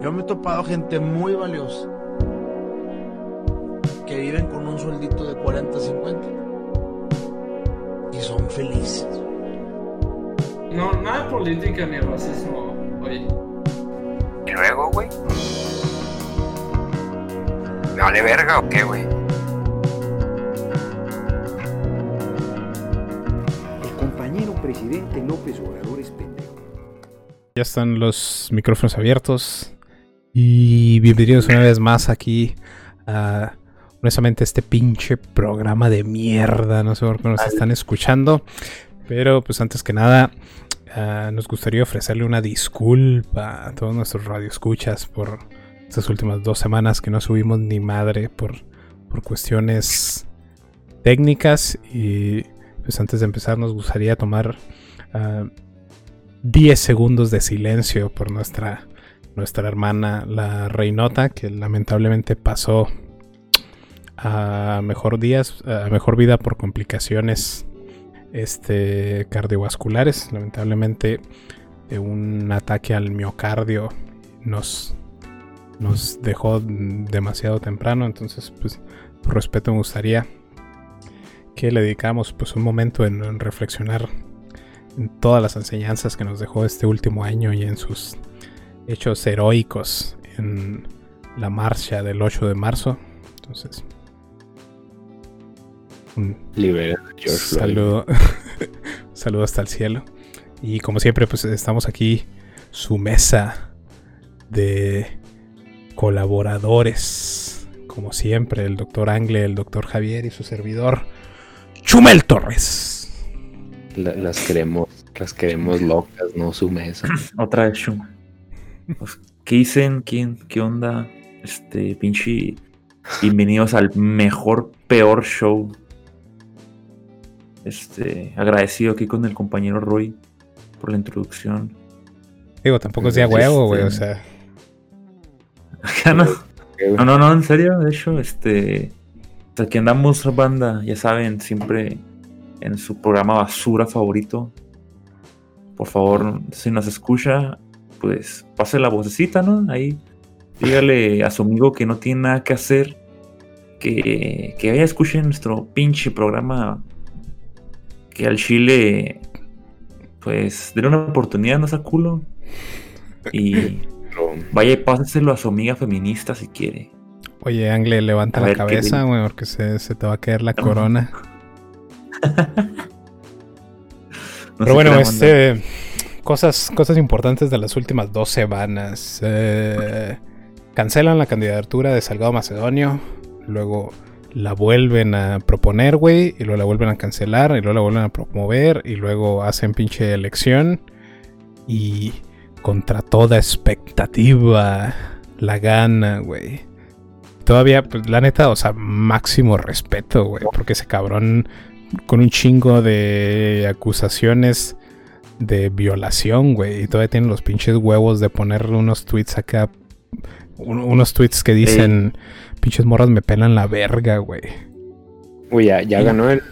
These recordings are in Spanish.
Yo me he topado gente muy valiosa que viven con un sueldito de 40, 50 y son felices. No, nada de política ni racismo, oye. ¿Y luego, güey? ¿Me vale verga o qué, güey? El compañero presidente López Obrador es pendejo. Ya están los micrófonos abiertos. Y bienvenidos una vez más aquí a honestamente este pinche programa de mierda. No sé por qué nos están escuchando. Pero pues antes que nada, ah, nos gustaría ofrecerle una disculpa a todos nuestros radioescuchas por estas últimas dos semanas que no subimos ni madre por, por cuestiones técnicas. Y pues antes de empezar nos gustaría tomar ah, 10 segundos de silencio por nuestra, nuestra hermana, la Reinota, que lamentablemente pasó a mejor días, a mejor vida por complicaciones este, cardiovasculares. Lamentablemente, de un ataque al miocardio nos, nos dejó demasiado temprano. Entonces, pues, por respeto, me gustaría que le dedicamos pues, un momento en, en reflexionar en todas las enseñanzas que nos dejó este último año y en sus hechos heroicos en la marcha del 8 de marzo. Entonces, un Libera George saludo, saludo hasta el cielo. Y como siempre, pues estamos aquí, su mesa de colaboradores. Como siempre, el doctor Angle, el doctor Javier y su servidor, Chumel Torres. La- las queremos, las queremos locas, no su mesa. Otra vez Shum. Pues, ¿Qué dicen? ¿Quién? ¿Qué onda? Este, pinche. Bienvenidos al mejor, peor show. Este, agradecido aquí con el compañero Roy por la introducción. Digo, tampoco es de a huevo, güey. O sea, Acá no. No, no, no, en serio, de hecho, este. Aquí andamos, banda, ya saben, siempre en su programa basura favorito. Por favor, si nos escucha, pues pase la vocecita, ¿no? Ahí. Dígale a su amigo que no tiene nada que hacer. Que, que vaya a escuchar nuestro pinche programa. Que al Chile. Pues denle una oportunidad, no sea culo. Y vaya y páseselo a su amiga feminista si quiere. oye, Angle, levanta A la ver, ¿qué cabeza, güey, porque se, se te va a caer la corona. No Pero bueno, este. Cosas, cosas importantes de las últimas dos semanas. Eh, cancelan la candidatura de Salgado Macedonio. Luego la vuelven a proponer, güey. Y luego la vuelven a cancelar. Y luego la vuelven a promover. Y luego hacen pinche elección. Y contra toda expectativa la gana, güey. Todavía, pues la neta, o sea, máximo respeto, güey. Porque ese cabrón con un chingo de acusaciones de violación, güey. Y todavía tienen los pinches huevos de poner unos tweets acá. un- unos tweets que dicen, pinches morras me pelan la verga, güey. Uy, ya, ya ganó el.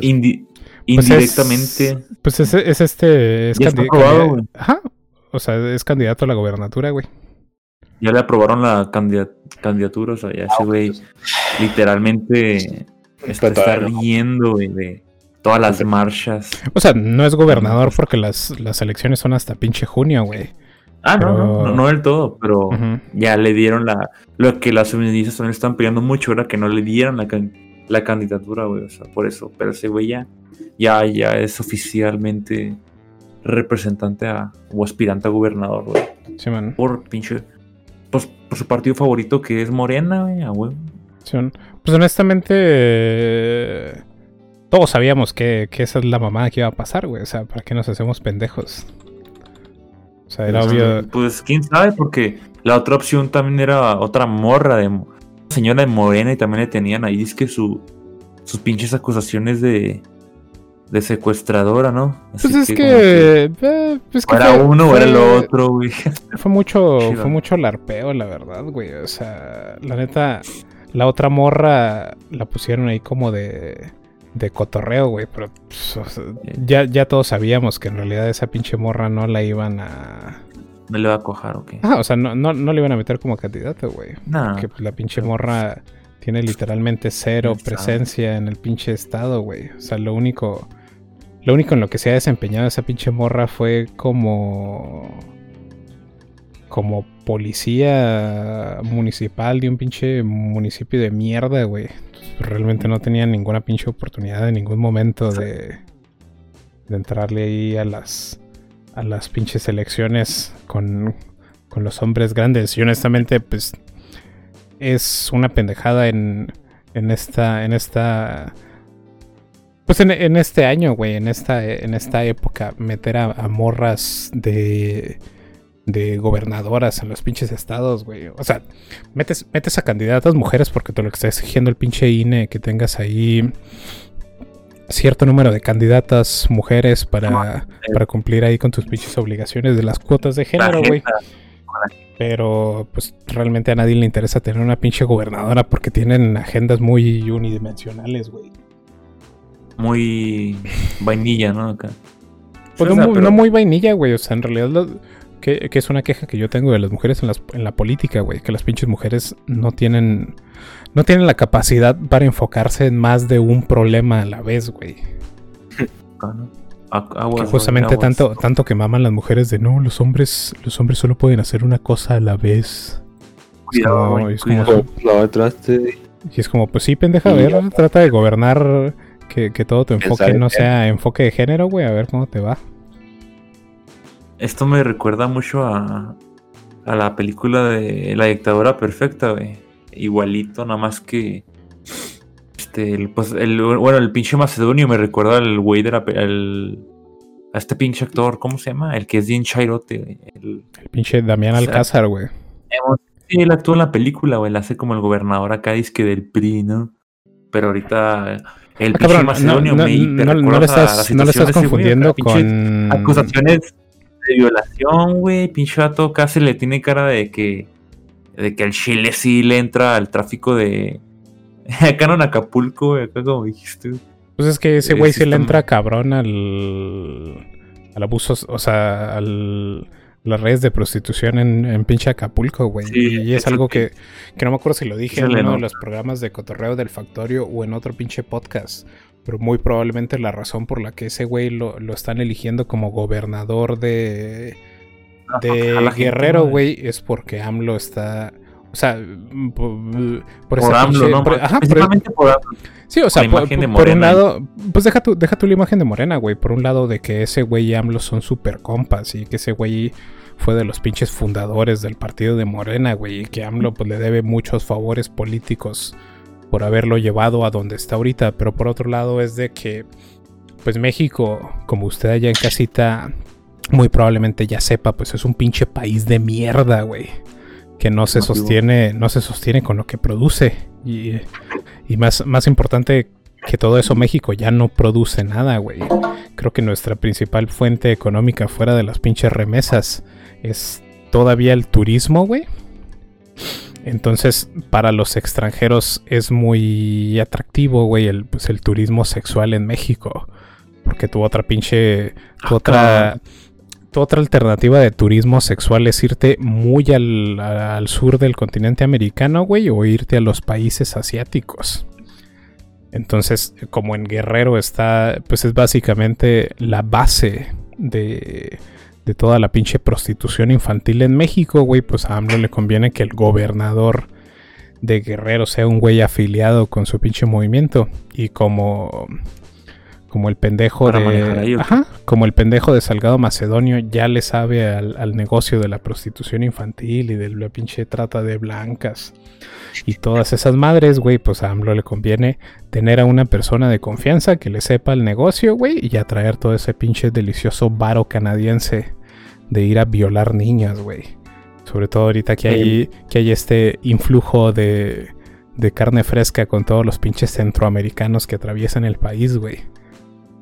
Indi- Pues es- indirectamente. Pues es, es este... Es Ya está candi- aprobado, candida- güey. Ajá. O sea, es candidato a la gobernatura, güey. Ya le aprobaron la candida- candidatura. O sea, ya ese güey literalmente está, Pero todavía está no. riendo güey, de todas las marchas. O sea, no es gobernador porque las, las elecciones son hasta pinche junio, güey. Ah, no, no, no, no del todo, pero ya le dieron la. Lo que las feministas también están pidiendo mucho era que no le dieran la, can- la candidatura, güey. O sea, por eso. Pero ese güey ya, ya, ya es oficialmente representante a, o aspirante a gobernador, güey. Sí, man. Por pinche. Pues por su partido favorito que es Morena, güey, a huevo. Sí, man. Pues honestamente... eh, Todos sabíamos que, que esa es la mamada que iba a pasar, güey. O sea, ¿para qué nos hacemos pendejos? O sea, era obvio... Pues quién sabe, porque la otra opción también era otra morra de señora de Morena y también le tenían ahí es que su sus pinches acusaciones de de secuestradora, ¿no? Así Pues es que... eh, pues que o era fue- uno o era el otro, güey. Fue mucho, Chido. fue mucho larpeo, la verdad, güey. O sea, la neta, la otra morra la pusieron ahí como de, de cotorreo, güey. Pero pues, o sea, ya, ya todos sabíamos que en realidad esa pinche morra no la iban a, no le va a cojar o qué. Ah, o sea, no, no, no le iban a meter como candidato, güey. Nah, Porque pues, la pinche morra tiene literalmente cero presencia en el pinche estado, güey. O sea, lo único. Lo único en lo que se ha desempeñado esa pinche morra fue como. Como policía municipal de un pinche municipio de mierda, güey. Realmente no tenía ninguna pinche oportunidad en ningún momento de. De entrarle ahí a las. A las pinches elecciones con. Con los hombres grandes. Y honestamente, pues es una pendejada en, en esta en esta pues en, en este año güey en esta en esta época meter a, a morras de de gobernadoras en los pinches estados güey o sea metes metes a candidatas mujeres porque te lo está exigiendo el pinche INE que tengas ahí cierto número de candidatas mujeres para, para cumplir ahí con tus pinches obligaciones de las cuotas de género güey pero pues realmente a nadie le interesa tener una pinche gobernadora porque tienen agendas muy unidimensionales, güey. muy vainilla, ¿no? Acá. Pues no, no muy vainilla, güey. O sea, en realidad lo- que, que es una queja que yo tengo de las mujeres en, las- en la política, güey. Que las pinches mujeres no tienen no tienen la capacidad para enfocarse en más de un problema a la vez, güey. ¿no? Que justamente tanto, tanto que maman las mujeres de no, los hombres, los hombres solo pueden hacer una cosa a la vez. Cuidado, güey, es como-. Y es como, pues sí, pendeja, a ver, trata de gobernar que, que todo tu enfoque no sea enfoque de género, güey, a ver cómo te va. Esto me recuerda mucho a, a la película de La dictadura perfecta, güey. Igualito, nada más que. Este, el, pues, el, bueno, el pinche macedonio me recuerda al güey de la. a este pinche actor, ¿cómo se llama? El que es bien chairote, güey. El, El pinche Damián Alcázar, güey. Sí, él actuó en la película, güey. La hace como el gobernador acá, que del PRI, ¿no? Pero ahorita. El Ah, pinche cabrón, macedonio no, me no- no le estás, no le situación estás de ese güey, confundiendo con... acusaciones de violación, güey. Pinche vato casi le tiene cara de que. De que al Chile sí le entra al tráfico de. Acá no en Acapulco, güey. Acá como dijiste. Pues es que ese güey sí le entra cabrón al... Al abuso, o sea, al... Las redes de prostitución en, en pinche Acapulco, güey. Sí, y es algo que- que, no me acuerdo si lo dije en uno de los programas de Cotorreo del Factorio o en otro pinche podcast. Pero muy probablemente la razón por la que ese güey lo, lo están eligiendo como gobernador de, de A la gente, Guerrero, güey, es porque AMLO está. O sea, por, por Por AMLO, pinche- ¿no? por- ajá, Principalmente por AMLO. sí, o sea, por, de un lado, pues deja tu, deja tu la imagen de Morena, güey. Por un lado, de que ese güey y AMLO son super compas y que ese güey fue de los pinches fundadores del partido de Morena, güey. Y que AMLO pues le debe muchos favores políticos por haberlo llevado a donde está ahorita. Pero por otro lado, es de que, pues México, como usted allá en casita muy probablemente ya sepa, pues es un pinche país de mierda, güey. Que no se sostiene, no se sostiene con lo que produce. Y, y más, más importante que todo eso, México ya no produce nada, güey. Creo que nuestra principal fuente económica fuera de las pinches remesas es todavía el turismo, güey. Entonces, para los extranjeros es muy atractivo, güey, el, pues, el turismo sexual en México. Porque tu otra pinche. Tu Ah, otra. Tu otra alternativa de turismo sexual es irte muy al, al sur del continente americano, güey, o irte a los países asiáticos. Entonces, como en Guerrero está, pues es básicamente la base de, de toda la pinche prostitución infantil en México, güey, pues a AMLO le conviene que el gobernador de Guerrero sea un güey afiliado con su pinche movimiento. Y como, como el pendejo Para de. Ajá, como el pendejo de Salgado Macedonio ya le sabe al, al negocio de la prostitución infantil y de la pinche trata de blancas y todas esas madres, güey, pues a AMLO le conviene tener a una persona de confianza que le sepa el negocio, güey, y atraer todo ese pinche delicioso varo canadiense de ir a violar niñas, güey. Sobre todo ahorita que hay, que hay este influjo de, de carne fresca con todos los pinches centroamericanos que atraviesan el país, güey.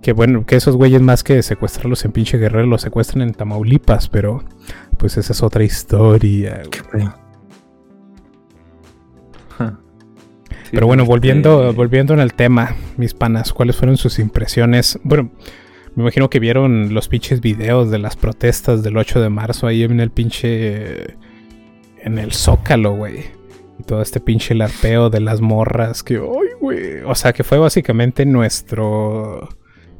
Que bueno, que esos güeyes más que secuestrarlos en pinche guerrero los secuestran en Tamaulipas, pero pues esa es otra historia, güey. Pero bueno, este, volviendo, volviendo en el tema, mis panas, ¿cuáles fueron sus impresiones? Bueno, Me imagino que vieron los pinches videos de las protestas del 8 de marzo ahí en el pinche. En el Zócalo, güey. Y todo este pinche larpeo de las morras que. ¡Ay, güey! O sea, que fue básicamente nuestro.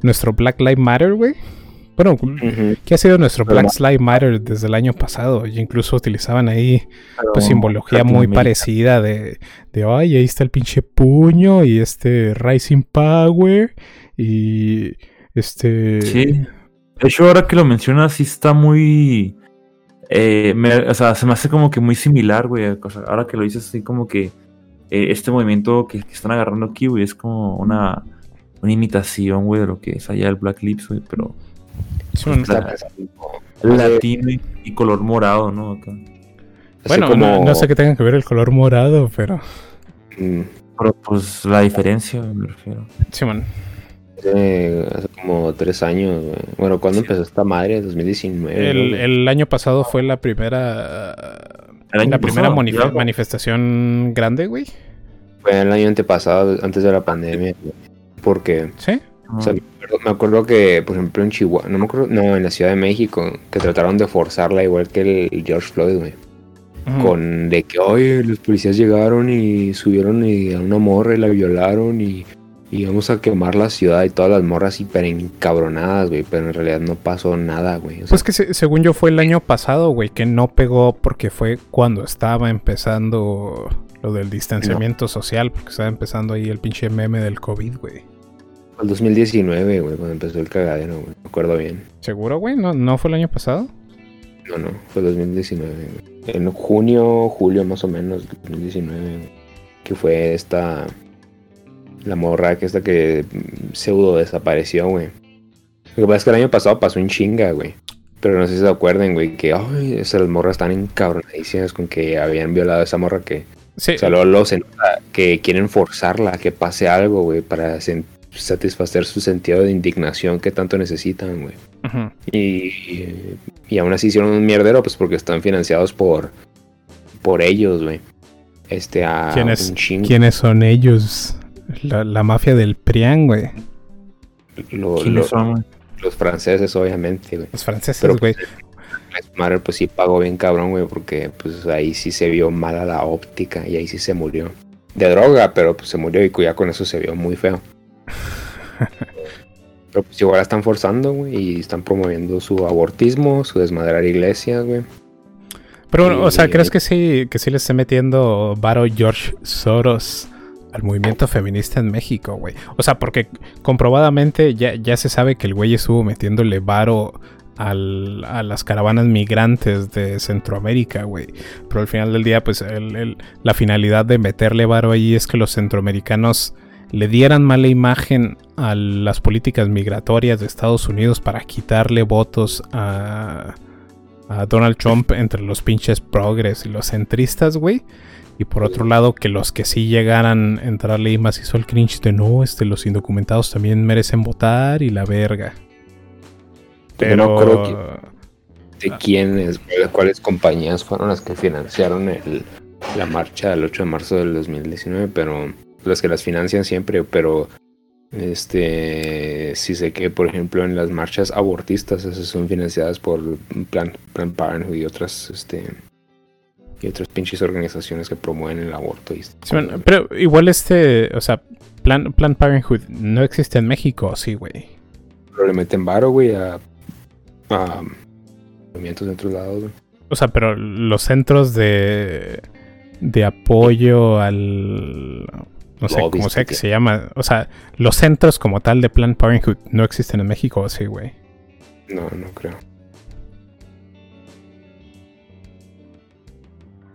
Nuestro Black Lives Matter, güey. Bueno, Ujú. ¿qué ha sido nuestro Black Lives Matter desde el año pasado? Y incluso utilizaban ahí pues simbología muy parecida de, de ay, ahí está el pinche puño y este Rising Power y este Sí. De hecho, ahora que lo mencionas, sí está muy. eh, me- o sea, se me hace como que muy similar, güey. o sea, ahora que lo dices, así como que eh, este movimiento que, que están agarrando aquí, güey, es como una, una imitación, güey, de lo que es allá el Black Lips, güey, pero Claro. Hace- latino y, y color morado, ¿no? Acá. bueno, como- no, no sé qué tenga que ver el color morado, pero mm, Pero pues la diferencia, me refiero. sí, bueno. Hace, hace como tres años, güey. Bueno, ¿cuándo empezó esta madre? 2019. El, ¿no? el año pasado fue la primera la primera pasado, manif- ya, manifestación grande, güey. Fue el año antepasado, antes de la pandemia. güey. Porque, Sí. o sea, me acuerdo, me acuerdo que, por ejemplo, en Chihuahua, no me acuerdo, no, en la Ciudad de México, que trataron de forzarla igual que el George Floyd, güey. Con de que, oye, los policías llegaron y subieron y a una morra y la violaron y, y vamos a quemar la ciudad y todas las morras hiper encabronadas, güey. Pero en realidad no pasó nada, güey. O sea, Pues que se- según yo fue el año pasado, güey, que no pegó porque fue cuando estaba empezando lo del distanciamiento social, porque estaba empezando ahí el pinche meme del COVID, güey. el 2019, güey, cuando empezó el cagadero, güey. Me acuerdo bien. ¿Seguro, güey? ¿No, ¿No fue el año pasado? No, no, fue 2019, güey. En junio, julio más o menos, 2019, güey, que fue esta... La morra que esta que pseudo desapareció, güey. Lo que pasa es que el año pasado pasó en chinga, güey. Pero no sé si se acuerdan, güey, que ay, esas morras están encabronadísimas con que habían violado a esa morra que... Sí. O sea, luego, luego se nota que quieren forzarla a que pase algo, güey, para satisfacer su sentido de indignación que tanto necesitan, güey. Ujú. Y, y aún así hicieron un mierdero, pues porque están financiados por, por ellos, güey. Este, a ¿Quiénes- un. ¿Quiénes son ellos? La, la mafia del Prián, güey. Lo- ¿Quiénes lo- son, güey? los franceses, obviamente, güey. Los franceses, Pero- güey. Matter, pues sí pagó bien cabrón, güey, porque pues ahí sí se vio mala la óptica y ahí sí se murió. De droga, pero pues se murió y ya con eso se vio muy feo. pero pues igual la están forzando, güey, y están promoviendo su abortismo, su desmadrar iglesias, güey. Pero bueno, o sea, y- ¿crees que sí, que sí le esté metiendo varo George Soros al movimiento feminista en México, güey? O sea, porque comprobadamente ya, ya se sabe que el güey estuvo metiéndole varo al- a las caravanas migrantes de Centroamérica, güey. Pero al final del día, pues la finalidad de meterle varo ahí es que los centroamericanos le dieran mala imagen a las políticas migratorias de Estados Unidos para quitarle votos a, a Donald Trump entre los pinches progres y los centristas, güey. Y por otro lado, que los que sí llegaran a entrarle ahí más hizo el cringe de no, este, los indocumentados también merecen votar y la verga. Yo no Pero. creo de quiénes, cuáles, cuáles compañías fueron las que financiaron el- la marcha del 8 de marzo del 2019, pero las que las financian siempre, pero este sí sé que por ejemplo en las marchas abortistas esas son financiadas por Plan, Plan Parenthood y otras este y otras pinches organizaciones que promueven el aborto y Sí, bueno, pero igual este, o sea, Plan, Plan Parenthood no existe en México, sí, güey. pero le meten varo, güey, a, a movimientos de otros lados, güey. O sea, pero los centros de, de apoyo al... No sé Lobbies, cómo sea que se llama. O sea, los centros como tal de Planned Parenthood no existen en México, sí, güey. No, no creo.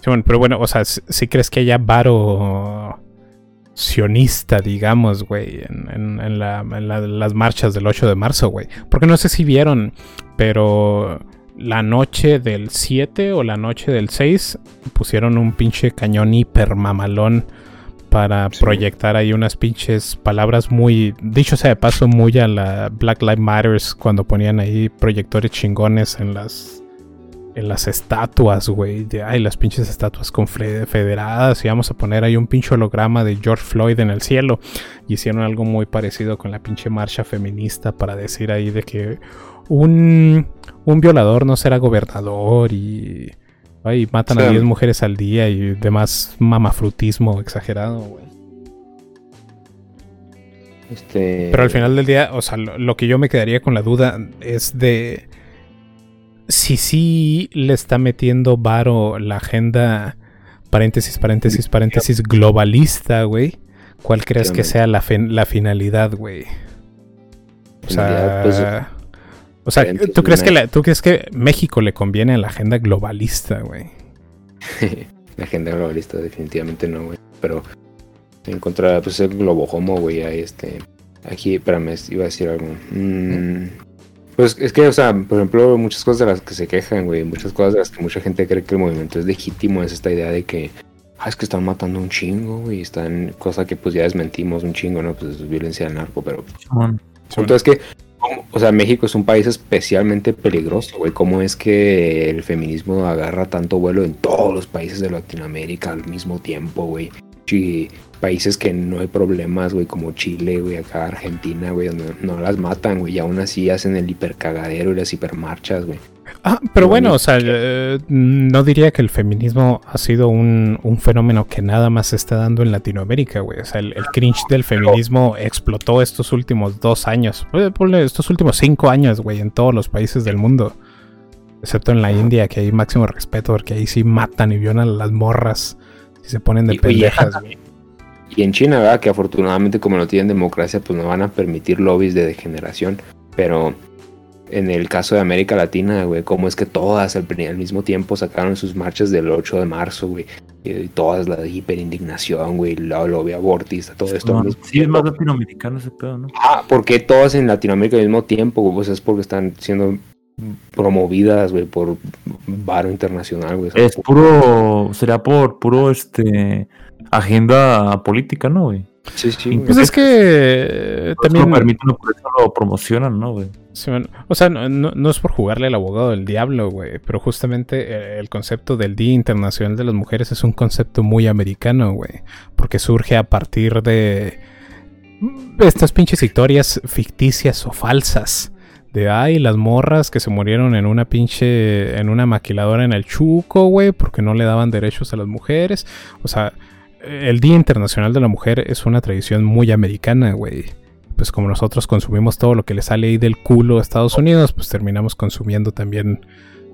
Sí, bueno, pero bueno, o sea, si crees que haya varo sionista, digamos, güey, en, en- en la- en la- las marchas del 8 de marzo, güey. Porque no sé si vieron, pero la noche del 7 o la noche del 6 pusieron un pinche cañón hiper mamalón para Sí. proyectar ahí unas pinches palabras muy, dicho sea de paso, muy a la Black Lives Matters cuando ponían ahí proyectores chingones en las en las estatuas, güey. De, ay, las pinches estatuas confederadas. Y vamos a poner ahí un pinche holograma de George Floyd en el cielo. Y hicieron algo muy parecido con la pinche marcha feminista para decir ahí de que un, un violador no será gobernador y... Ay, matan a 10 mujeres al día y demás mamafrutismo exagerado, güey. Este... Pero al final del día, o sea, lo, lo, que yo me quedaría con la duda es de si sí le está metiendo varo la agenda, paréntesis, paréntesis, paréntesis, globalista, güey. ¿Cuál crees que sea la, la finalidad, güey? O sea, pues, o sea ¿tú, crees que la, ¿tú crees que México le conviene a la agenda globalista, güey? la agenda globalista definitivamente no, güey. Pero en contra, pues el globo homo, güey, ahí este... Aquí, espérame, iba a decir algo. Mm, pues es que, o sea, por ejemplo, muchas cosas de las que se quejan, güey, muchas cosas de las que mucha gente cree que el movimiento es legítimo, es esta idea de que, ah, es que están matando un chingo, güey, están, cosa que pues ya desmentimos un chingo, ¿no? Pues es violencia del narco, pero... Entonces que, o sea, México es un país especialmente peligroso, güey, ¿cómo es que el feminismo agarra tanto vuelo en todos los países de Latinoamérica al mismo tiempo, güey? Y países que no hay problemas, güey, como Chile, güey, acá Argentina, güey, donde no las matan, güey, y aún así hacen el hipercagadero y las hipermarchas, güey. Ah, pero bueno, o sea, eh, no diría que el feminismo ha sido un, un, fenómeno que nada más se está dando en Latinoamérica, güey. O sea, el, el cringe del feminismo explotó estos últimos dos años, estos últimos cinco años, güey, en todos los países del mundo. Excepto en la India, que hay máximo respeto, porque ahí sí matan y violan a las morras si se ponen de pendejas, güey. Y en China, ¿verdad? Que afortunadamente como no tienen democracia, pues no van a permitir lobbies de degeneración. Pero en el caso de América Latina, güey, cómo es que todas al, mismo tiempo sacaron sus marchas del 8 de marzo, güey. Y todas la hiperindignación, güey, la lobby abortista, todo esto. sí, es más latinoamericano ese pedo, ¿no? Ah, ¿por qué todas en Latinoamérica al mismo tiempo? Pues es porque están siendo promovidas, güey, por varo internacional, güey. Es puro, sería por puro, este, agenda política, ¿no, güey? Sí, sí. Pues es que también... Lo permiten, por eso lo promocionan, ¿no, güey? o sea, no, no, es por jugarle al abogado del diablo, güey, pero justamente el concepto del Día Internacional de las Mujeres es un concepto muy americano, güey, porque surge a partir de estas pinches historias ficticias o falsas de ay, las morras que se murieron en una pinche en una maquiladora en el Chuco, güey, porque no le daban derechos a las mujeres. O sea, el Día Internacional de la Mujer es una tradición muy americana, güey. Pues como nosotros consumimos todo lo que le sale ahí del culo a Estados Unidos, pues terminamos consumiendo también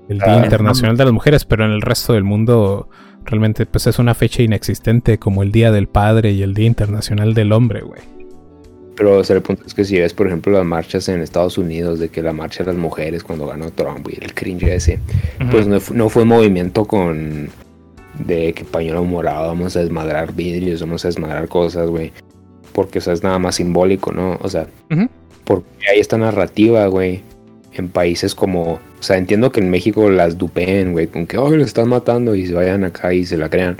el Día ah, Internacional de las Mujeres, pero en el resto del mundo realmente pues es una fecha inexistente como el Día del Padre y el Día Internacional del Hombre, güey. Pero o sea, el punto es que si ves, por ejemplo, las marchas en Estados Unidos, de que la marcha de las mujeres cuando ganó Trump y el cringe ese, pues no, no fue movimiento con de que pañuelo morado, vamos a desmadrar vidrios, vamos a desmadrar cosas, güey. Porque, o sea, es nada más simbólico, ¿no? O sea, porque hay esta narrativa, güey, en países como, o sea, entiendo que en México las dupen, güey, con que, oh, lo están matando y se vayan acá y se la crean.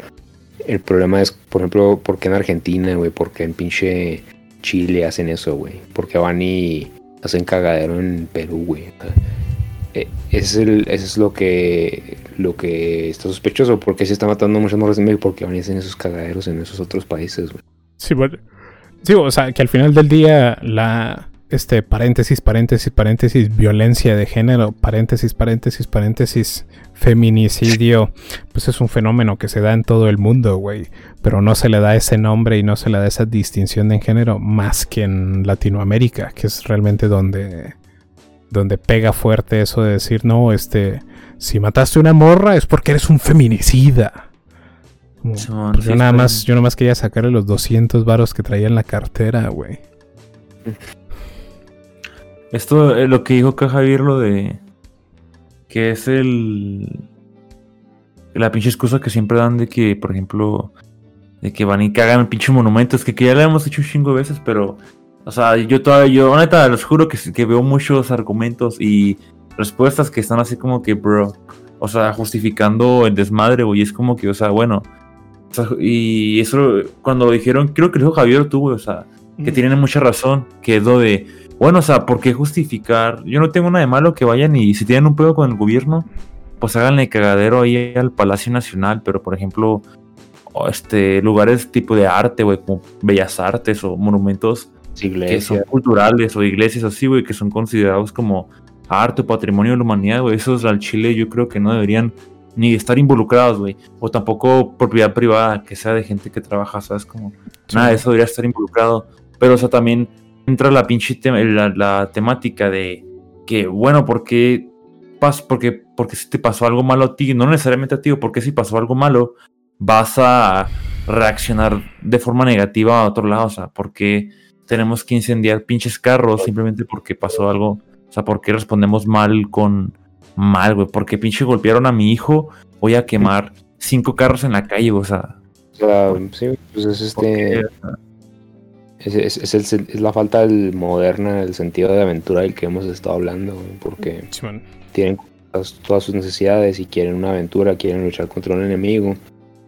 El problema es, por ejemplo, ¿por qué en Argentina, güey? ¿Por qué en pinche Chile hacen eso, güey? ¿Por qué van y hacen cagadero en Perú, güey? Eh, es, el, eso es lo que lo que está sospechoso, porque se está matando muchas morras en México porque van en esos cagaderos en esos otros países, güey. Sí, bueno. Sí, o sea, que al final del día la este paréntesis, paréntesis, paréntesis, violencia de género, paréntesis, paréntesis, paréntesis, feminicidio, pues es un fenómeno que se da en todo el mundo, güey, pero no se le da ese nombre y no se le da esa distinción de género más que en Latinoamérica, que es realmente donde donde pega fuerte eso de decir, no, este, si mataste una morra es porque eres un feminicida. Pues yo, nada más, yo nada más quería sacarle los 200 varos que traía en la cartera, güey. Esto es lo que dijo acá Javier, lo de que es el la pinche excusa que siempre dan de que, por ejemplo, de que van y cagan pinche monumentos, que, que ya le hemos hecho un chingo de veces, pero o sea, yo todavía, yo neta, les juro que, que veo muchos argumentos y respuestas que están así como que, bro, o sea, justificando el desmadre, güey, es como que, o sea, bueno, y eso cuando lo dijeron, creo que lo dijo Javier tú, güey, o sea, que tienen mucha razón, que es lo de, bueno, o sea, ¿por qué justificar? Yo no tengo nada de malo que vayan y si tienen un pedo con el gobierno, pues háganle cagadero ahí al Palacio Nacional, pero por ejemplo, este, lugares tipo de arte, güey, como bellas artes o monumentos que son culturales o iglesias así, güey, que son considerados como arte o patrimonio de la humanidad, güey. Esos al Chile yo creo que no deberían ni estar involucrados, güey. O tampoco propiedad privada, que sea de gente que trabaja, ¿sabes? Como nada de eso debería estar involucrado. Pero, o sea, también entra la pinche la, la temática de que, bueno, ¿por qué pas porque, porque si te pasó algo malo a ti, no necesariamente a ti, o porque si pasó algo malo, vas a reaccionar de forma negativa a otro lado, o sea, porque tenemos que incendiar pinches carros simplemente porque pasó algo, o sea, porque respondemos mal con mal, güey, porque pinche golpearon a mi hijo, voy a quemar cinco carros en la calle, o sea, O sea, sí, pues es este. Es, es- es el sen- es la falta del moderna, el sentido de aventura del que hemos estado hablando, güey, porque tienen todas, todas sus necesidades y quieren una aventura, quieren luchar contra un enemigo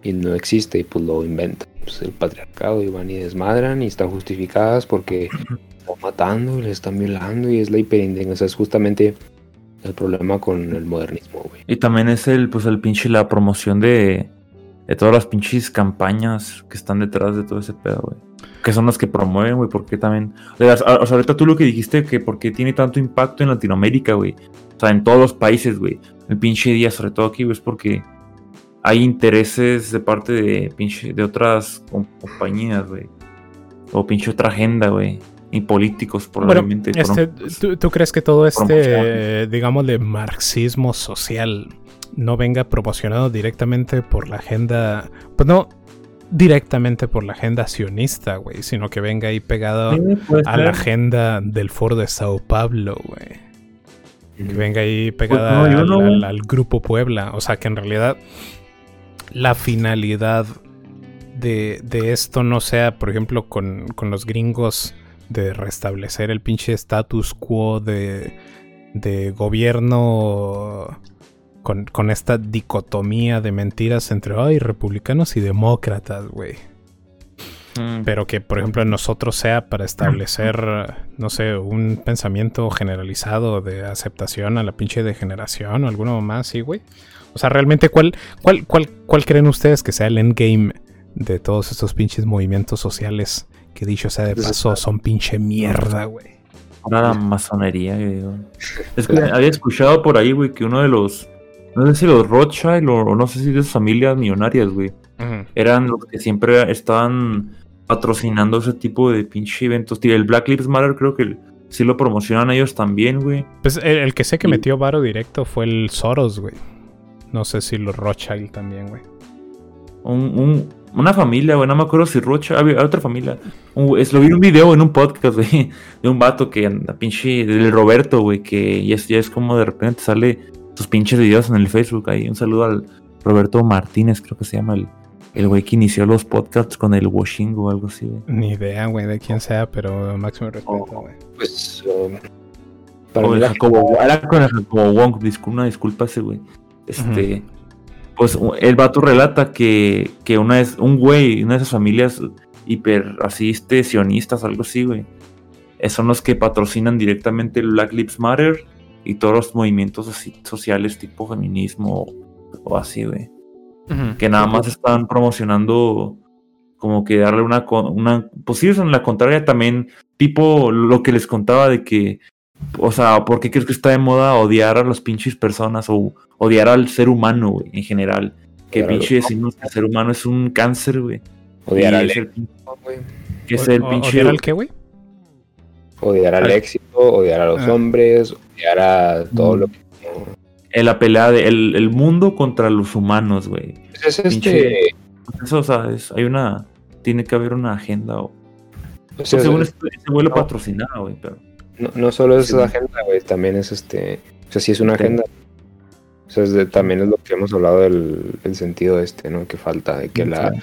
y no existe y pues lo inventan. Pues el patriarcado y van y desmadran y están justificadas porque están matando y les están violando y es la hiperindigencia. O sea, es justamente el problema con el modernismo, güey. Y también es el, pues el pinche, la promoción de, de todas las pinches campañas que están detrás de todo ese pedo, güey. Que son las que promueven, güey, porque también... O sea, ahorita tú lo que dijiste, que porque tiene tanto impacto en Latinoamérica, güey. O sea, en todos los países, güey. El pinche día, sobre todo aquí, güey, es porque hay intereses de parte de pinche, de otras com- compañías, güey. O pinche otra agenda, güey. Y políticos, Bueno, probablemente. este, fueron, pues, ¿tú, tú crees que todo este, digamos, de marxismo social no venga promocionado directamente por la agenda, pues no directamente por la agenda sionista, güey, sino que venga ahí pegado Sí, a la agenda del foro de Sao Paulo, güey. Que venga ahí pegada no, al, al- güey. al grupo Puebla. O sea, que en realidad la finalidad de, de esto no sea, por ejemplo, con, con los gringos de restablecer el pinche status quo de, de gobierno con, con esta dicotomía de mentiras entre ay, republicanos y demócratas, güey. Mm. Pero que, por ejemplo, en nosotros sea para establecer, no sé, un pensamiento generalizado de aceptación a la pinche degeneración o alguno más así, güey. O sea, realmente, ¿cuál, cuál, cuál, ¿cuál creen ustedes que sea el endgame de todos estos pinches movimientos sociales que dicho sea de paso son pinche mierda, güey? Ahora la masonería, güey. Es que había escuchado por ahí, güey, que uno de los. No sé si los Rothschild o o no sé si de sus familias millonarias, güey. Eran los que siempre estaban patrocinando ese tipo de pinche eventos. Tío, el Black Lives Matter creo que sí lo promocionan ellos también, güey. Pues el, el que sé que Y- metió varo directo fue el Soros, güey. No sé si los Rothschild también, güey. Un, un- una familia, güey, no me acuerdo si Rothschild, había otra familia. Un güey- es- lo vi en un video en un podcast, güey, de un vato que anda pinche, del Roberto, güey, que ya es, ya es como de repente sale sus pinches videos en el Facebook ahí. Un saludo al Roberto Martínez, creo que se llama el, el güey que inició los podcasts con el Washingo o algo así, güey. Ni idea, güey, de quién sea, pero máximo respeto, Oh. güey. Pues um, para O el Jacobo, con el Jacobo Wong, una disculpa ese güey. Este, pues el vato relata que, que una es un güey, una de esas familias hiper así, este, sionistas, algo así, güey. eh, Son los que patrocinan directamente el Black Lives Matter y todos los movimientos así sociales tipo feminismo o así, güey. Que nada más están promocionando como que darle una, una pues sí, en la contraria también, tipo lo que les contaba de que o sea, ¿por qué crees que está de moda odiar a las pinches personas o odiar al ser humano, güey, en general? Que pinche decimos que el ser humano es un cáncer, güey. odiar al güey. que es el o- pinche... ¿odiar al qué, güey? Odiar al éxito, odiar a los Ah. hombres, odiar a todo Mm. lo que. en la pelea de el, el mundo contra los humanos, güey. Pues es Pinche- este. Eso, o sea, es- hay una... Tiene que haber una agenda o... o sea, según es- este, ese güey lo no. patrocinaba, güey, pero... no, no solo es Sí. la agenda, güey, también es este. O sea, sí es una Sí. agenda. O sea, es de- también es lo que hemos hablado del, del sentido este, ¿no? Que falta, de que la,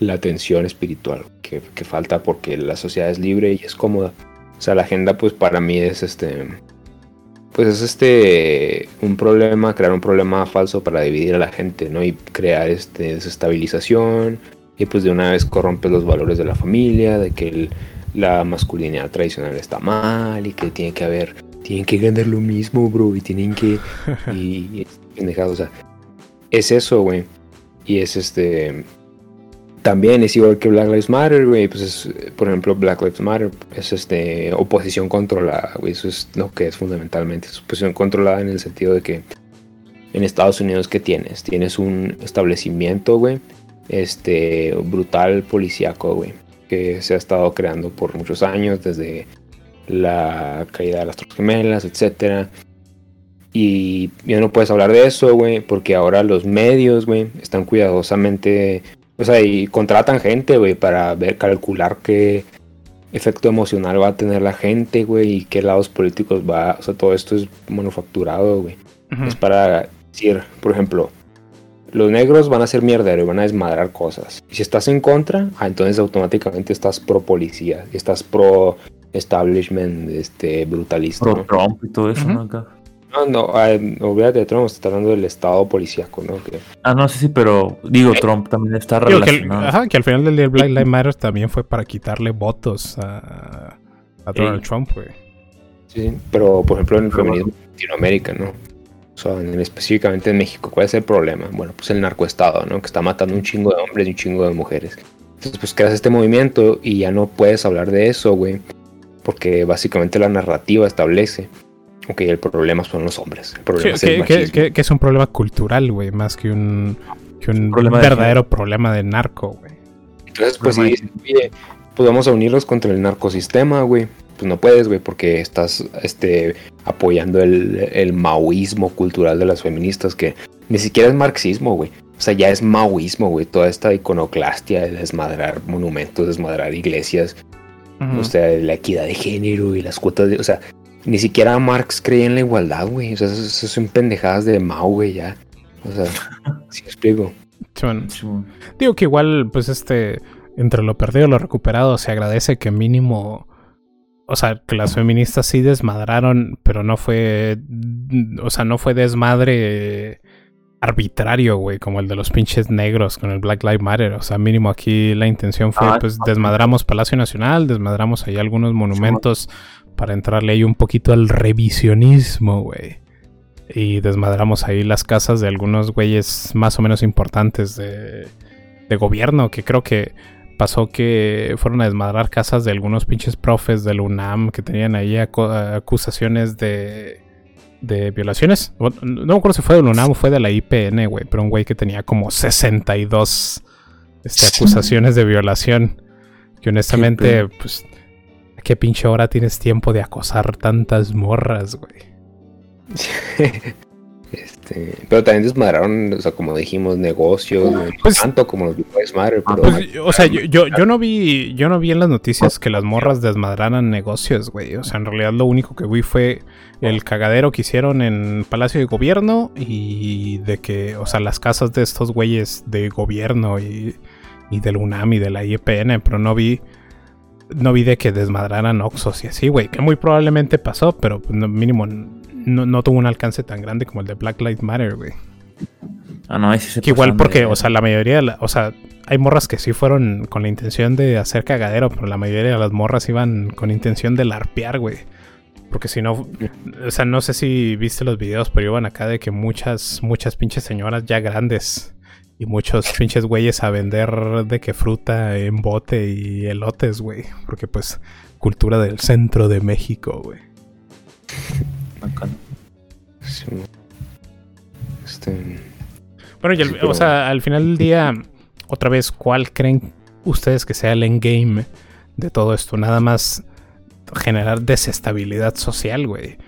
la tensión espiritual, que, que falta porque la sociedad es libre y es cómoda. O sea, la agenda, pues para mí es este. Pues es este. Un problema, crear un problema falso para dividir a la gente, ¿no? Y crear este desestabilización. Y pues de una vez corrompes los valores de la familia, de que el- la masculinidad tradicional está mal y que tiene que haber tienen que ganar lo mismo, bro, y tienen que... y, y o sea, es eso, güey. Y es este... También es igual que Black Lives Matter, güey. Pues es, por ejemplo, Black Lives Matter es este oposición controlada, güey. Eso es lo que es fundamentalmente. Es oposición controlada en el sentido de que en Estados Unidos, ¿qué tienes? Tienes un establecimiento, güey. Este, brutal policíaco, güey. Que se ha estado creando por muchos años, desde la caída de las Torres Gemelas, etcétera. Y ya no puedes hablar de eso, güey, porque ahora los medios, güey, están cuidadosamente o sea, y contratan gente, güey, para ver, calcular qué efecto emocional va a tener la gente, güey, y qué lados políticos va. O sea, todo esto es manufacturado, güey. Es para decir, por ejemplo, los negros van a ser mierdero y van a desmadrar cosas. Y si estás en contra, ah, entonces automáticamente estás pro policía, estás pro establishment este, brutalista. Pro ¿no? Trump y todo eso, ¿no? Acá. No, no, ah, olvídate de Trump, está hablando del estado policíaco, ¿no? Que, Ah, no, sí, sí, pero digo, Trump también está Digo que, el- relacionado. ajá, que al final del día el Black Lives Matter también fue para quitarle votos a, a Donald Sí. Trump, güey. Sí, pero por ejemplo en el feminismo en Latinoamérica, ¿no? O sea, en- específicamente en México, ¿cuál es el problema? Bueno, pues el narcoestado, ¿no? Que está matando un chingo de hombres y un chingo de mujeres. Entonces, pues creas este movimiento y ya no puedes hablar de eso, güey. Porque básicamente la narrativa establece, ok, el problema son los hombres. El problema Que, es el que- que- machismo. que- que es un problema cultural, güey, más que un, que un Problema de verdadero problema de narco, güey. Entonces, pues sí, oye, pues vamos a unirlos contra el narcosistema, güey. Pues no puedes, güey, porque estás este, apoyando el, el maoísmo cultural de las feministas, que ni siquiera es marxismo, güey. O sea, ya es maoísmo, güey. Toda esta iconoclastia de desmadrar monumentos, desmadrar iglesias, o sea, la equidad de género y las cuotas de. O sea, ni siquiera Marx creía en la igualdad, güey. O sea, eso, eso son pendejadas de Mao, güey, ya. O sea, si explico. Sí. Digo que igual, pues este, entre lo perdido y lo recuperado, se agradece que mínimo, o sea, que las feministas sí desmadraron, pero no fue, o sea, no fue desmadre arbitrario, güey, como el de los pinches negros con el Black Lives Matter. O sea, mínimo aquí la intención fue, Ah, pues, desmadramos Palacio Nacional, desmadramos ahí algunos monumentos para entrarle ahí un poquito al revisionismo, güey. Y desmadramos ahí las casas de algunos güeyes más o menos importantes de, de gobierno, que creo que pasó que fueron a desmadrar casas de algunos pinches profes del UNAM que tenían ahí acu- acusaciones de, de violaciones. No me acuerdo si fue del UNAM o fue de la IPN, güey, pero un güey que tenía como 62 este, acusaciones de violación. Que honestamente, pues, ¿a qué pinche hora tienes tiempo de acosar tantas morras, güey? Este, pero también desmadraron, o sea, como dijimos, negocios, no Pues- tanto como los Lives Matter, pero Pues, o sea, yo, yo, yo no vi, yo no vi en las noticias que las morras desmadraran negocios, güey. O sea, en realidad lo único que vi fue el cagadero que hicieron en Palacio de Gobierno y de que, o sea, las casas de estos güeyes de gobierno y, y del UNAM y de la IEPN, pero no vi, no vi de que desmadraran Oxos y así, güey. Que muy probablemente pasó, pero no- mínimo no, no tuvo un alcance tan grande como el de Black Lives Matter, güey. Ah, no, ahí sí se Que igual porque, de- o sea, la mayoría, de la- o sea, hay morras que sí fueron con la intención de hacer cagadero, pero la mayoría de las morras iban con intención de larpear, güey. Porque si no, o sea, no sé si viste los videos, pero iban acá de que muchas, muchas pinches señoras ya grandes y muchos pinches güeyes a vender de que fruta en bote y elotes, güey. Porque pues, cultura del centro de México, güey. Acá. sí, este, Bueno, y al- Sí, pero- o sea, al final del día, otra vez, ¿cuál creen ustedes que sea el endgame de todo esto? Nada más generar desestabilidad social, güey.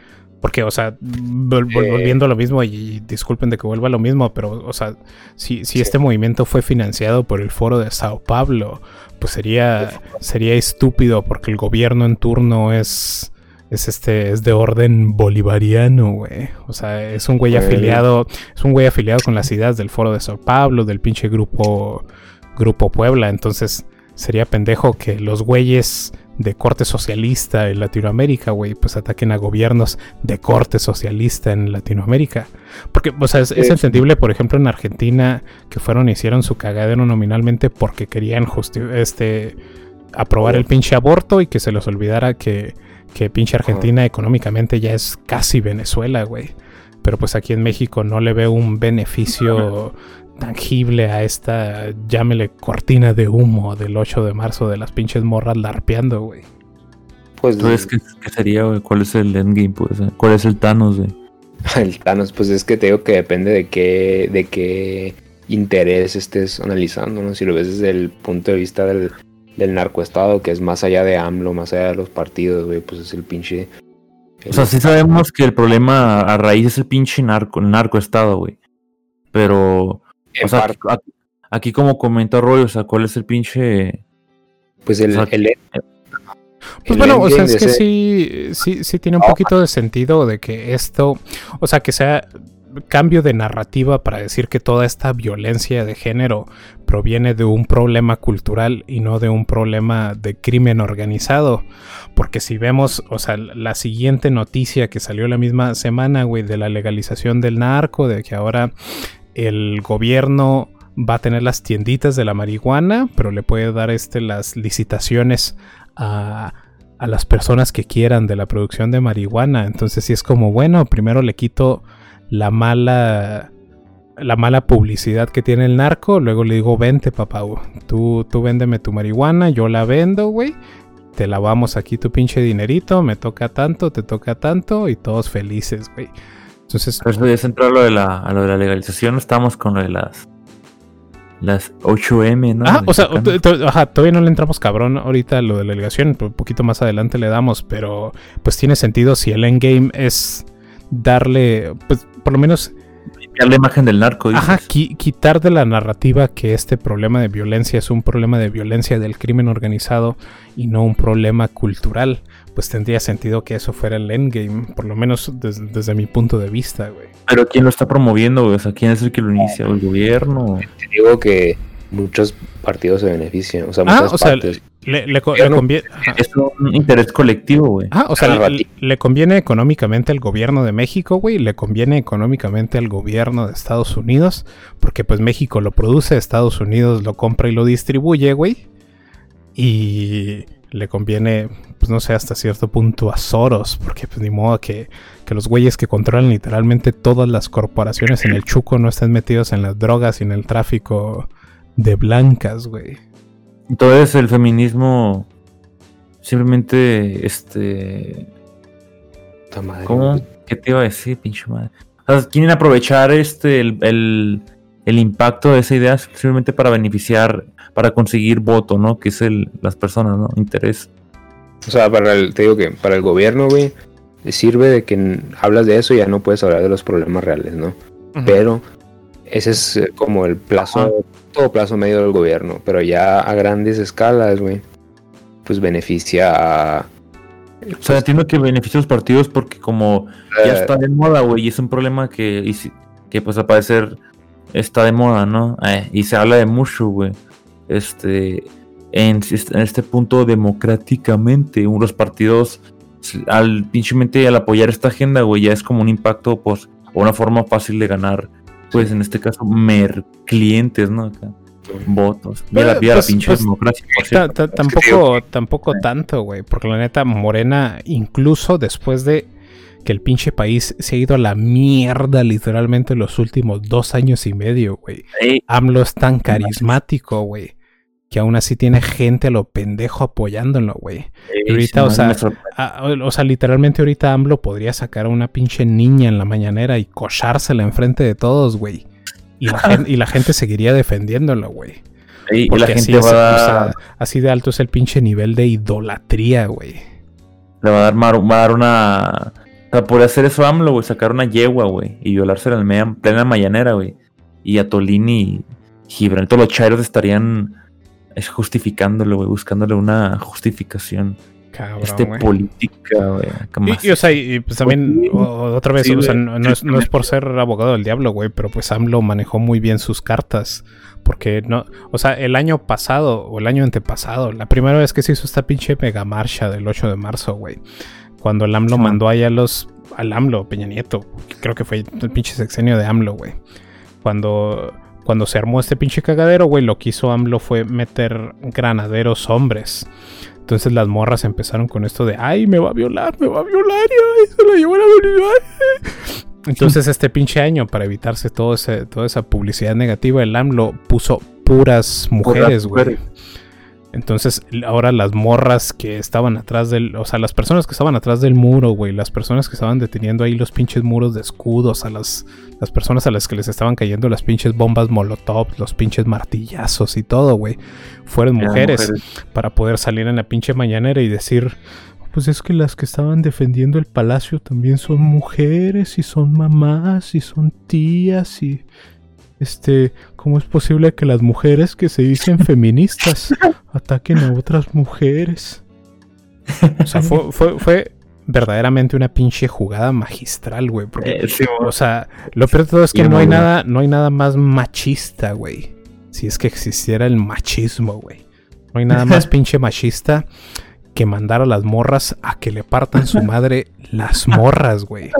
Porque, o sea, vol- vol- Eh. volviendo a lo mismo, y disculpen de que vuelva a lo mismo, pero, o sea, si, si Sí. este movimiento fue financiado por el foro de Sao Paulo, pues sería, sería estúpido porque el gobierno en turno es, es este, es de orden bolivariano, güey. O sea, es un güey afiliado, es un güey afiliado con las ideas del foro de Sao Paulo, del pinche grupo, grupo Puebla. Entonces, sería pendejo que los güeyes de corte socialista en Latinoamérica, güey, pues ataquen a gobiernos de corte socialista en Latinoamérica. Porque, o sea, es, entendible, por ejemplo, en Argentina, que fueron y hicieron su cagadero nominalmente porque querían este aprobar el pinche aborto y que se les olvidara que, Que pinche Argentina económicamente ya es casi Venezuela, güey. Pero pues aquí en México no le veo un beneficio tangible a esta, llámele cortina de humo del 8 de marzo de las pinches morras larpeando, güey. Pues Entonces, ¿qué, qué sería, güey? ¿Cuál es el endgame, pues? ¿Cuál es el Thanos, güey? el Thanos, pues es que te digo que depende de qué, de qué interés estés analizando, ¿no? Si lo ves desde el punto de vista del, del narcoestado, que es más allá de AMLO, más allá de los partidos, güey, pues es el pinche. O sea, sí sabemos que el problema a raíz es el pinche narco, el narcoestado, güey. Pero, en o sea, parte, aquí, aquí como comentó Roy, o sea, ¿cuál es el pinche...? pues el, o sea, el- Pues el bueno, o sea, es de que ese- sí, sí, sí tiene un poquito de sentido de que esto, o sea, que sea cambio de narrativa para decir que toda esta violencia de género proviene de un problema cultural y no de un problema de crimen organizado. Porque si vemos, o sea, la siguiente noticia que salió la misma semana, güey, de la legalización del narco, de que ahora el gobierno va a tener las tienditas de la marihuana, pero le puede dar este las licitaciones a, a las personas que quieran de la producción de marihuana. Entonces sí es como, bueno, primero le quito la mala la mala publicidad que tiene el narco, luego le digo, vente papá, tú, tú véndeme tu marihuana, yo la vendo, güey. Te lavamos aquí tu pinche dinerito, me toca tanto, te toca tanto y todos felices, güey. Entonces, Pero ya entrar a lo de la, a lo de la legalización, estamos con lo de las... Las 8M, ¿no? Ah, o sea, ajá, todavía no le entramos cabrón ahorita a lo de la delegación, un poquito más adelante le damos, pero pues tiene sentido si el endgame es darle, pues por lo menos, Limpiar la imagen del narco, dices. ajá, qui- quitar de la narrativa que este problema de violencia es un problema de violencia del crimen organizado y no un problema cultural, pues tendría sentido que eso fuera el endgame, por lo menos des- desde mi punto de vista, güey. Pero ¿quién lo está promoviendo, güey? O sea, ¿quién es el que lo inicia? ¿El gobierno? te digo que muchos partidos se benefician, o sea, Ah, muchas o sea, partes. Le, le le no- conviene... Es un interés colectivo, güey. Ah, o sea, le conviene económicamente al gobierno de México, güey, le conviene económicamente al gobierno de Estados Unidos, porque pues México lo produce, Estados Unidos lo compra y lo distribuye, güey. Y le conviene, pues no sé, hasta cierto punto a Soros, porque pues ni modo que, que los güeyes que controlan literalmente todas las corporaciones en el Chuco no estén metidos en las drogas y en el tráfico de blancas, güey. Entonces el feminismo simplemente, este... Madre, ¿Cómo? ¿Qué te iba a decir, pinche madre? O sea, quieren aprovechar este el, el, el impacto de esa idea simplemente para beneficiar, para conseguir voto, ¿no? Que es el, las personas, ¿no? Interés. O sea, para el, te digo que para el gobierno, güey, sirve de que hablas de eso y ya no puedes hablar de los problemas reales, ¿no? Pero ese es eh, como el plazo, Ajá. todo plazo medio del gobierno, pero ya a grandes escalas, güey, pues beneficia a... O sea, entiendo que beneficia a los partidos porque como ya eh, está de moda, güey, y es un problema que, y si- que pues al parecer está de moda, ¿no? Eh, y se habla de mucho, güey. Este, en, en este punto democráticamente, los partidos, al pinchemente al apoyar esta agenda, güey, ya es como un impacto, pues, o una forma fácil de ganar, pues en este caso, mer clientes, ¿no? Acá, votos. Mira, Pues, mira pues, la pinche pues, democracia, por Ta- cierto. ta- tampoco, tampoco tanto, güey. Porque la neta, Morena, incluso después de que el pinche país se ha ido a la mierda literalmente los últimos dos años y medio, güey. Ey, AMLO es tan carismático, güey. Que aún así tiene gente a lo pendejo apoyándolo, güey. ey, ahorita, sí, o sea, o sea, literalmente ahorita AMLO podría sacar a una pinche niña en la mañanera y cochársela enfrente de todos, güey. Y la, gen- y la gente seguiría defendiéndolo, güey. Ey, y la así, gente es, va a o sea, así de alto es el pinche nivel de idolatría, güey. Le va a dar, mar- va a dar una. O sea, podría hacer eso AMLO, güey, sacar una yegua, güey, y violársela en plena mañanera, güey. Y a Tolini y Gibran, todos los chairos estarían es, justificándolo, güey, buscándole una justificación. Cabrón, este política, güey. Y, y, o sea, y, pues también, o- otra vez, Sí, o sea, no, no es, no es por ser abogado del diablo, güey, pero pues AMLO manejó muy bien sus cartas. Porque no, o sea, el año pasado o el año antepasado, la primera vez que se hizo esta pinche mega marcha del 8 de marzo, güey. Cuando el AMLO Ajá. mandó allá los, al AMLO, Peña Nieto, creo que fue el pinche sexenio de AMLO, güey. Cuando, cuando se armó este pinche cagadero, güey, lo que hizo AMLO fue meter granaderos hombres Entonces las morras empezaron con esto de, ay, me va a violar, me va a violar, y ay, se la llevó a violar. Entonces este pinche año, para evitarse todo ese, toda esa publicidad negativa, el AMLO puso puras mujeres, güey. Entonces, ahora las morras que estaban atrás del. O sea, las personas que estaban atrás del muro, güey. Las personas que estaban deteniendo ahí los pinches muros de escudos. A las, las personas a las que les estaban cayendo las pinches bombas molotov, los pinches martillazos y todo, güey. Fueron mujeres, mujeres. para poder salir en la pinche mañanera y decir. Pues es que las que estaban defendiendo el palacio también son mujeres y son mamás y son tías y. Este, ¿cómo es posible que las mujeres que se dicen feministas ataquen a otras mujeres? O sea, fue, fue, fue verdaderamente una pinche jugada magistral, güey. Porque, Eh, sí, o sea, lo peor de todo es que no hay nada, no hay nada más machista, güey. Si es que existiera el machismo, güey. No hay nada más pinche machista que mandar a las morras a que le partan su madre las morras, güey.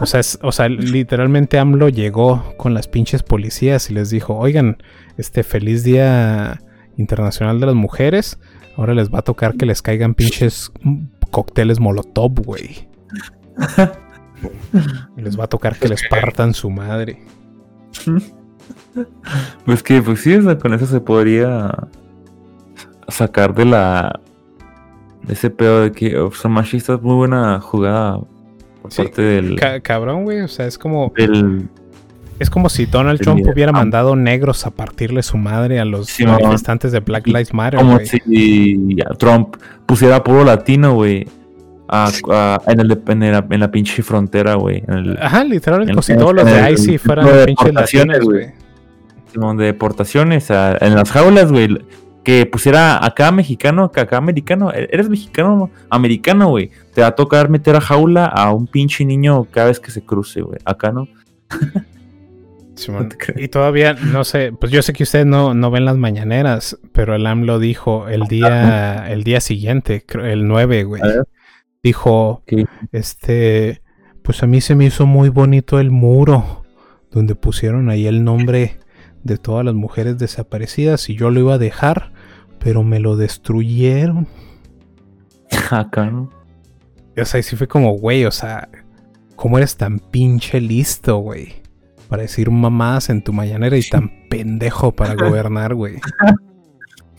O sea, es- o sea, literalmente AMLO llegó con las pinches policías y les dijo, oigan, este feliz día internacional de las mujeres, ahora les va a tocar que les caigan pinches cócteles molotov, güey. Les va a tocar que les partan su madre. Pues que, pues sí, con eso se podría sacar de la. Ese pedo de que oh, son machistas. Muy buena jugada por Sí, parte del. Ca- cabrón, güey, o sea, es como del es como si Donald Trump líder. hubiera Ah. mandado negros a partirle su madre a los Sí, manifestantes de Black Lives Matter, como si Trump pusiera puro latino, güey. a- a- en, el, en, la, en la pinche frontera, güey. El Ajá, literalmente, en- como si todos los de el ICE tipo fueran de pinches latinos, güey. de deportaciones, a- en las jaulas, güey. Que pusiera acá mexicano, acá, acá americano. E- Eres mexicano, americano, güey. Te va a tocar meter a jaula a un pinche niño cada vez que se cruce, güey. Acá no. Y todavía, no sé, pues yo sé que ustedes no, no ven las mañaneras, pero el AMLO dijo el día, el día siguiente, el 9, güey. Dijo, ¿Qué? este, pues a mí se me hizo muy bonito el muro, donde pusieron ahí el nombre de todas las mujeres desaparecidas y yo lo iba a dejar, pero me lo destruyeron. Acá no. O sea, y sí fue como, güey, o sea, ¿cómo eres tan pinche listo, güey? Para decir mamás en tu mañanera y tan pendejo para gobernar, güey.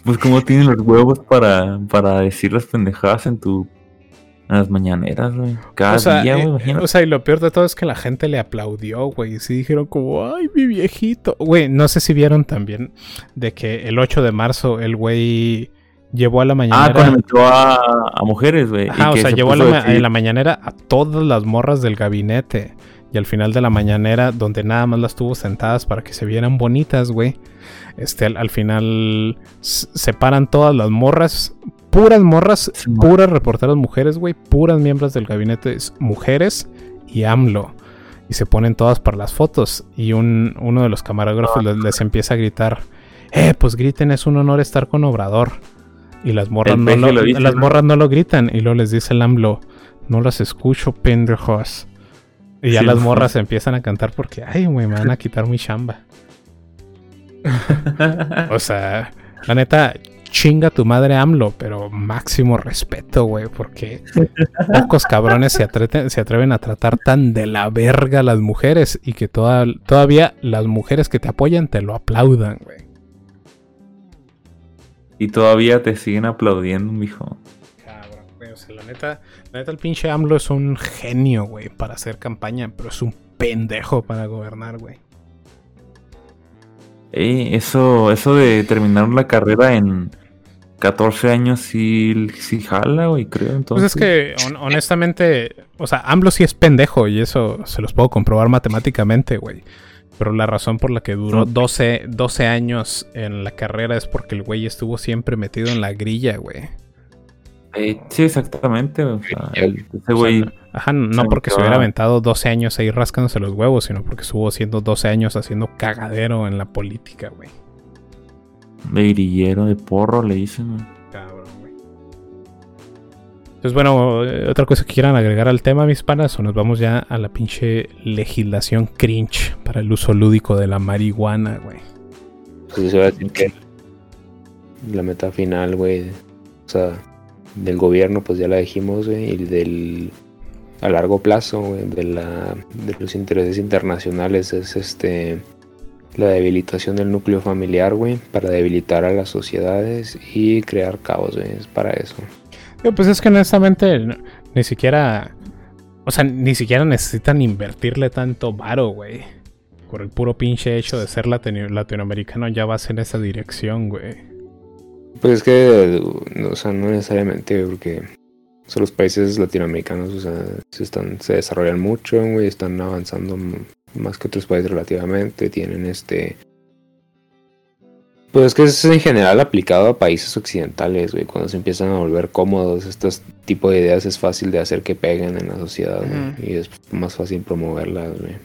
Pues como tienen los huevos para, para decir las pendejadas en tu. En las mañaneras, güey. Cada O sea, día, güey, eh, imagínate. o sea, y lo peor de todo es que la gente le aplaudió, güey. Y sí dijeron como, ay, mi viejito. Güey, no sé si vieron también de que el 8 de marzo el güey llevó a la Ah, mañanera... cuando metió a, a mujeres, güey. y Ajá, o sea, se llevó a la, mañanera a todas las morras del gabinete. Y al final de la mañanera, donde nada más las tuvo sentadas para que se vieran bonitas, güey. Este, al, al final separan todas las morras, puras morras, Sí, mo- puras reporteras mujeres, güey, puras miembros del gabinete mujeres y AMLO. Y se ponen todas para las fotos. Y un, uno de los camarógrafos les, les empieza a gritar: Eh, pues griten, es un honor estar con Obrador. Y las morras, no lo, lo dice, las ¿no? morras no lo gritan. Y luego les dice el AMLO: No las escucho, pendejos. Y ya Sí, las morras empiezan a cantar porque, ay, güey, me van a quitar mi chamba. O sea, la neta, chinga tu madre AMLO, pero máximo respeto, güey, porque pocos cabrones se, atreten- se atreven a tratar tan de la verga a las mujeres y que toda- todavía las mujeres que te apoyan te lo aplaudan, güey. y todavía te siguen aplaudiendo, mijo. Cabrón, güey, o sea, la neta, la neta, el pinche AMLO es un genio, güey, para hacer campaña, pero es un pendejo para gobernar, güey. Eh, eso, eso de terminar la carrera en 14 años sí, sí jala, güey, creo. Pues Entonces, es que, hon- honestamente, o sea, AMLO sí es pendejo y eso se los puedo comprobar matemáticamente, güey. Pero la razón por la que duró No. 12, 12 años en la carrera es porque el güey estuvo siempre metido en la grilla, güey. eh, sí, exactamente. O sea, El- ese O güey. sea, ajá, no se porque se hubiera aventado 12 años ahí rascándose los huevos, sino porque estuvo haciendo 12 años haciendo cagadero en la política, güey. De grillero, de porro, le dicen. güey. Cabrón, güey. Entonces, bueno, eh, otra cosa que quieran agregar al tema, mis panas, o nos vamos ya a la pinche legislación cringe para el uso lúdico de la marihuana, güey. Pues eso iba a decir que la meta final, güey. O sea, del gobierno, pues ya la dijimos, güey, y del a largo plazo, güey, de, la, de los intereses internacionales es este la debilitación del núcleo familiar, güey, para debilitar a las sociedades y crear caos, güey, es para eso. Yo, pues es que honestamente n- ni siquiera, o sea, ni siquiera necesitan invertirle tanto varo, güey. Por el puro pinche hecho de ser latino- latinoamericano ya vas en esa dirección, güey. Pues es que, o sea, no necesariamente, porque o sea, los países latinoamericanos, o sea, se, están, se desarrollan mucho, güey, están avanzando más que otros países relativamente, tienen este... Pues es que es en general aplicado a países occidentales, güey, cuando se empiezan a volver cómodos, estos tipos de ideas es fácil de hacer que peguen en la sociedad, güey, y es más fácil promoverlas, güey.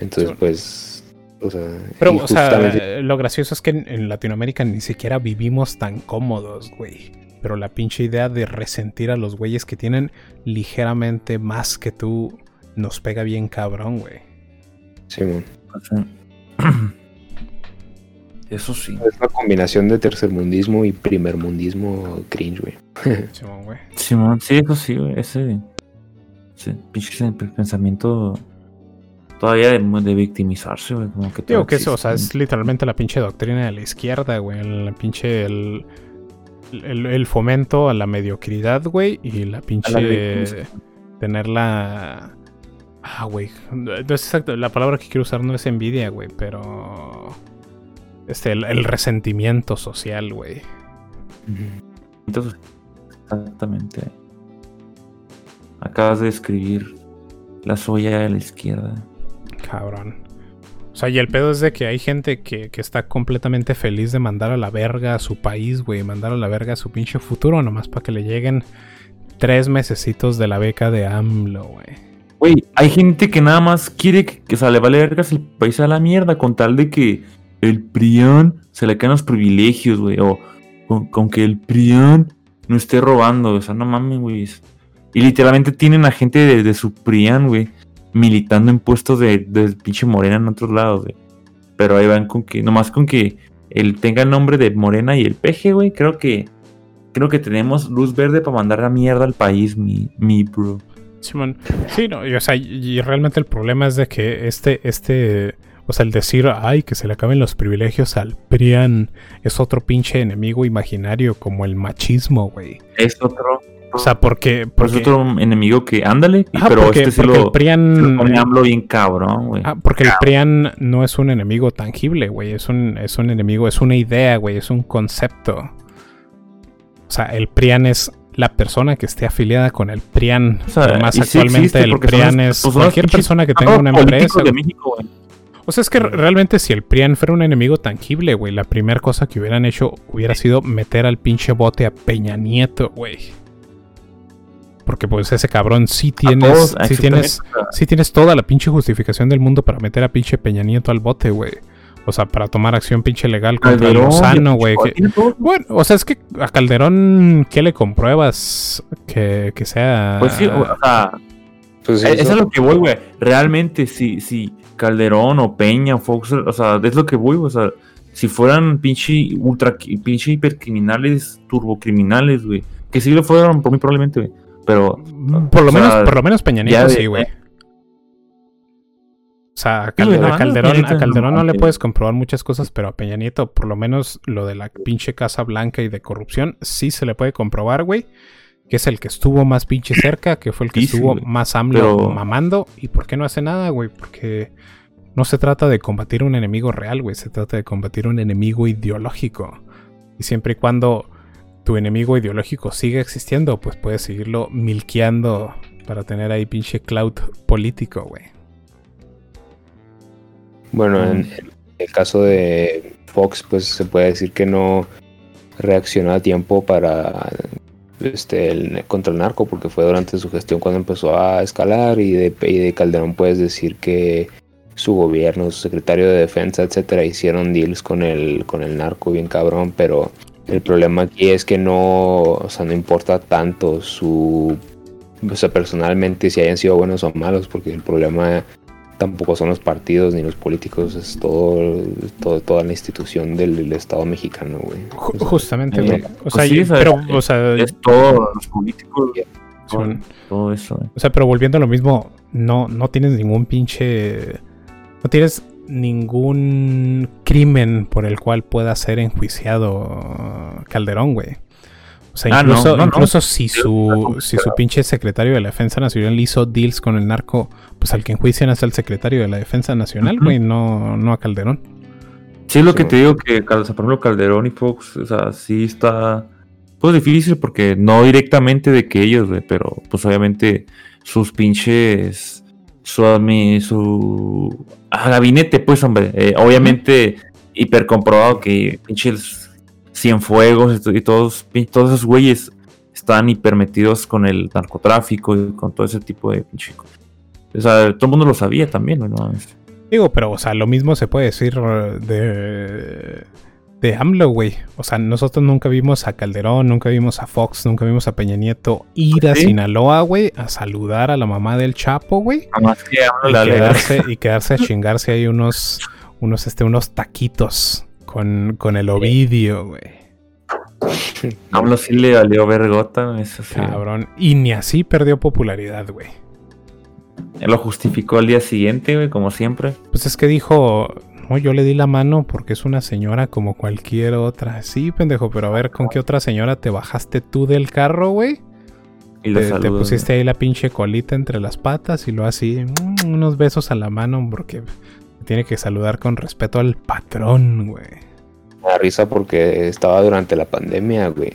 Entonces, Sí. pues, o sea... Pero, o sea, lo gracioso es que en, en Latinoamérica ni siquiera vivimos tan cómodos, güey. Pero la pinche idea de resentir a los güeyes que tienen ligeramente más que tú nos pega bien cabrón, güey. Simón. Sí. Eso sí. Es una combinación de tercermundismo y primermundismo cringe, güey. Simón, güey. Simón, sí, eso sí, güey. Ese, ese pinche pensamiento todavía de, de victimizarse, güey. Como que Digo eso, o sea, es literalmente la pinche doctrina de la izquierda, güey. El pinche. El, el, el fomento a la mediocridad, güey. Y la la pinche. victimización. tener la. Ah, güey. No es exacto. La palabra que quiero usar no es envidia, güey. Pero. Este, el, el resentimiento social, güey. Entonces, exactamente. Acabas de escribir la soya de la izquierda. Cabrón. O sea, y el pedo es de que hay gente que, que está completamente feliz de mandar a la verga a su país, güey. Mandar a la verga a su pinche futuro, nomás para que le lleguen tres mesecitos de la beca de AMLO, güey. Güey, hay gente que nada más quiere que, que se le vale vergas el país a la mierda con tal de que el PRIAN se le caen los privilegios, güey. O con, con que el PRIAN no esté robando, o sea, no mames, güey. Y literalmente tienen a gente de, su PRIAN, güey, militando en puestos de, de pinche Morena en otros lados, güey. Pero ahí van con que, nomás con que él tenga el nombre de Morena y el peje, güey, creo que creo que tenemos luz verde para mandar la mierda al país, mi, mi bro. Simón. Sí, no, y, o sea, y, realmente el problema es de que este, este, o sea, el decir, ay, que se le acaben los privilegios al PRIAN es otro pinche enemigo imaginario como el machismo, güey. Es otro, O sea, porque, porque, otro enemigo que, ándale, Ajá, pero porque- este porque lo, el PRIAN lo pone bien cabrón, güey. Ah, porque el PRIAN no es un enemigo tangible, güey. Es un, es un enemigo, es una idea, güey. Es un concepto. O sea, el PRIAN es la persona que esté afiliada con el PRIAN. O sea, Además, sí actualmente el PRIAN es pues cualquier persona que tenga una empresa. de güey. México, güey. O sea, es que re- realmente si el PRIAN fuera un enemigo tangible, güey, la primera cosa que hubieran hecho hubiera sido meter al pinche bote a Peña Nieto, güey. Porque pues ese cabrón sí tienes, todos, sí tienes, sí tienes toda la pinche justificación del mundo para meter a pinche Peña Nieto al bote, güey. O sea, para tomar acción pinche legal contra Calderón, Lozano, güey. Bueno, o sea, es que a Calderón, ¿qué le compruebas que, que sea? Pues sí, o sea, Pues sí, Eh, eso es lo que voy, güey. Realmente, si, si Calderón o Peña o Fox, o sea, es lo que voy, o sea, si fueran pinche ultra, pinche hipercriminales, turbocriminales, güey, que sí lo fueron por mí probablemente, güey, pero Por lo o sea, menos, por lo menos Peña Nieto sí, güey. O sea, a, Calderón, a no, no le puedes comprobar muchas cosas, pero a Peña Nieto, por lo menos lo de la pinche Casa Blanca y de corrupción, sí se le puede comprobar, güey. Que es el que estuvo más pinche cerca, que fue el que Sí, estuvo más AMLO Pero- mamando. ¿Y por qué no hace nada, güey? Porque no se trata de combatir un enemigo real, güey. Se trata de combatir un enemigo ideológico. Y siempre y cuando tu enemigo ideológico siga existiendo, pues puedes seguirlo milqueando para tener ahí pinche cloud político, güey. Bueno, en Mm. el caso de Fox, pues se puede decir que no reaccionó a tiempo para este el, contra el narco, porque fue durante su gestión cuando empezó a escalar y de, y de Calderón puedes decir que su gobierno, su secretario de defensa, etcétera, hicieron deals con el, con el narco bien cabrón, pero el problema aquí es que no, o sea, no importa tanto su, o sea, personalmente si hayan sido buenos o malos, porque el problema tampoco son los partidos ni los políticos, es todo, todo toda la institución del, del Estado mexicano, güey. Ju- O sea, Justamente, eh, güey. O Pues sea, sí, yo- pero, o sea, Es todo, los políticos, son- todo eso. eh. O sea, pero volviendo a lo mismo, no, no tienes ningún pinche. No tienes ningún crimen por el cual pueda ser enjuiciado Calderón, güey. O sea, Ah, no, incluso, no, incluso si su, si su pinche secretario de la Defensa Nacional hizo deals con el narco, pues al que enjuician es al secretario de la Defensa Nacional, güey, no, no a Calderón. Sí, es lo que te digo que, Cal- o sea, por ejemplo, Calderón y Fox, o sea, sí está pues difícil porque no directamente de que ellos, güey, pero pues obviamente sus pinches, su, su ah, gabinete, pues, hombre, eh, obviamente hiper comprobado que pinches Cienfuegos y to- y todos, todos esos güeyes están hiper metidos con el narcotráfico y con todo ese tipo de pinche. O sea, todo el mundo lo sabía también, ¿no? Digo, pero, o sea, lo mismo se puede decir eh, de, de AMLO, güey. O sea, nosotros nunca vimos a Calderón, nunca vimos a Fox, nunca vimos a Peña Nieto ir a Sí. Sinaloa, güey, a saludar a la mamá del Chapo, güey. AMLO Y quedarse, y quedarse a chingarse ahí unos, unos, este, unos taquitos con, con el Ovidio, güey. AMLO sí le valió vergota, eso sí. Cabrón. Y ni así perdió popularidad, güey. Él lo justificó al día siguiente, güey, como siempre. Pues es que dijo, no, yo le di la mano porque es una señora como cualquier otra. Sí, pendejo, pero a ver, ¿con qué otra señora te bajaste tú del carro, güey? Y le Te, te saludó. pusiste ahí la pinche colita entre las patas y lo así, mm, unos besos a la mano porque tiene que saludar con respeto al patrón, güey. Da risa porque estaba durante la pandemia, güey.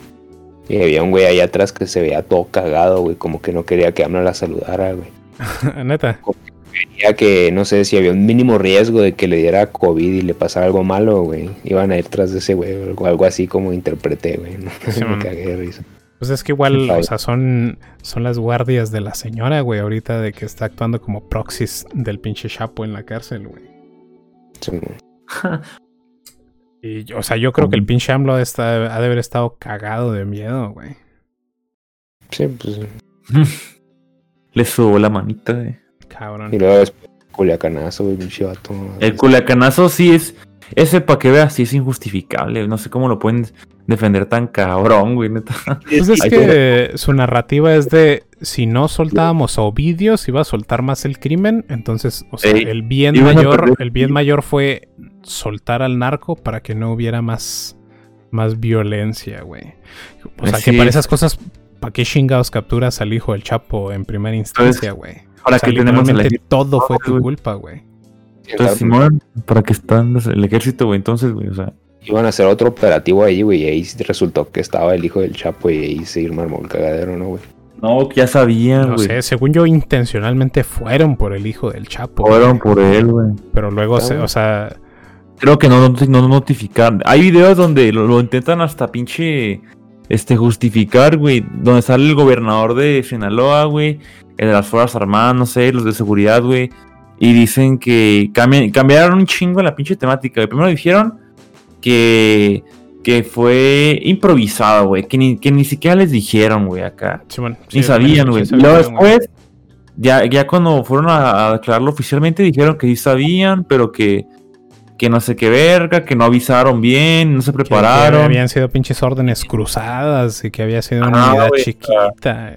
Y había un güey allá atrás que se veía todo cagado, güey, como que no quería que AMLO la saludara, güey. Neta. Quería que, no sé, si había un mínimo riesgo de que le diera COVID y le pasara algo malo, güey. Iban a ir tras de ese güey, o algo, así como interpreté, güey. ¿no? Sí, Me cagué de risa. Pues es que igual, o sea, son, son las guardias de la señora, güey, ahorita de que está actuando como proxies del pinche Chapo en la cárcel, güey. Sí. Y, o sea, yo creo que el pinche AMLO ha de, estar- ha de haber estado cagado de miedo, güey. Sí, pues. Le subo la manita, güey. Cabrón. Y luego después, culiacanazo, güey, pinche vato. El culiacanazo sí es. Ese para que veas, sí es injustificable. No sé cómo lo pueden defender tan cabrón, güey, neta. Pues es que su narrativa es de si no soltábamos a Ovidio, se iba a soltar más el crimen. Entonces, o sea, Ey, el bien mayor, el bien mayor fue soltar al narco para que no hubiera más, más violencia, güey. O sea, Así que para es. esas cosas, ¿para qué chingados capturas al hijo del Chapo en primera instancia, güey? Ahora O sea, que tenemos el literalmente ejército. todo fue tu güey. culpa, güey. Entonces, Simón, para que están el ejército, güey. Entonces, güey, o sea. Iban a hacer otro operativo ahí, güey, y ahí resultó que estaba el hijo del Chapo y ahí se armó el cagadero, ¿no, güey? No, que ya sabían, No güey. sé, según yo, intencionalmente fueron por el hijo del Chapo. Fueron por él, güey. Pero luego, se, o sea, Creo que no, no, no notificaron. Hay videos donde lo, lo intentan hasta pinche este justificar, güey. Donde sale el gobernador de Sinaloa, güey. El de las Fuerzas Armadas, no sé, los de seguridad, güey. Y dicen que cambian- cambiaron un chingo la pinche temática. Primero dijeron que, que fue improvisado, güey. Que ni, que ni siquiera les dijeron, güey, acá. Simón, Ni sí, sabían, sí güey. y luego después, ya, ya cuando fueron a, a declararlo oficialmente, dijeron que sí sabían, pero que, que no sé qué verga, que no avisaron bien, no se Que- que prepararon. habían sido pinches órdenes cruzadas y que había sido una Ah, unidad chiquita.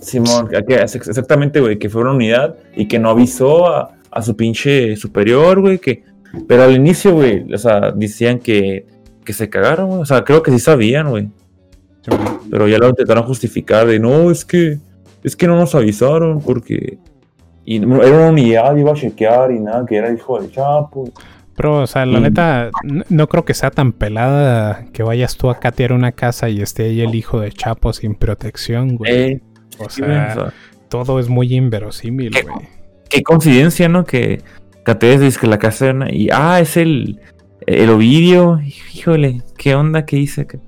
Simón, que- exactamente, güey, que fue una unidad y que no avisó a, a su pinche superior, güey, que... Pero al inicio, güey, o sea, decían que, que se cagaron, güey. O sea, creo que sí sabían, güey. Pero ya lo intentaron justificar de no, es que es que no nos avisaron porque y era una unidad, iba a chequear y nada, que era hijo del Chapo. Pero, o sea, la neta, no creo que sea tan pelada que vayas tú a catear una casa y esté ahí el hijo de Chapo sin protección, güey. Eh, o sí, sea, o sea, todo es muy inverosímil, ¿Qué? güey. qué coincidencia, ¿no? Que Catés dice que la casa y ah, es el el Ovidio, híjole, qué onda que hice que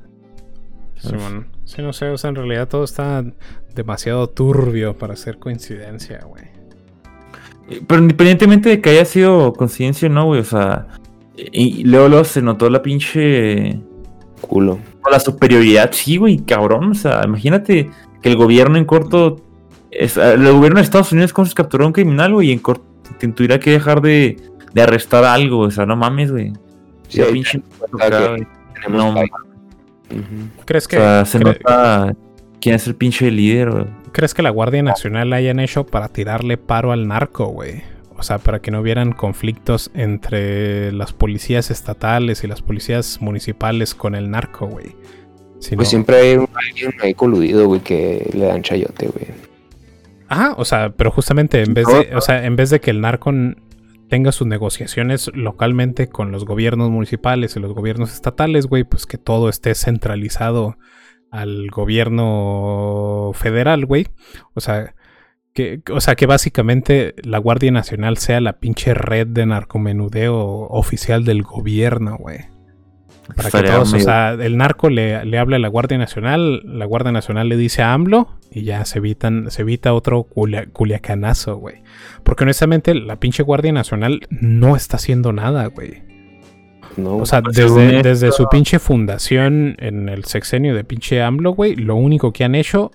Simón. Sí, no sé, o sea, en realidad todo está demasiado turbio para ser coincidencia, güey. Pero independientemente de que haya sido coincidencia o no, güey, o sea, y, y luego, luego se notó la pinche Culo. O la superioridad, sí, güey, cabrón. O sea, imagínate que el gobierno en corto. es- el gobierno de Estados Unidos, ¿cómo se capturó a un criminal, güey? Y en corto Te tuviera que dejar de, de arrestar algo, o sea, no mames, güey. Sí, pinche que tenemos No. ¿Crees O que, sea, se cre- nota quién es el pinche líder, güey. ¿Crees que la Guardia Nacional la hayan hecho para tirarle paro al narco, güey? O sea, para que no hubieran conflictos entre las policías estatales y las policías municipales con el narco, güey. Pues siempre hay un- alguien ahí coludido, güey, que le dan chayote, güey. Ajá, o sea, pero justamente en vez de, o sea, en vez de que el narco tenga sus negociaciones localmente con los gobiernos municipales y los gobiernos estatales, güey, pues que todo esté centralizado al gobierno federal, güey. O sea, que, o sea, que básicamente la Guardia Nacional sea la pinche red de narcomenudeo oficial del gobierno, güey. Para que todos, o sea, el narco le, le habla a la Guardia Nacional, la Guardia Nacional le dice a AMLO y ya se evitan, se evita otro culia- culiacanazo, güey. Porque honestamente la pinche Guardia Nacional no está haciendo nada, güey. No, O sea, Pues desde, desde su pinche fundación en el sexenio de pinche AMLO, güey, lo único que han hecho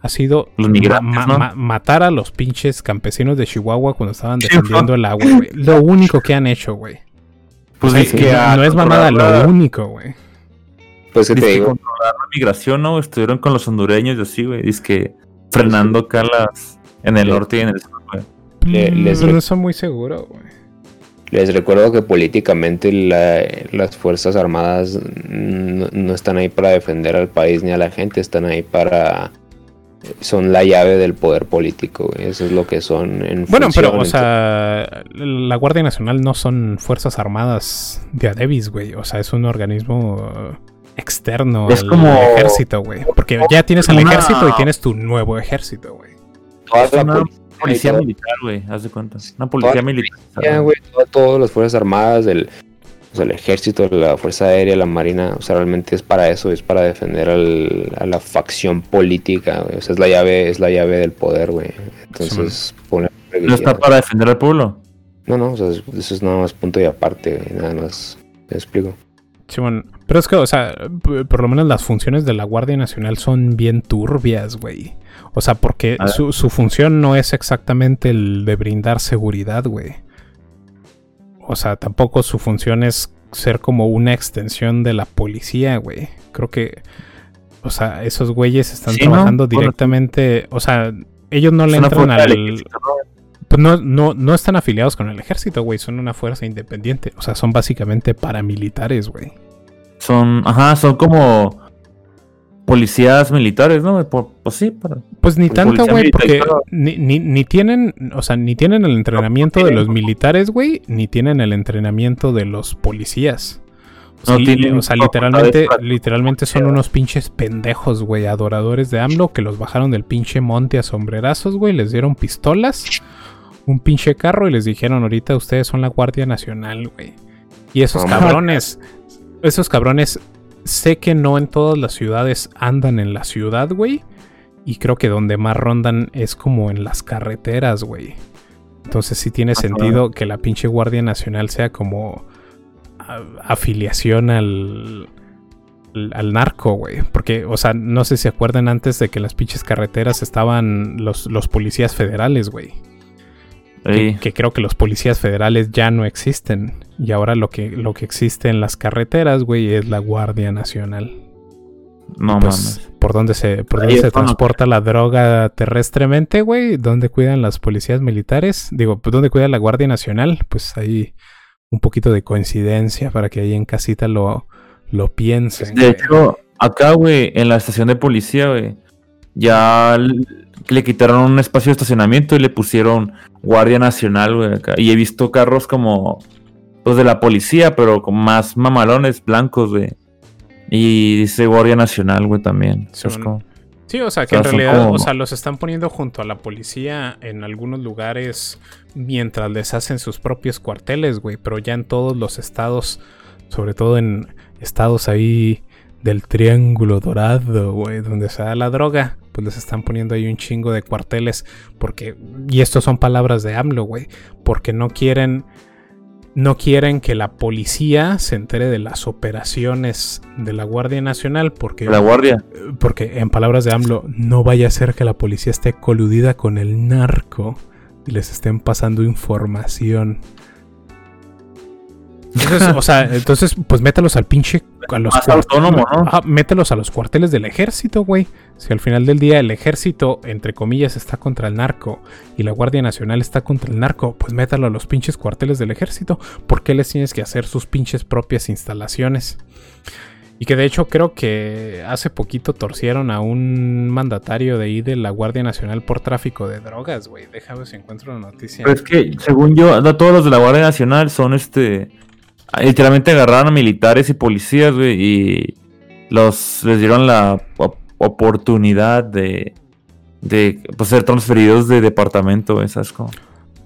ha sido Los migrantes, ¿no? Matar a los pinches campesinos de Chihuahua cuando estaban defendiendo el agua, güey. Lo único que han hecho, güey. Pues es que no- a no es mamada, lo único, güey. pues que te Dice digo, controlar la migración, ¿no? Estuvieron con los hondureños y así, güey. Dice que frenando acá las... En el Sí. norte y en el sur, güey. Le- les Mm, re- no estoy muy seguro, güey. les recuerdo que políticamente la- las Fuerzas Armadas no, no están ahí para defender al país ni a la gente, están ahí para... Son la llave del poder político, güey. Eso es lo que son en Bueno, pero, o sea, la Guardia Nacional no son fuerzas armadas de Adebis, güey. O sea, es un organismo externo Es al como- ejército, güey. Porque ya tienes al Una- ejército y tienes tu nuevo ejército, güey. Es una policía, Policía militar, güey. Haz de cuenta. Una policía Toda- militar. Ya, güey, toda- todas las fuerzas armadas, el, o sea, el ejército, la fuerza aérea, la marina, o sea, realmente es para eso, es para defender al- a la facción política, güey. O sea, es la llave, es la llave del poder, güey. Entonces, poner No está para defender al pueblo. No, no, o sea, es- eso es nada más punto y aparte, güey, nada más. Te explico. Simón, pero es que, o sea, por lo menos las funciones de la Guardia Nacional son bien turbias, güey. O sea, porque A ver. su, su función no es exactamente el de brindar seguridad, güey. O sea, tampoco su función es ser como una extensión de la policía, güey. Creo que, o sea, esos güeyes están Sí, ¿no? trabajando Bueno, directamente, o sea, ellos no le entran al... ejército, ¿no? Pues no, no, no están afiliados con el ejército, güey. Son una fuerza independiente. O sea, son básicamente paramilitares, güey. Son, ajá, son como policías militares, ¿no? Por- Pues sí, para... Pues ni tanto, güey, porque ni, ni, ni tienen, o sea, ni tienen el entrenamiento de los militares, güey, ni tienen el entrenamiento de los policías. O sea, No tienen o sea, literalmente, literalmente son unos pinches pendejos, güey, adoradores de AMLO que los bajaron del pinche monte a sombrerazos, güey, les dieron pistolas, un pinche carro y les dijeron, ahorita ustedes son la Guardia Nacional, güey. Y esos cabrones, esos cabrones, sé que no en todas las ciudades andan en la ciudad, güey. Y creo que donde más rondan es como en las carreteras, güey. Entonces sí tiene Ajá. sentido que la pinche Guardia Nacional sea como a- afiliación al, al, narco, güey. Porque, o sea, no sé si acuerdan antes de que en las pinches carreteras estaban los, los policías federales, güey. Que, creo que los policías federales ya no existen. Y ahora lo que, lo que existe en las carreteras, güey, es la Guardia Nacional. No Pues, mames. por dónde se, por dónde se transporta la droga terrestremente, güey, dónde cuidan las policías militares, digo, pues dónde cuida la Guardia Nacional, pues ahí un poquito de coincidencia para que ahí en casita lo, lo piensen. De hecho, acá, güey, en la estación de policía, güey, ya le quitaron un espacio de estacionamiento y le pusieron Guardia Nacional, güey, acá. Y he visto carros como los de la policía, pero con más mamalones blancos, güey. Y dice Guardia Nacional, güey, también. Sí, como- o sea, que O en sea, realidad, como- o sea, los están poniendo junto a la policía en algunos lugares mientras les hacen sus propios cuarteles, güey, pero ya en todos los estados, sobre todo en estados ahí del Triángulo Dorado, güey, donde se da la droga, pues les están poniendo ahí un chingo de cuarteles porque y esto son palabras de AMLO, güey, porque no quieren no quieren que la policía se entere de las operaciones de la Guardia Nacional porque La Guardia. porque en palabras de AMLO, no vaya a ser que la policía esté coludida con el narco y les estén pasando información. Entonces, o sea, entonces, pues mételos al pinche. A los Más autónomo, ¿no? Ajá, mételos a los cuarteles del ejército, güey. Si al final del día el ejército, entre comillas, está contra el narco y la Guardia Nacional está contra el narco, pues métalo a los pinches cuarteles del ejército. ¿Por qué les tienes que hacer sus pinches propias instalaciones? Y que de hecho creo que hace poquito torcieron a un mandatario de ahí de la Guardia Nacional por tráfico de drogas, güey. Déjame si encuentro la noticia. Pero es que, según yo, no, todos los de la Guardia Nacional son este. Literalmente agarraron a militares y policías, güey, y los les dieron la op- oportunidad de, de pues, ser transferidos de departamento, güey, ¿sabes?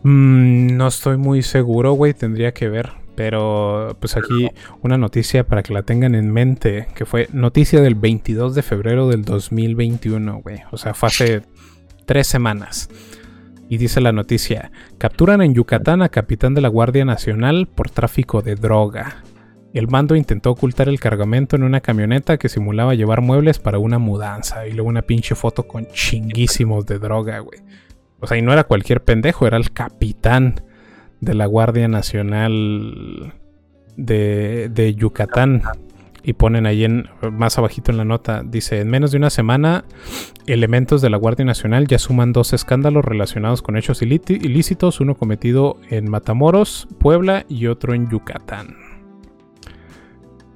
Mm, no estoy muy seguro, güey, tendría que ver. Pero pues aquí una noticia para que la tengan en mente, que fue noticia del 22 de febrero del 2021, güey. O sea, fue hace tres semanas. Y dice la noticia, capturan en Yucatán a capitán de la Guardia Nacional por tráfico de droga. El mando intentó ocultar el cargamento en una camioneta que simulaba llevar muebles para una mudanza. Y luego una pinche foto con chinguísimos de droga, güey. O sea, y no era cualquier pendejo, era el capitán de la Guardia Nacional de, de Yucatán. Y ponen ahí en, más abajito en la nota, dice, en menos de una semana, elementos de la Guardia Nacional ya suman dos escándalos relacionados con hechos ilícitos, uno cometido en Matamoros, Puebla y otro en Yucatán.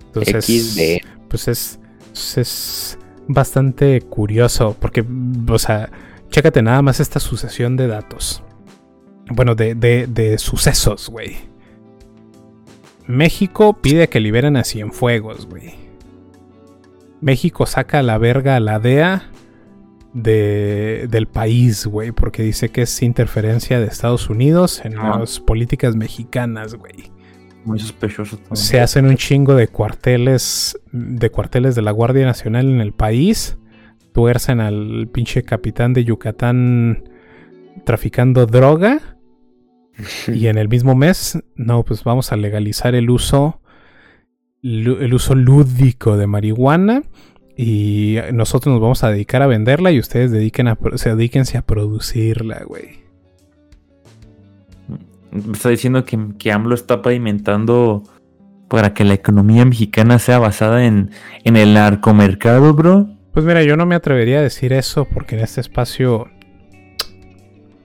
Entonces, XD. pues es, es bastante curioso, porque, o sea, chécate nada más esta sucesión de datos. Bueno, de, de, de sucesos, güey. México pide que liberen a Cienfuegos, güey. México saca a la verga a la DEA de, del país, güey, porque dice que es interferencia de Estados Unidos en Ah. las políticas mexicanas, güey. Muy sospechoso. todo. Se hacen un chingo de cuarteles de cuarteles de la Guardia Nacional en el país. Tuercen al pinche capitán de Yucatán traficando droga. Y en el mismo mes, no, pues vamos a legalizar el uso el uso lúdico de marihuana y nosotros nos vamos a dedicar a venderla y ustedes dediquen a, dedíquense a producirla, güey. Me está diciendo que, que AMLO está pavimentando para que la economía mexicana sea basada en, en el narcomercado, bro. Pues mira, yo no me atrevería a decir eso porque en este espacio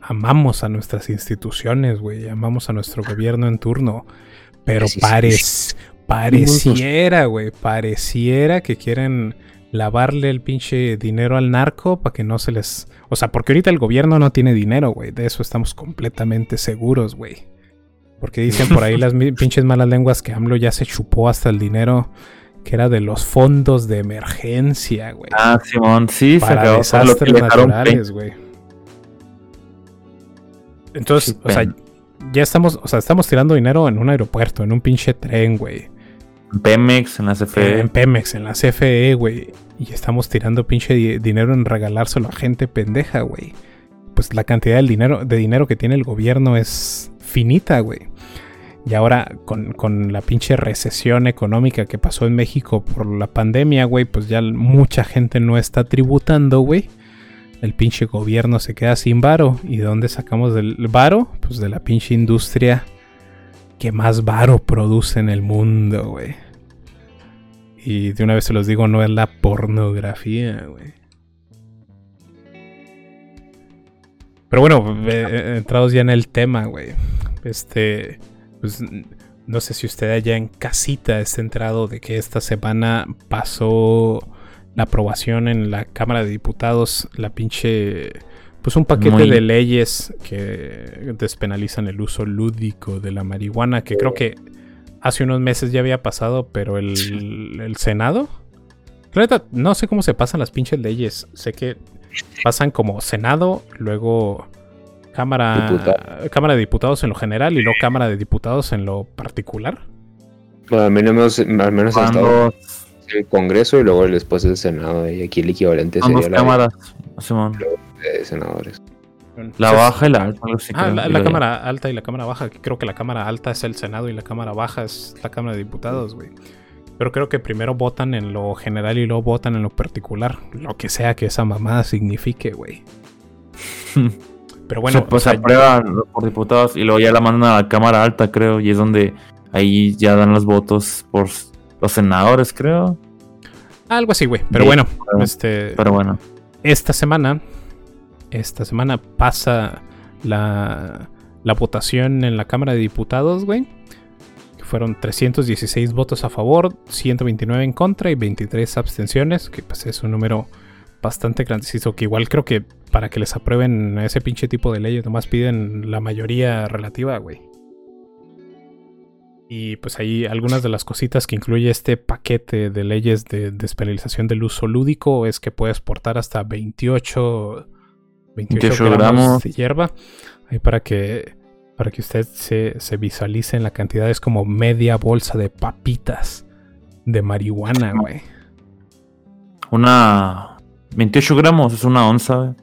amamos a nuestras instituciones, güey, amamos a nuestro gobierno en turno, pero Sí, sí, parec- pareciera, güey, pareciera que quieren lavarle el pinche dinero al narco para que no se les... O sea, porque ahorita el gobierno no tiene dinero, güey, de eso estamos completamente seguros, güey. Porque dicen por ahí las pinches malas lenguas que AMLO ya se chupó hasta el dinero que era de los fondos de emergencia, güey Ah, Simón, sí, se para acabó con lo que desastres naturales, güey. Entonces, o sea, ya estamos, o sea, estamos tirando dinero en un aeropuerto, en un pinche tren, güey. en Pemex, en la En CFE. Pemex, en la CFE, güey. Y estamos tirando pinche di- dinero en regalárselo a gente pendeja, güey. Pues la cantidad del dinero, de dinero que tiene el gobierno es finita, güey. Y ahora con, con la pinche recesión económica que pasó en México por la pandemia, güey, pues ya mucha gente no está tributando, güey. El pinche gobierno se queda sin varo. ¿Y de dónde sacamos del varo? Pues de la pinche industria que más varo produce en el mundo, güey. Y de una vez se los digo, no es la pornografía, güey. Pero bueno, eh, eh, entrados ya en el tema, güey. Este, pues no sé si usted allá en casita está enterado de que esta semana pasó la aprobación en la Cámara de Diputados, la pinche, pues un paquete Muy- de leyes que despenalizan el uso lúdico de la marihuana, que creo que hace unos meses ya había pasado, pero el, el Senado, la no sé cómo se pasan las pinches leyes, sé que pasan como Senado, luego Cámara, Diputado. Cámara de Diputados en lo general y luego Cámara de Diputados en lo particular. Bueno, al menos, al menos el Congreso y luego después el Senado. Y aquí el equivalente son dos sería la cámaras, Simón. de senadores. La baja y la alta. Ah, la, la cámara alta y la cámara baja. Creo que la cámara alta es el Senado y la cámara baja es la Cámara de Diputados, güey. Pero creo que primero votan en lo general y luego votan en lo particular. Lo que sea que esa mamada signifique, güey. Pero bueno, se, pues, o sea, se aprueban por diputados y luego ya la mandan a la Cámara Alta, creo, y es donde ahí ya dan los votos por los senadores, creo. algo así, güey. Pero Sí, bueno, pero- este, Pero bueno. esta semana, esta semana pasa la, la votación en la Cámara de Diputados, güey. Que fueron 316 votos a favor, 129 en contra y 23 abstenciones, que pues es un número bastante grandecito, que igual creo que para que les aprueben ese pinche tipo de leyes nomás piden la mayoría relativa, güey. Y pues ahí algunas de las cositas que incluye este paquete de leyes de despenalización del uso lúdico es que puedes portar hasta 28, 28, 28 gramos, gramos. de hierba. Ahí para que, para que usted se, se visualice en la cantidad, es como media bolsa de papitas de marihuana, güey. Una 28 gramos es una onza, güey.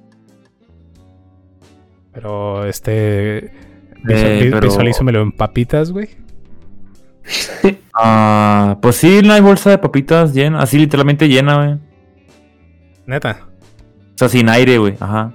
Pero este. visual- Eh, pero- Visualízamelo en papitas, güey. Ah, pues sí, no hay bolsa de papitas llena, así literalmente llena, güey. Neta. O sea, sin aire, güey. Ajá.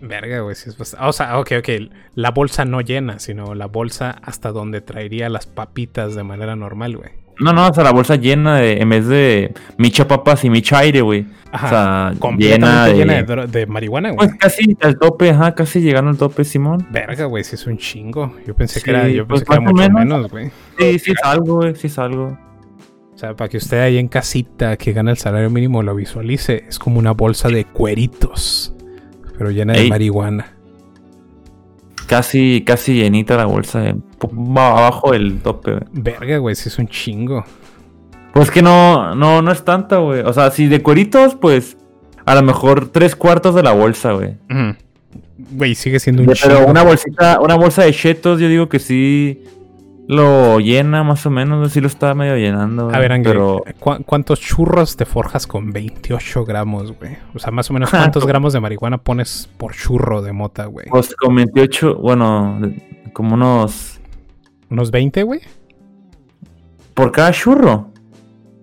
Verga, güey. es bast- O sea, ok, ok. La bolsa no llena, sino la bolsa hasta donde traería las papitas de manera normal, güey. No, no, o sea, la bolsa llena de, en vez de micha papas y micha aire, güey. Ajá. O sea, completamente llena de, llena de, de marihuana, güey. Pues casi al tope, ajá, casi llegando al tope, Simón. Verga, güey, sí es un chingo. Yo pensé Sí, que era, yo pues, pensé que era mucho menos. güey. Sí, sí es algo, güey, sí es algo. O sea, para que usted ahí en casita que gana el salario mínimo lo visualice, es como una bolsa de cueritos, pero llena de marihuana. Casi, casi llenita la bolsa, eh, abajo del tope, güey. Verga, güey, sí es un chingo. Pues que no, no, no es tanta, güey. O sea, si de cueritos, pues a lo mejor tres cuartos de la bolsa, güey. Güey, sigue siendo un Pero chingo. una bolsita, una bolsa de chetos, yo digo que sí lo llena más o menos, sí lo está medio llenando. A ver, Ángel, Pero ¿cu- ¿cuántos churros te forjas con 28 gramos, güey? O sea, más o menos, ¿cuántos gramos de marihuana pones por churro de mota, güey? pues con 28, bueno, como unos... ¿Unos 20, güey? ¿Por cada churro?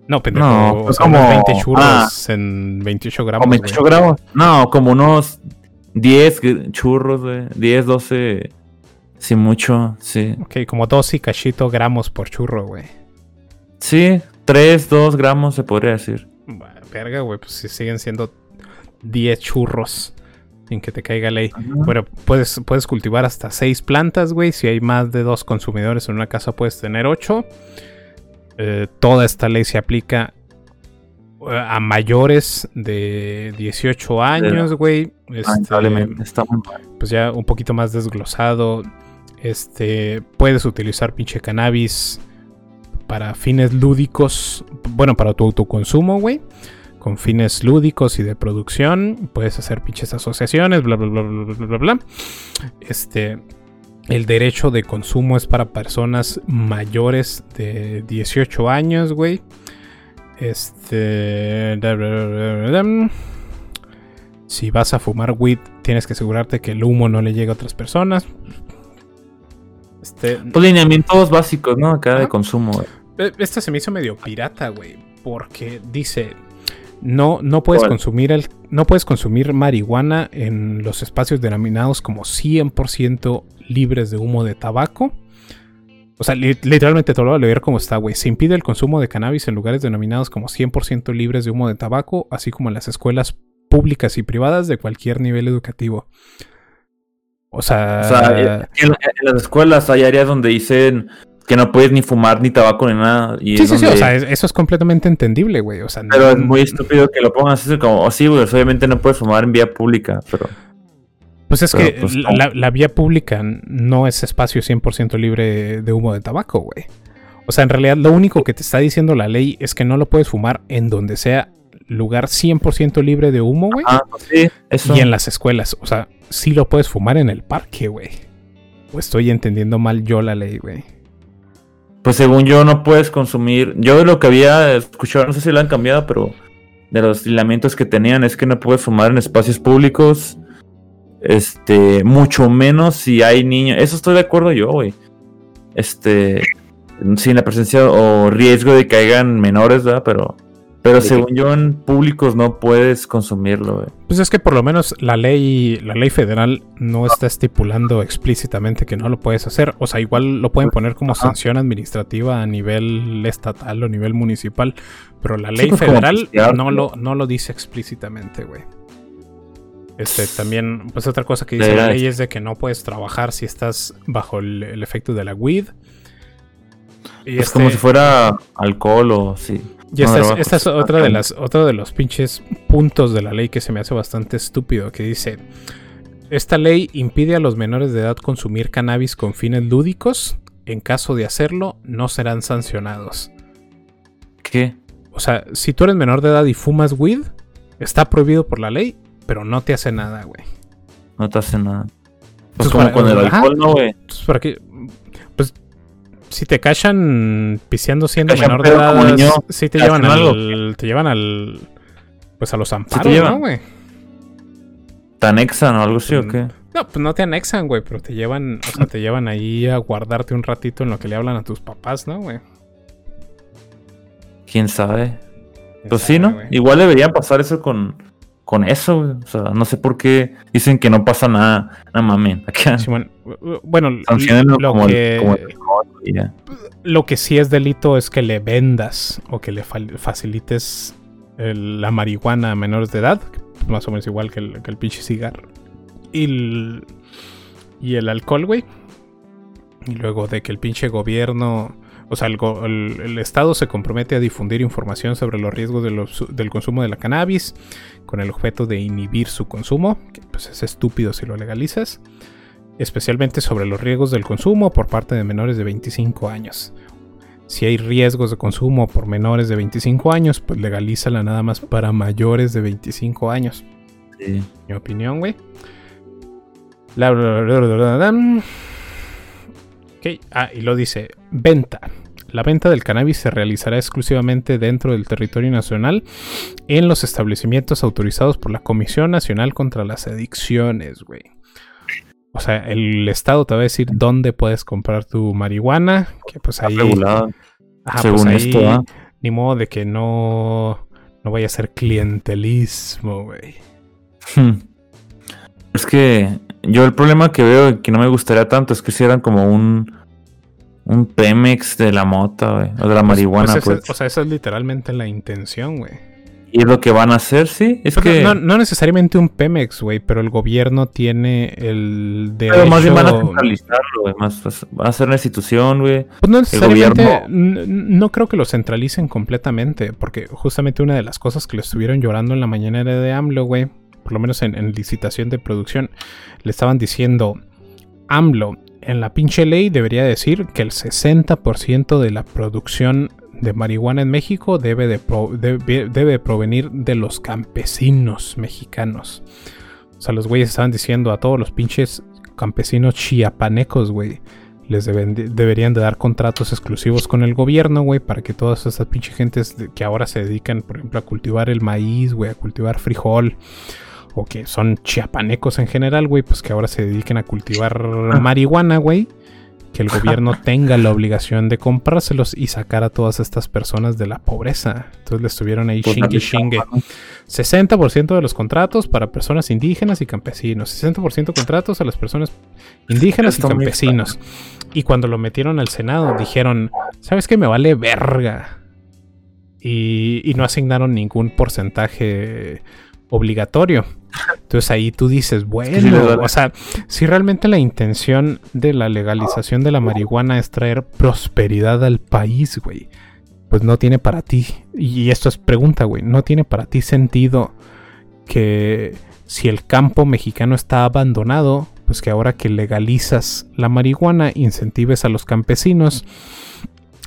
No, pendejo. No, o pues sea, como- 20 churros en 28 gramos. ¿Con 28 güey. gramos? No, como unos 10 gr- churros, güey. 10, 12, sí mucho, sí. Ok, como 2 y cachito gramos por churro, güey. Sí, 3, 2 gramos se podría decir. Bah, Verga, güey, pues si siguen siendo 10 churros sin que te caiga ley. Bueno, puedes, puedes cultivar hasta 6 plantas, güey. Si hay más de 2 consumidores en una casa, puedes tener 8. toda esta ley se aplica eh, a mayores de 18 años, güey. Este, Lamentablemente, está muy pues ya un poquito más desglosado. Este, puedes utilizar pinche cannabis para fines lúdicos, bueno, para tu autoconsumo, güey. Con fines lúdicos y de producción, puedes hacer pinches asociaciones, bla, bla, bla, bla, bla, bla, bla. Este, el derecho de consumo es para personas mayores de 18 años, güey. Este, da, da, da, da, da. si vas a fumar weed, tienes que asegurarte que el humo no le llegue a otras personas. Este, Pues lineamientos básicos, ¿no? Acá de consumo, güey. eh, Esta se me hizo medio pirata, güey. Porque dice. No, no puedes consumir el, no puedes consumir marihuana en los espacios denominados como 100% libres de humo de tabaco. O sea, li- literalmente te lo voy a leer como está, güey. Se impide el consumo de cannabis en lugares denominados como 100% libres de humo de tabaco, así como en las escuelas públicas y privadas de cualquier nivel educativo. O sea, O sea, en, en las escuelas hay áreas donde dicen que no puedes ni fumar ni tabaco ni nada. Y sí, sí, sí, o sea, es- eso es completamente entendible, güey. O sea, Pero es muy estúpido que lo pongan así como, oh, sí, güey, obviamente no puedes fumar en vía pública, pero... Pues es Pero, que pues, la vía pública no es espacio 100% libre de humo de tabaco, güey. O sea, en realidad lo único que te está diciendo la ley es que no lo puedes fumar en donde sea lugar 100% libre de humo, güey. Ah, pues sí, eso. y en las escuelas. O sea, sí lo puedes fumar en el parque, güey. O estoy entendiendo mal yo la ley, güey. Pues según yo no puedes consumir. Yo de lo que había escuchado, no sé si lo han cambiado, pero de los lineamientos que tenían es que no puedes fumar en espacios públicos. Este, mucho menos si hay niños. Eso estoy de acuerdo yo, güey. Este, sin la presencia o riesgo de que menores, ¿verdad? Pero Pero según yo, en públicos no puedes consumirlo, güey. Pues es que por lo menos la ley, la ley federal no está estipulando explícitamente que no lo puedes hacer. O sea, igual lo pueden poner como Ajá. sanción administrativa a nivel estatal o nivel municipal. Pero la Sí, ley pues, federal pistear, no lo, no lo dice explícitamente, güey. Este, también, pues otra cosa que dice la ley es de que no puedes trabajar si estás bajo el, el efecto de la weed. Y Es este- como si fuera alcohol o sí. Y esta, es, drogas. esta es otra de las otro de los pinches puntos de la ley que se me hace bastante estúpido que dice esta ley impide a los menores de edad consumir cannabis con fines lúdicos. En caso de hacerlo, no serán sancionados. ¿Qué? O sea, si tú eres menor de edad y fumas weed, está prohibido por la ley, pero no te hace nada, güey. No te hace nada. Pues Pues como para- con el ajá. alcohol, ¿no, güey? Entonces, ¿para qué? Si te cachan piseando siendo Cachan menor de edad, niño, sí te ¿te llevan al, te llevan al pues a los amparos, llevan. ¿no, güey? ¿Te anexan o algo así o Mm. qué? No, pues no te anexan, güey, pero te llevan, o sea, te llevan ahí a guardarte un ratito en lo que le hablan a tus papás, ¿no, güey? ¿Quién sabe? Quién Pues sí, ¿no? Igual deberían pasar eso con, con eso. O sea, no sé por qué dicen que no pasa nada. No mames. Acá Sí, bueno, lo como, que- el, como. Lo que sí es delito es que le vendas o que le facilites el- la marihuana a menores de edad, más o menos igual que el, que el pinche cigarro. Y el, y el alcohol, güey. Y luego de que el pinche gobierno, o sea, el, go- el- el Estado se compromete a difundir información sobre los riesgos de los- del consumo de la cannabis con el objeto de inhibir su consumo, que pues es estúpido si lo legalizas especialmente sobre los riesgos del consumo por parte de menores de 25 años. Si hay riesgos de consumo por menores de 25 años, pues legalízala nada más para mayores de 25 años. Sí. Mi opinión, güey. La- bla, bla, bla, bla, bla, bla. Ok, ah, y lo dice, venta. La venta del cannabis se realizará exclusivamente dentro del territorio nacional en los establecimientos autorizados por la Comisión Nacional contra las Adicciones, güey. O sea, el Estado te va a decir dónde puedes comprar tu marihuana, que pues ahí... regulado. Ajá, según pues ahí esto, ¿ah? Ni modo de que no, no vaya a ser clientelismo, güey. Hmm. Es que yo el problema que veo y que no me gustaría tanto es que hicieran como un un Pemex de la mota, güey, o de la marihuana, Pues pues. esa- o sea, esa es literalmente la intención, güey. y es lo que van a hacer, sí. Es Pero que no, no necesariamente un Pemex, güey, pero el gobierno tiene el derecho... pero más bien van a centralizarlo, güey, más, pues, va a ser una institución, güey. Pues no necesariamente, gobierno- no creo que lo centralicen completamente, porque justamente una de las cosas que le estuvieron llorando en la mañanera de AMLO, güey, por lo menos en, licitación de producción, le estaban diciendo, AMLO, en la pinche ley debería decir que el 60% de la producción de marihuana en México debe de, debe, provenir de los campesinos mexicanos. O sea, los güeyes estaban diciendo a todos los pinches campesinos chiapanecos, güey, les deberían de dar contratos exclusivos con el gobierno, güey, para que todas esas pinches gentes que ahora se dedican, por ejemplo, a cultivar el maíz, güey, a cultivar frijol, o que son chiapanecos en general, güey, pues que ahora se dediquen a cultivar marihuana, güey, que el gobierno tenga la obligación de comprárselos y sacar a todas estas personas de la pobreza. Entonces le estuvieron ahí chingue chingue. chamba, ¿no? 60% de los contratos para personas indígenas y campesinos. 60% contratos a las personas indígenas y campesinos. Y cuando lo metieron al Senado dijeron, ¿sabes qué? Me vale verga. Y, y no asignaron ningún porcentaje obligatorio. Entonces ahí tú dices, bueno, o sea, si realmente la intención de la legalización de la marihuana es traer prosperidad al país, güey, pues no tiene para ti, y esto es pregunta, güey, no tiene para ti sentido que si el campo mexicano está abandonado, pues que ahora que legalizas la marihuana, incentives a los campesinos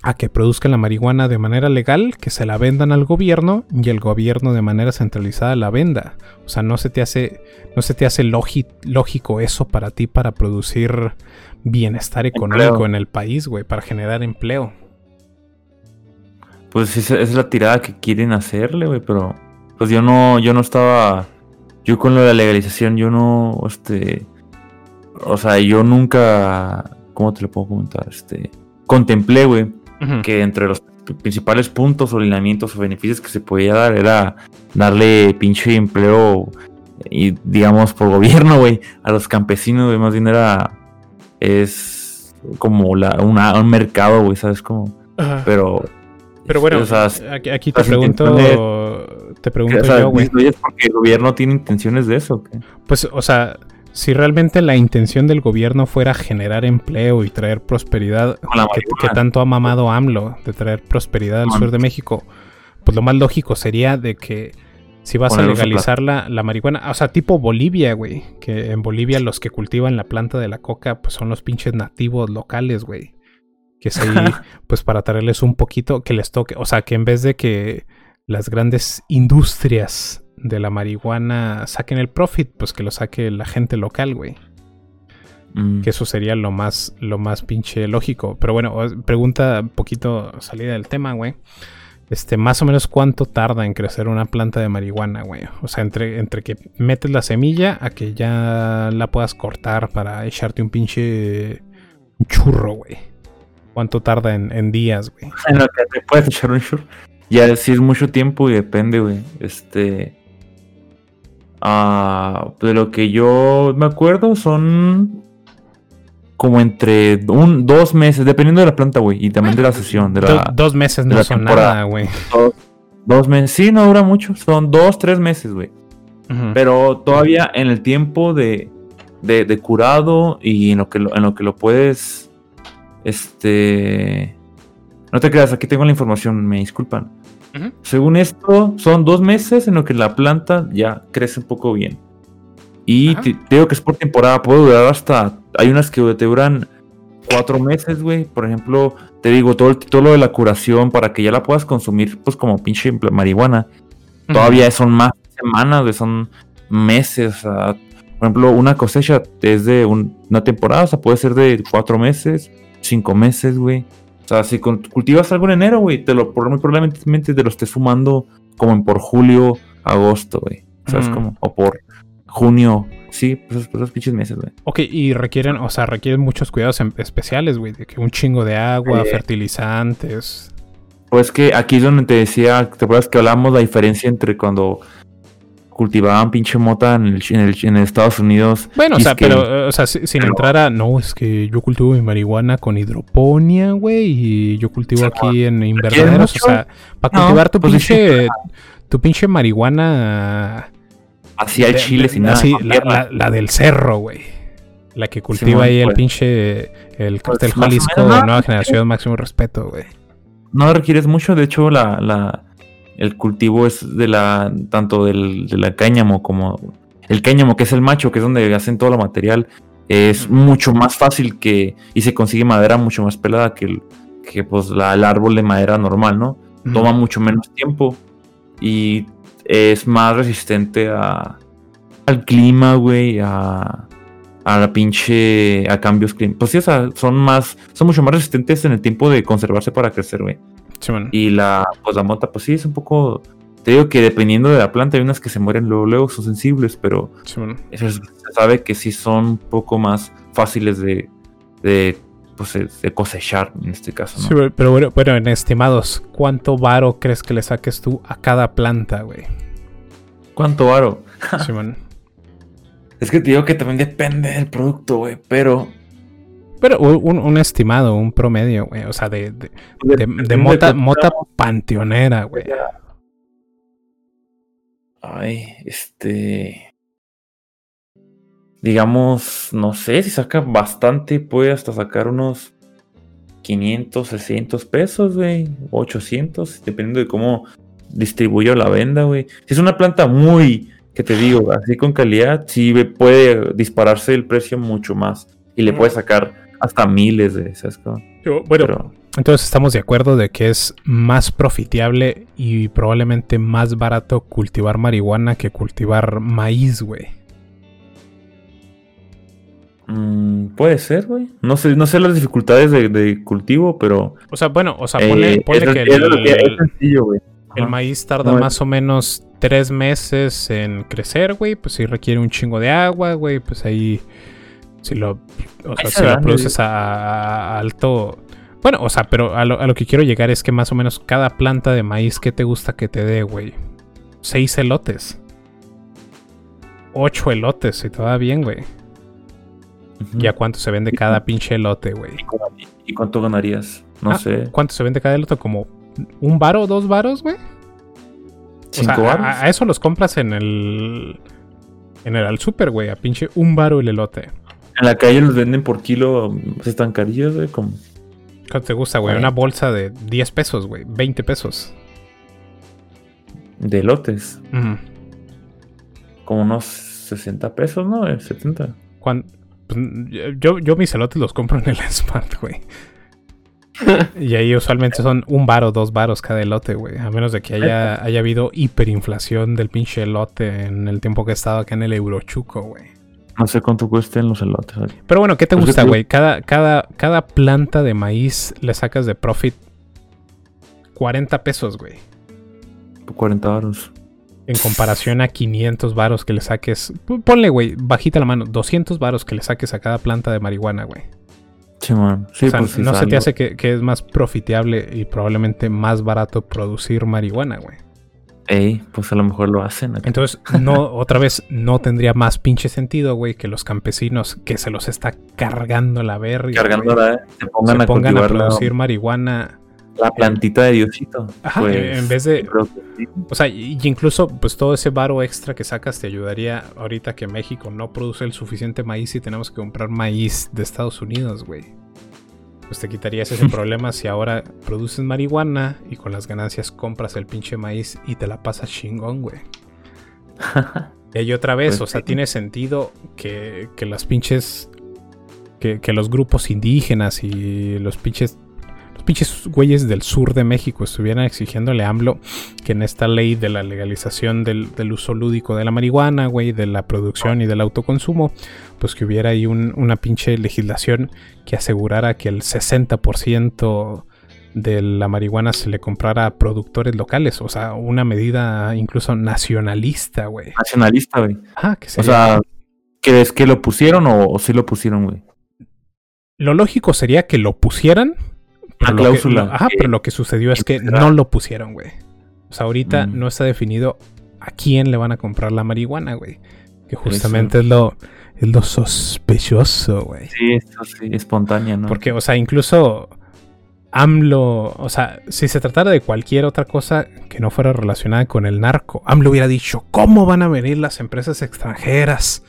a que produzcan la marihuana de manera legal, que se la vendan al gobierno y el gobierno de manera centralizada la venda. O sea, no se te hace, no se te hace lógico eso para ti para producir bienestar económico Empleo. en el país, güey, para generar empleo. Pues esa es la tirada que quieren hacerle, güey, pero pues yo no, yo no estaba, yo con lo de la legalización, yo no, este, o sea, yo nunca, ¿cómo te lo puedo comentar? Este, contemplé, güey, que entre los principales puntos o lineamientos o beneficios que se podía dar era darle pinche empleo y digamos por gobierno, güey, a los campesinos, güey, más bien era es como la, una- un mercado, güey, ¿sabes? Como, pero Pero bueno, o sea, aquí, aquí te pregunto, te pregunto yo, güey. ¿es porque el gobierno tiene intenciones de eso? qué? Pues, o sea, si realmente la intención del gobierno fuera generar empleo y traer prosperidad, que, que tanto ha mamado AMLO de traer prosperidad al sur de México, pues lo más lógico sería de que si vas a legalizar la, la marihuana, o sea, tipo Bolivia, güey, que en Bolivia los que cultivan la planta de la coca, pues son los pinches nativos locales, güey. Que es ahí, pues para traerles un poquito, que les toque, o sea, que en vez de que las grandes industrias de la marihuana saquen el profit, pues que lo saque la gente local, güey. Mm. Que eso sería lo más, lo más pinche lógico. Pero bueno, pregunta un poquito salida del tema, güey. Este, más o menos cuánto tarda en crecer una planta de marihuana, güey. O sea, entre, entre que metes la semilla a que ya la puedas cortar para echarte un pinche churro, güey. ¿Cuánto tarda en, en días, güey? En lo que te puedes echar un short. Ya sí es mucho tiempo y depende, güey. Este. Ah, de lo que yo me acuerdo son como entre un, dos meses, dependiendo de la planta, güey, y también de la sesión, de Do- la, dos meses no son nada, güey. dos, dos meses. Sí, no dura mucho, son dos, tres meses, güey. Pero todavía en el tiempo de, de, de curado y en lo que lo, en lo que lo puedes. Este. No te creas, aquí tengo la información, me disculpan. Según esto, son dos meses en lo que la planta ya crece un poco bien. Y te, te digo que es por temporada, puede durar hasta. Hay unas que te duran cuatro meses, güey. Por ejemplo, te digo, todo, el, todo lo de la curación para que ya la puedas consumir, pues como pinche marihuana todavía son más semanas, güey, son meses. o sea, por ejemplo, una cosecha es de un- una temporada, o sea, puede ser de cuatro meses, cinco meses, güey. O sea, si cultivas algo en enero, güey, te lo muy probablemente te lo estés fumando como en por julio, agosto, güey. O sea, es Ujú. como, o por junio, sí, pues esos, esos pinches meses, güey. Ok, y requieren, o sea, requieren muchos cuidados em- especiales, güey. De que un chingo de agua, Eh. fertilizantes. Pues que aquí es donde te decía, ¿te acuerdas que hablamos la diferencia entre cuando cultivaban pinche mota en, el, en, el- en Estados Unidos? Bueno, o sea, que- pero, o sea, si- sin entrar a. No, es que yo cultivo mi marihuana con hidroponía, güey. Y yo cultivo Sí, aquí en invernaderos. O sea, para No, cultivar tu pues pinche. Tu pinche marihuana. Hacía el de- chile de- sin nada. así, la, la- la del cerro, güey. La que cultiva ahí el pues. pinche. El cartel más o Jalisco, ¿no? nueva generación, máximo respeto, güey. No requieres mucho, de hecho, la, la, el cultivo es de la tanto del, de la cáñamo como el cáñamo, que es el macho, que es donde hacen todo lo material, es mucho más fácil que y se consigue madera mucho más pelada que el, que pues la, el árbol de madera normal, ¿no? Toma mucho menos tiempo y es más resistente a, al clima, güey, a, a la pinche, a cambios climáticos. Pues sí, o sea, son más, son mucho más resistentes en el tiempo de conservarse para crecer, güey. Y la, pues la mota, pues sí, es un poco, te digo que dependiendo de la planta, hay unas que se mueren luego, luego, son sensibles, pero es- se sabe que sí son un poco más fáciles de, de, pues, de- cosechar en este caso, ¿no? Sí, pero bueno, bueno, en estimados, ¿cuánto varo crees que le saques tú a cada planta, güey? ¿Cuánto varo? Simón. Es que te digo que también depende del producto, güey, pero... Pero un, un estimado, un promedio, güey. O sea, de, de, de- de Depende mota, mota panteonera, güey. Ay, este... Digamos, no sé, si saca bastante, puede hasta sacar unos 500, 600 pesos, güey, 800, dependiendo de cómo distribuyo la venda, güey. Si es una planta muy, que te digo, así con calidad, sí puede dispararse el precio mucho más y le puede sacar hasta miles de esas cosas. Bueno, Pero, entonces estamos de acuerdo de que es más profitable y probablemente más barato cultivar marihuana que cultivar maíz, güey. mm, puede ser, güey. No sé, no sé las dificultades de, de cultivo, pero... O sea, bueno, o sea, eh, ponle, es- que es el, que- es sencillo, güey. el maíz tarda No, más o menos tres meses en crecer, güey. Pues sí requiere un chingo de agua, güey. Pues ahí, si lo, o sea, si lo produces a, a alto, Bueno, o sea, pero a lo, a lo que quiero llegar es que más o menos cada planta de maíz que te gusta que te dé, güey. Seis elotes. Ocho elotes, si te va bien, güey. ¿Y a cuánto se vende cada pinche elote, güey? ¿Y cu- ¿Y cuánto ganarías? No Ah, sé. ¿Cuánto se vende cada elote? ¿Como un varo, dos varos, güey? O sea, a eso los compras en el. En el al super, güey. A pinche un varo el elote. En la calle los venden por kilo, pues están carillos, güey, como... ¿Cuánto te gusta, güey? Una bolsa de 10 pesos, güey. 20 pesos. De elotes. Ujú. Como unos 60 pesos, ¿no? Eh, 70. Cuan- pues, yo, yo mis elotes los compro en el Smart, güey. y ahí usualmente son un varo, dos varos cada elote, güey. A menos de que haya, haya habido hiperinflación del pinche elote en el tiempo que estaba acá en el Eurochuco, güey. No sé cuánto cuesten los elotes. Pero bueno, ¿qué te Pues gusta, güey? Cada, cada, cada planta de maíz le sacas de profit 40 pesos, güey. Por 40 baros. En comparación a 500 varos que le saques. Ponle, güey, bajita la mano. 200 varos que le saques a cada planta de marihuana, güey. Sí, man. Sí, o sea, pues no se te hace que, que es más profitable y probablemente más barato producir marihuana, güey. Ey, pues a lo mejor lo hacen. acá. Entonces, no, otra vez, no tendría más pinche sentido, güey, que los campesinos que se los está cargando la verga. Cargando güey, la, se pongan se a pongan a la, producir marihuana. la plantita de Diosito. Ajá, Pues, en vez de- sí. O sea, y incluso, pues todo ese varo extra que sacas te ayudaría ahorita que México no produce el suficiente maíz y tenemos que comprar maíz de Estados Unidos, güey. Pues te quitarías ese problema si ahora produces marihuana y con las ganancias compras el pinche maíz y te la pasas chingón, güey. Y ahí otra vez, Pues o sea, sí. tiene sentido que, que las pinches. Que, que los grupos indígenas y los pinches. Pinches güeyes del sur de México estuvieran exigiéndole a AMLO que en esta ley de la legalización del, del uso lúdico de la marihuana, güey, de la producción y del autoconsumo, pues que hubiera ahí un- una pinche legislación que asegurara que el 60% de la marihuana se le comprara a productores locales, o sea, una medida incluso nacionalista, güey. Nacionalista, güey. Ah, que O sea, ¿que es que lo pusieron o, o sí lo pusieron, güey? lo lógico sería que lo pusieran. Que- cláusula. ajá, pero lo que sucedió es que no lo pusieron, güey. O sea, ahorita Mm. no está definido a quién le van a comprar la marihuana, güey. Que justamente es lo, es lo sospechoso, güey. Sí, eso sí, espontánea, ¿no? Porque, o sea, incluso AMLO, o sea, si se tratara de cualquier otra cosa que no fuera relacionada con el narco, AMLO hubiera dicho, ¿cómo van a venir las empresas extranjeras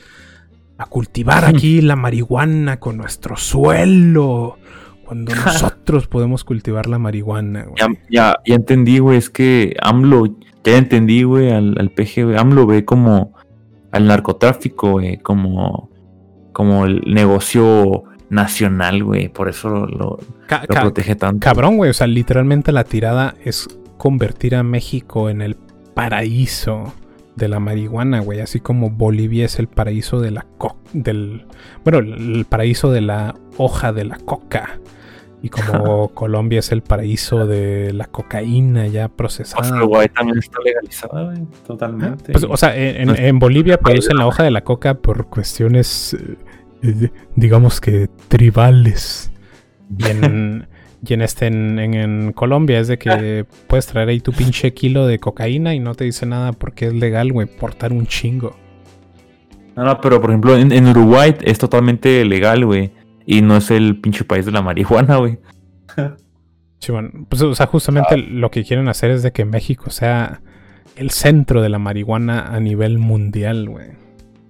a cultivar aquí la marihuana con nuestro suelo? Cuando nosotros podemos cultivar la marihuana, güey. Ya, ya, ya entendí, güey, es que AMLO, ya entendí, güey, al, al PG, güey, AMLO ve como al narcotráfico, güey, como, como el negocio nacional, güey, por eso lo, lo- Ca- lo ca- protege tanto. cabrón, güey. O sea, literalmente la tirada es convertir a México en el paraíso de la marihuana, güey. Así como Bolivia es el paraíso de la co del. Bueno, el paraíso de la hoja de la coca. Y como Colombia es el paraíso de la cocaína ya Pues procesada. Uruguay también está legalizada, güey, totalmente. Pues, o sea, en, en- en Bolivia producen la hoja de la coca por cuestiones, eh, eh, digamos que tribales. Y en, y en este, en, en- en Colombia es de que puedes traer ahí tu pinche kilo de cocaína y no te dice nada porque es legal, güey, portar un chingo. No, no, pero por ejemplo, en, en Uruguay es totalmente legal, güey. Y no es el pinche país de la marihuana, güey. Sí, bueno, pues, o sea, justamente lo que quieren hacer es de que México sea el centro de la marihuana a nivel mundial, güey.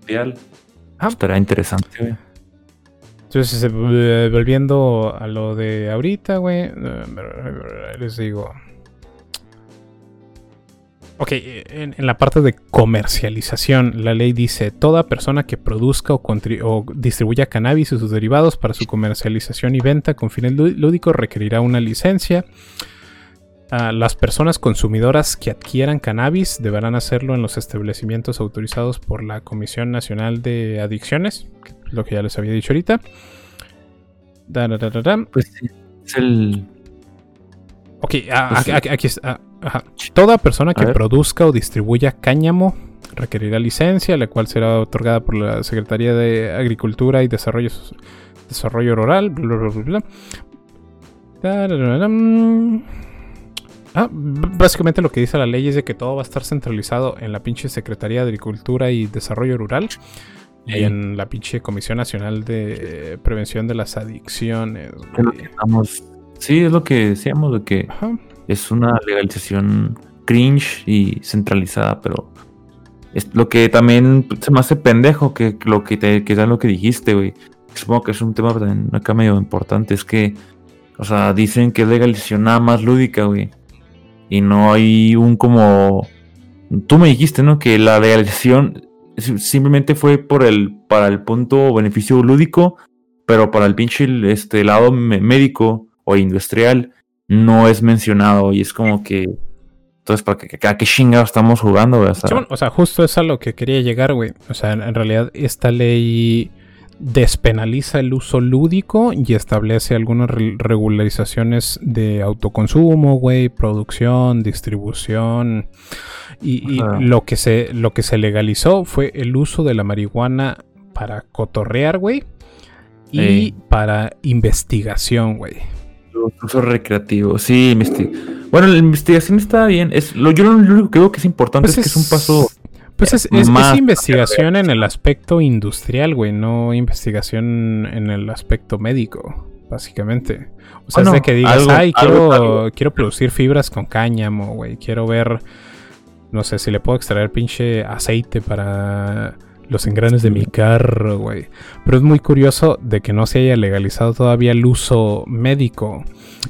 Real. Ah. Estaría interesante, güey. Entonces, eh, volviendo a lo de ahorita, güey. eh, Les digo. Ok, en, en la parte de comercialización, la ley dice: toda persona que produzca o, distribuya cannabis y sus derivados para su comercialización y venta con fines lú- lúdicos requerirá una licencia. Ah, las personas consumidoras que adquieran cannabis deberán hacerlo en los establecimientos autorizados por la Comisión Nacional de Adicciones, lo que ya les había dicho ahorita. Da, da, da. Pues sí, es el. Ok, Pues aquí- aquí está. ah, ajá. Toda persona que produzca o distribuya cáñamo requerirá licencia, la cual será otorgada por la Secretaría de Agricultura y Desarrollo, Desarrollo Rural. bla, bla, bla, bla. Tararam. Ah, básicamente lo que dice la ley es de que todo va a estar centralizado en la pinche Secretaría de Agricultura y Desarrollo Rural y en la pinche Comisión Nacional de Prevención de las Adicciones. Es lo güey. que estamos- Sí, es lo que decíamos, de que Ajá. Es una legalización cringe y centralizada, pero es lo que también se me hace pendejo que lo que te que era lo que dijiste, güey. Supongo que es un tema también acá medio importante, es que, o sea, dicen que es legalización nada más lúdica, güey. Y no hay un como tú me dijiste, ¿no? Que la legalización si- simplemente fue por el para el punto beneficio lúdico, pero para el pinche este lado médico o industrial no es mencionado y es como que entonces para qué a qué chingados estamos jugando? O sea, Sí, bueno, o sea, justo es a lo que quería llegar, güey. O sea, en, realidad esta ley despenaliza el uso lúdico y establece algunas re- regularizaciones de autoconsumo, güey, producción, distribución. Y, lo, que se, lo que se legalizó fue el uso de la marihuana para cotorrear, güey. Y Ey. para investigación, güey. Uso recreativo, sí, investi- bueno, la investigación está bien, es lo yo lo único que veo que es importante Pues es, que es un paso Pues es, es- es más investigación en el aspecto industrial, güey, no investigación en el aspecto médico, básicamente. O sea, Bueno, es de que digas, algo- ay, algo- quiero, algo". quiero producir fibras con cáñamo, güey, quiero ver, no sé, si le puedo extraer pinche aceite para los engranes de mi carro, güey. Pero es muy curioso de que no se haya legalizado todavía el uso médico.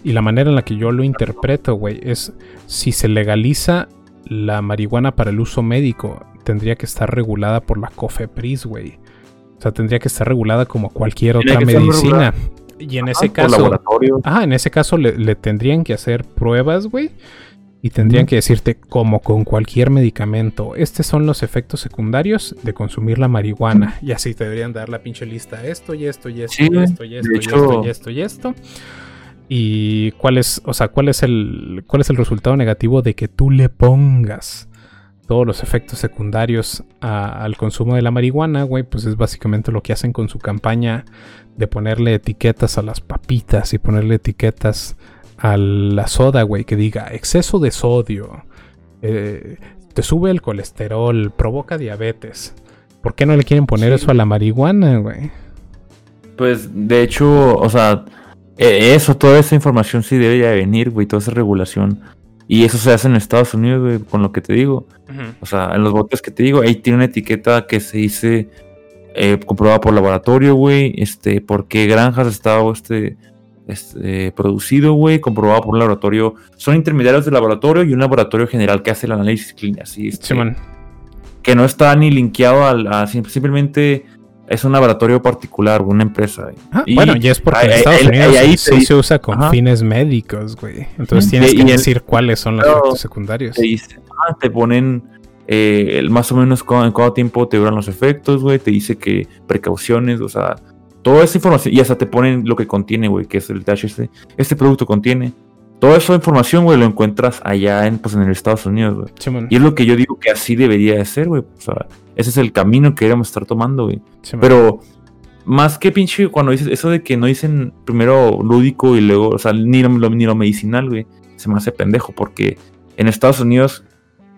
Y la manera en la que yo lo interpreto, güey, es si se legaliza la marihuana para el uso médico, tendría que estar regulada por la COFEPRIS, güey. O sea, tendría que estar regulada como cualquier otra medicina. Y en ese caso, laboratorio. Ah, en ese caso le tendrían que hacer pruebas, güey. Y tendrían que decirte, como con cualquier medicamento, estos son los efectos secundarios de consumir la marihuana. Y así te deberían dar la pinche lista, esto y esto y esto Sí, y esto y esto y esto y esto y esto. Y cuál es, o sea, cuál es el, cuál es el resultado negativo de que tú le pongas todos los efectos secundarios a- al consumo de la marihuana, güey, pues es básicamente lo que hacen con su campaña de ponerle etiquetas a las papitas y ponerle etiquetas a la soda, güey, que diga exceso de sodio, eh, te sube el colesterol, provoca diabetes. ¿Por qué no le quieren poner Sí. eso a la marihuana, güey? Pues de hecho, o sea, eh, eso, toda esa información sí debería de venir, güey, toda esa regulación. Y eso se hace en Estados Unidos, güey, con lo que te digo. O sea, en los botes que te digo, ahí tiene una etiqueta que se dice eh, comprobada por laboratorio, güey, este, por qué granjas está este, este, producido, güey, comprobado por un laboratorio. Son intermediarios del laboratorio y un laboratorio general que hace el análisis clínico, así, este, Simón. que no está ni linkeado al, a, sim- simplemente es un laboratorio particular, una empresa. Ah, Y bueno, y es porque en Estados Unidos sí se usa con Ajá. fines médicos, güey. Entonces tienes que el- decir cuáles son los efectos secundarios. te dice, ah, te ponen eh, el más o menos en cuánto tiempo te duran los efectos, güey, te dice que precauciones, o sea, toda esa información, y hasta te ponen lo que contiene, güey, que es el THC, este producto contiene. Toda esa información, güey, lo encuentras allá en, pues, en el Estados Unidos, güey. Simón, Y es lo que yo digo que así debería de ser, güey. O sea, ese es el camino que deberíamos estar tomando, güey. Simón. Pero más que pinche, cuando dices eso de que no dicen primero lúdico y luego, o sea, ni lo- ni lo medicinal, güey, se me hace pendejo porque en Estados Unidos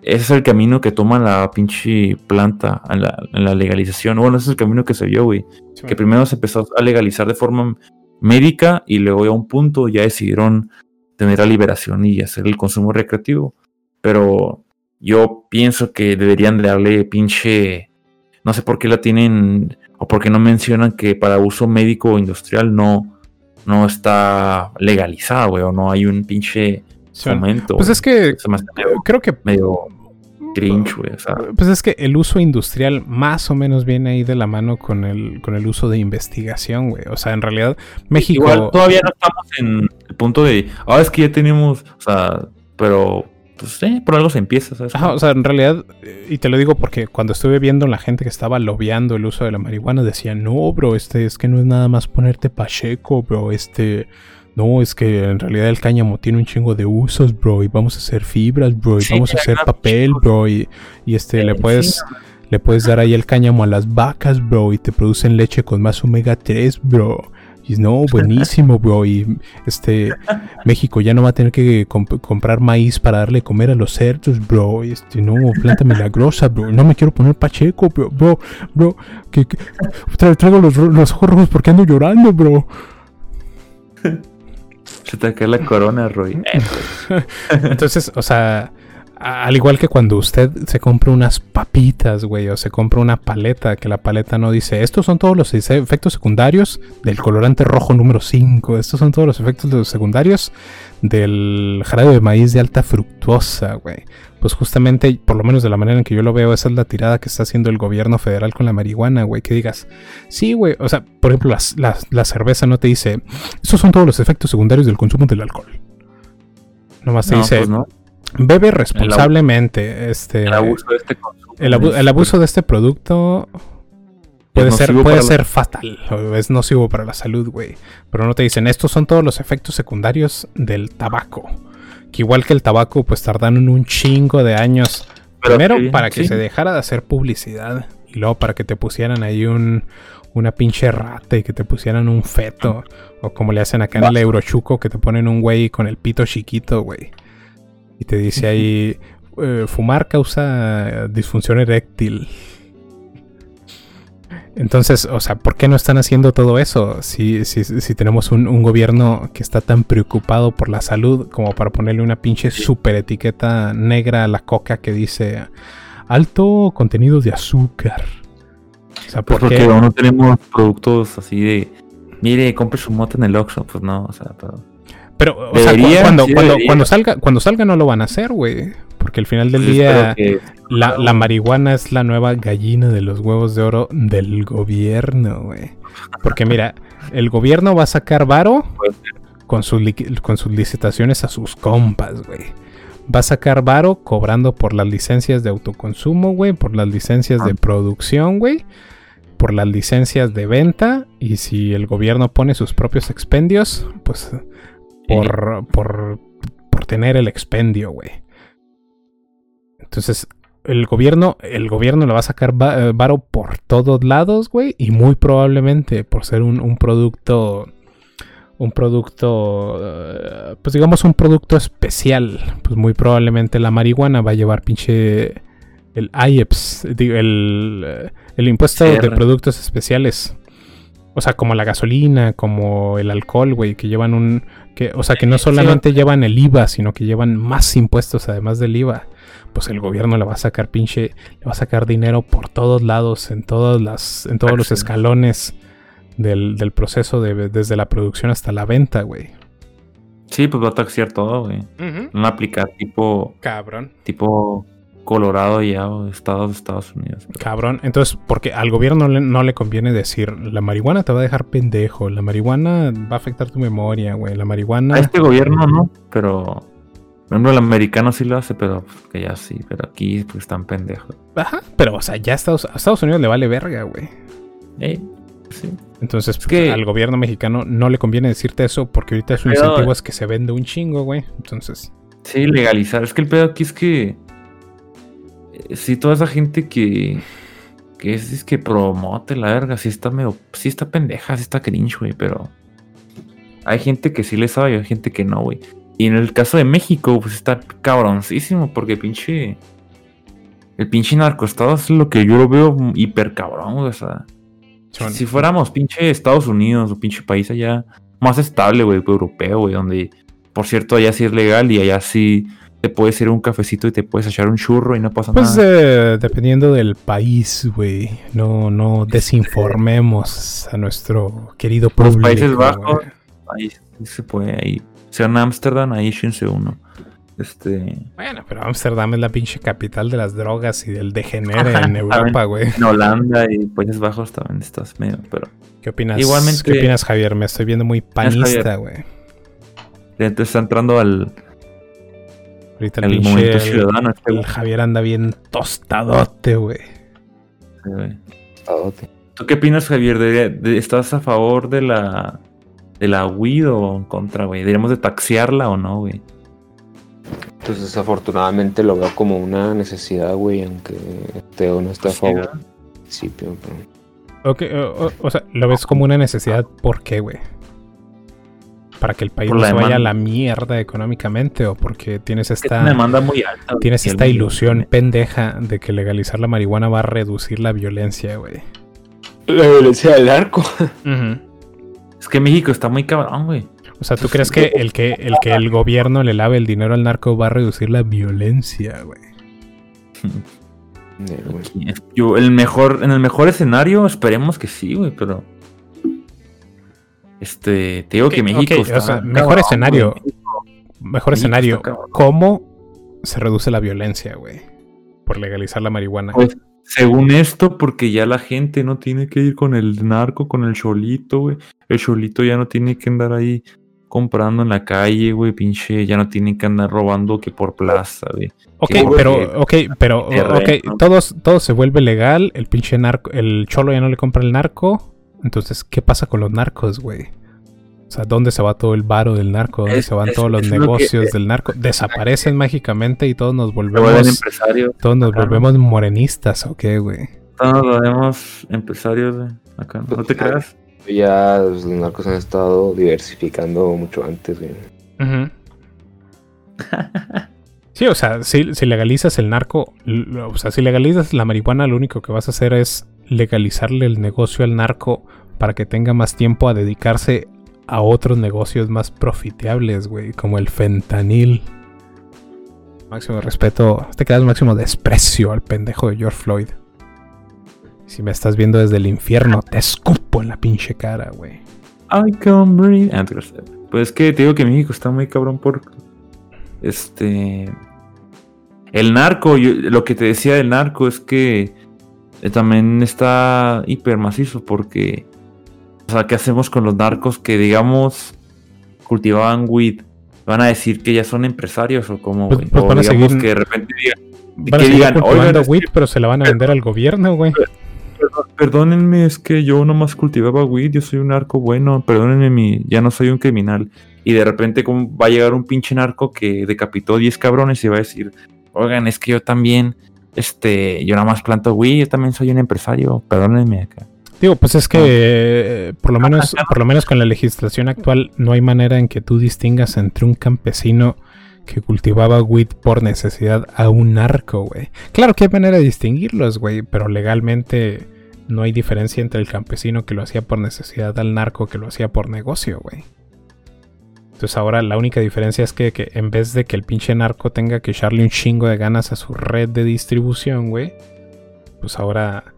ese es el camino que toma la pinche planta en la, en la legalización. Bueno, ese es el camino que se vio, güey. Que primero se empezó a legalizar de forma médica y luego a un punto ya decidieron tener la liberación y hacer el consumo recreativo. Pero yo pienso que deberían de darle pinche... No sé por qué la tienen o por qué no mencionan que para uso médico o industrial no, no está legalizada, güey, o no hay un pinche Simón. fomento. Pues es que creo que medio cringe, güey. O sea, Pues es que el uso industrial más o menos viene ahí de la mano con el, con el uso de investigación, güey. O sea, en realidad, México. Igual todavía no estamos en el punto de, ah, es que ya tenemos, o sea, pero, pues sí, por algo se empieza, ¿sabes? Ajá, o sea, en realidad, eh, y te lo digo porque cuando estuve viendo la gente que estaba lobeando el uso de la marihuana, decía, no, bro, este es que no es nada más ponerte pacheco, bro, este, no, es que en realidad el cáñamo tiene un chingo de usos, bro, y vamos a hacer fibras, bro, y Sí, vamos a hacer papel, bro, y, y este, le puedes, le puedes dar ahí el cáñamo a las vacas, bro, y te producen leche con más omega 3, bro. Y no, buenísimo, bro. Y este, México ya no va a tener que comp- comprar maíz para darle comer a los cerdos, bro. Y este, no, planta milagrosa, bro. No me quiero poner pacheco, bro, bro, bro. Que, que- tra- traigo los, los ojos rojos porque ando llorando, bro. Se te cae la corona, Roy. Entonces, o sea, al igual que cuando usted se compra unas papitas, güey, o se compra una paleta, que la paleta no dice, estos son todos los efe- efectos secundarios del colorante rojo número 5, estos son todos los efectos secundarios del jarabe de maíz de alta fructuosa, güey. Pues justamente, por lo menos de la manera en que yo lo veo, esa es la tirada que está haciendo el gobierno federal con la marihuana, güey. Que digas, sí, güey, o sea, por ejemplo, las- las- la cerveza no te dice, estos son todos los efectos secundarios del consumo del alcohol. Nomás te No, dice, pues no. Bebe responsablemente. este, El abuso de este consumo. el abu- el abuso de este producto puede ser, puede la- ser fatal. Es nocivo para la salud, güey. Pero no te dicen, estos son todos los efectos secundarios del tabaco. Que igual que el tabaco, pues tardaron un chingo de años. Pero Primero para que sí. se dejara de hacer publicidad. Y luego para que te pusieran ahí un, una pinche rata y que te pusieran un feto. O como le hacen acá en el Eurochuco, que te ponen un güey con el pito chiquito, güey. Y te dice ahí, eh, fumar causa disfunción eréctil. Entonces, o sea, ¿por qué no están haciendo todo eso? Si, si, si tenemos un, un gobierno que está tan preocupado por la salud como para ponerle una pinche super etiqueta negra a la coca que dice alto contenido de azúcar. O sea, Pues ¿por porque qué? aún no tenemos productos así de. Mire, compre su moto en el Oxxo. Pues no, o sea, pero. Pero, o sea, cuando, sí cuando, salga, cuando salga no lo van a hacer, güey. Porque al final del pues, día... que- La, la marihuana es la nueva gallina de los huevos de oro del gobierno, güey. Porque mira, el gobierno va a sacar varo con, sus con sus licitaciones a sus compas, güey. Va a sacar varo cobrando por las licencias de autoconsumo, güey, por las licencias de producción, güey, por las licencias de venta. Y si el gobierno pone sus propios expendios, pues por, por, por tener el expendio, güey. Entonces, el gobierno, el gobierno le va a sacar eh, varo por todos lados, güey. Y muy probablemente por ser un, un producto. Un producto. eh, pues digamos un producto especial. Pues muy probablemente la marihuana va a llevar pinche. El IEPS. El, eh, el impuesto de productos especiales. O sea, como la gasolina, como el alcohol, güey, que llevan un. Que, o sea, que no solamente llevan el IVA, sino que llevan más impuestos además del IVA. Pues el gobierno le va a sacar pinche. Le va a sacar dinero por todos lados, en todas las. En todos los escalones del, del proceso de, desde la producción hasta la venta, güey. Sí, pues va a taxiar todo, güey. Van a aplicar tipo. Cabrón. Tipo. Colorado ya, o estados de Estados Unidos. Cabrón. Entonces, porque al gobierno le- no le conviene decir, la marihuana te va a dejar pendejo, la marihuana va a afectar tu memoria, güey, la marihuana... A este gobierno no, pero. Por ejemplo, el americano sí lo hace, pero pues, que ya sí. Pero aquí pues están pendejos. Ajá, pero o sea, ya a Estados, a Estados Unidos le vale verga, güey. Eh, sí. Entonces, pues, que- al gobierno mexicano no le conviene decirte eso porque ahorita su incentivo es que se vende un chingo, güey. Entonces, Sí, legalizar. Es que el pedo aquí es que. Sí, toda esa gente que. Que es, es que promote la verga. Sí está medio. Sí está pendeja, sí está cringe, güey. Pero. Hay gente que sí le sabe y hay gente que no, güey. Y en el caso de México, pues está cabroncísimo. Porque pinche. El pinche narcoestado es lo que yo lo veo hiper cabrón, güey. O sea. son- Si fuéramos pinche Estados Unidos o pinche país allá más estable, güey, europeo, güey, donde, por cierto, allá sí es legal y allá sí te puedes ir a un cafecito y te puedes echar un churro y no pasa Pues nada. eh, dependiendo del país, güey. No, no desinformemos a nuestro querido Los público. Países Bajos, ahí se puede, ahí. Sea en Ámsterdam, ahí échense uno. Este. Bueno, pero Ámsterdam es la pinche capital de las drogas y del degenere en Europa, güey. En Holanda y Países Bajos también estás medio, pero. ¿Qué opinas? Igualmente- ¿Qué opinas, Javier? Me estoy viendo muy panista, güey. Entonces está entrando al, Ahorita el, el el- ciudadano. Este, el. Javier anda bien tostadote, güey. güey. Tadote. ¿Tú qué opinas, Javier? ¿De, de- estás a favor de la de la weed o en contra, güey? ¿Deberíamos de taxiarla o no, güey? Pues desafortunadamente lo veo como una necesidad, güey, aunque Teo no está a Sí, favor principio. pero- Ok, o, o- o sea, lo ves como una necesidad, ¿por qué, güey? Para que el país no se vaya a la mierda económicamente o porque tienes Es esta una demanda muy alta. güey, tienes esta ilusión pendeja de que legalizar la marihuana va a reducir la violencia, güey. La violencia del narco. Es que México está muy cabrón, güey. O sea, ¿tú crees que el que el que el gobierno le lave el dinero al narco va a reducir la violencia, güey? Güey. Yo, el mejor, en el mejor escenario, esperemos que sí, güey, pero. Este, te digo que México ok, está. o sea, cabrón, mejor escenario. Mejor México escenario. ¿cómo se reduce la violencia, güey? Por legalizar la marihuana. Pues, según esto, porque ya la gente no tiene que ir con el narco, con el cholito, güey. El cholito ya no tiene que andar ahí comprando en la calle, güey, pinche. Ya no tiene que andar robando que por plaza, güey. Ok, pero, ok, pero, terreno. ok, todos, todo se vuelve legal, el pinche narco, el cholo ya no le compra el narco, entonces, ¿qué pasa con los narcos, güey? O sea, ¿dónde se va todo el varo del narco? ¿Dónde Es- se van es- todos los es lo que- negocios del narco? Desaparecen mágicamente y todos nos volvemos, empresarios. todos nos volvemos morenistas, ¿o qué, güey? Todos lo vemos empresarios, güey. Acá, no te creas. Ya los narcos han estado diversificando mucho antes, güey. Sí, o sea, si, si legalizas el narco, o sea, si legalizas la marihuana, lo único que vas a hacer es legalizarle el negocio al narco para que tenga más tiempo a dedicarse a otros negocios más profitables, güey, como el fentanil. Máximo respeto, te quedas máximo desprecio al pendejo de George Floyd. Si me estás viendo desde el infierno, te escupo en la pinche cara, güey. I can breathe. Ah. Pues es que te digo que México está muy cabrón por. Este. El narco, yo- lo que te decía del narco es que también está hiper macizo porque. O sea, ¿qué hacemos con los narcos que, digamos, cultivaban weed? ¿Van a decir que ya son empresarios o cómo, Pues- güey? pues o van a seguir- que de repente digan, Van a que digan, cultivando "Oigan, es weed, pero se la van a vender al gobierno, güey. Perdónenme, es que yo nomás cultivaba weed, yo soy un narco bueno, perdónenme, mi, ya no soy un criminal. Y de repente como va a llegar un pinche narco que decapitó 10 cabrones y va a decir, oigan, es que yo también, este, yo nada más planto weed, yo también soy un empresario, perdónenme acá. Digo, pues es que eh, por lo menos, por lo menos con la legislación actual no hay manera en que tú distingas entre un campesino que cultivaba weed por necesidad a un narco, güey. Claro que hay manera de distinguirlos, güey, pero legalmente no hay diferencia entre el campesino que lo hacía por necesidad al narco que lo hacía por negocio, güey. Entonces ahora la única diferencia es que, que en vez de que el pinche narco tenga que echarle un chingo de ganas a su red de distribución, güey, pues ahora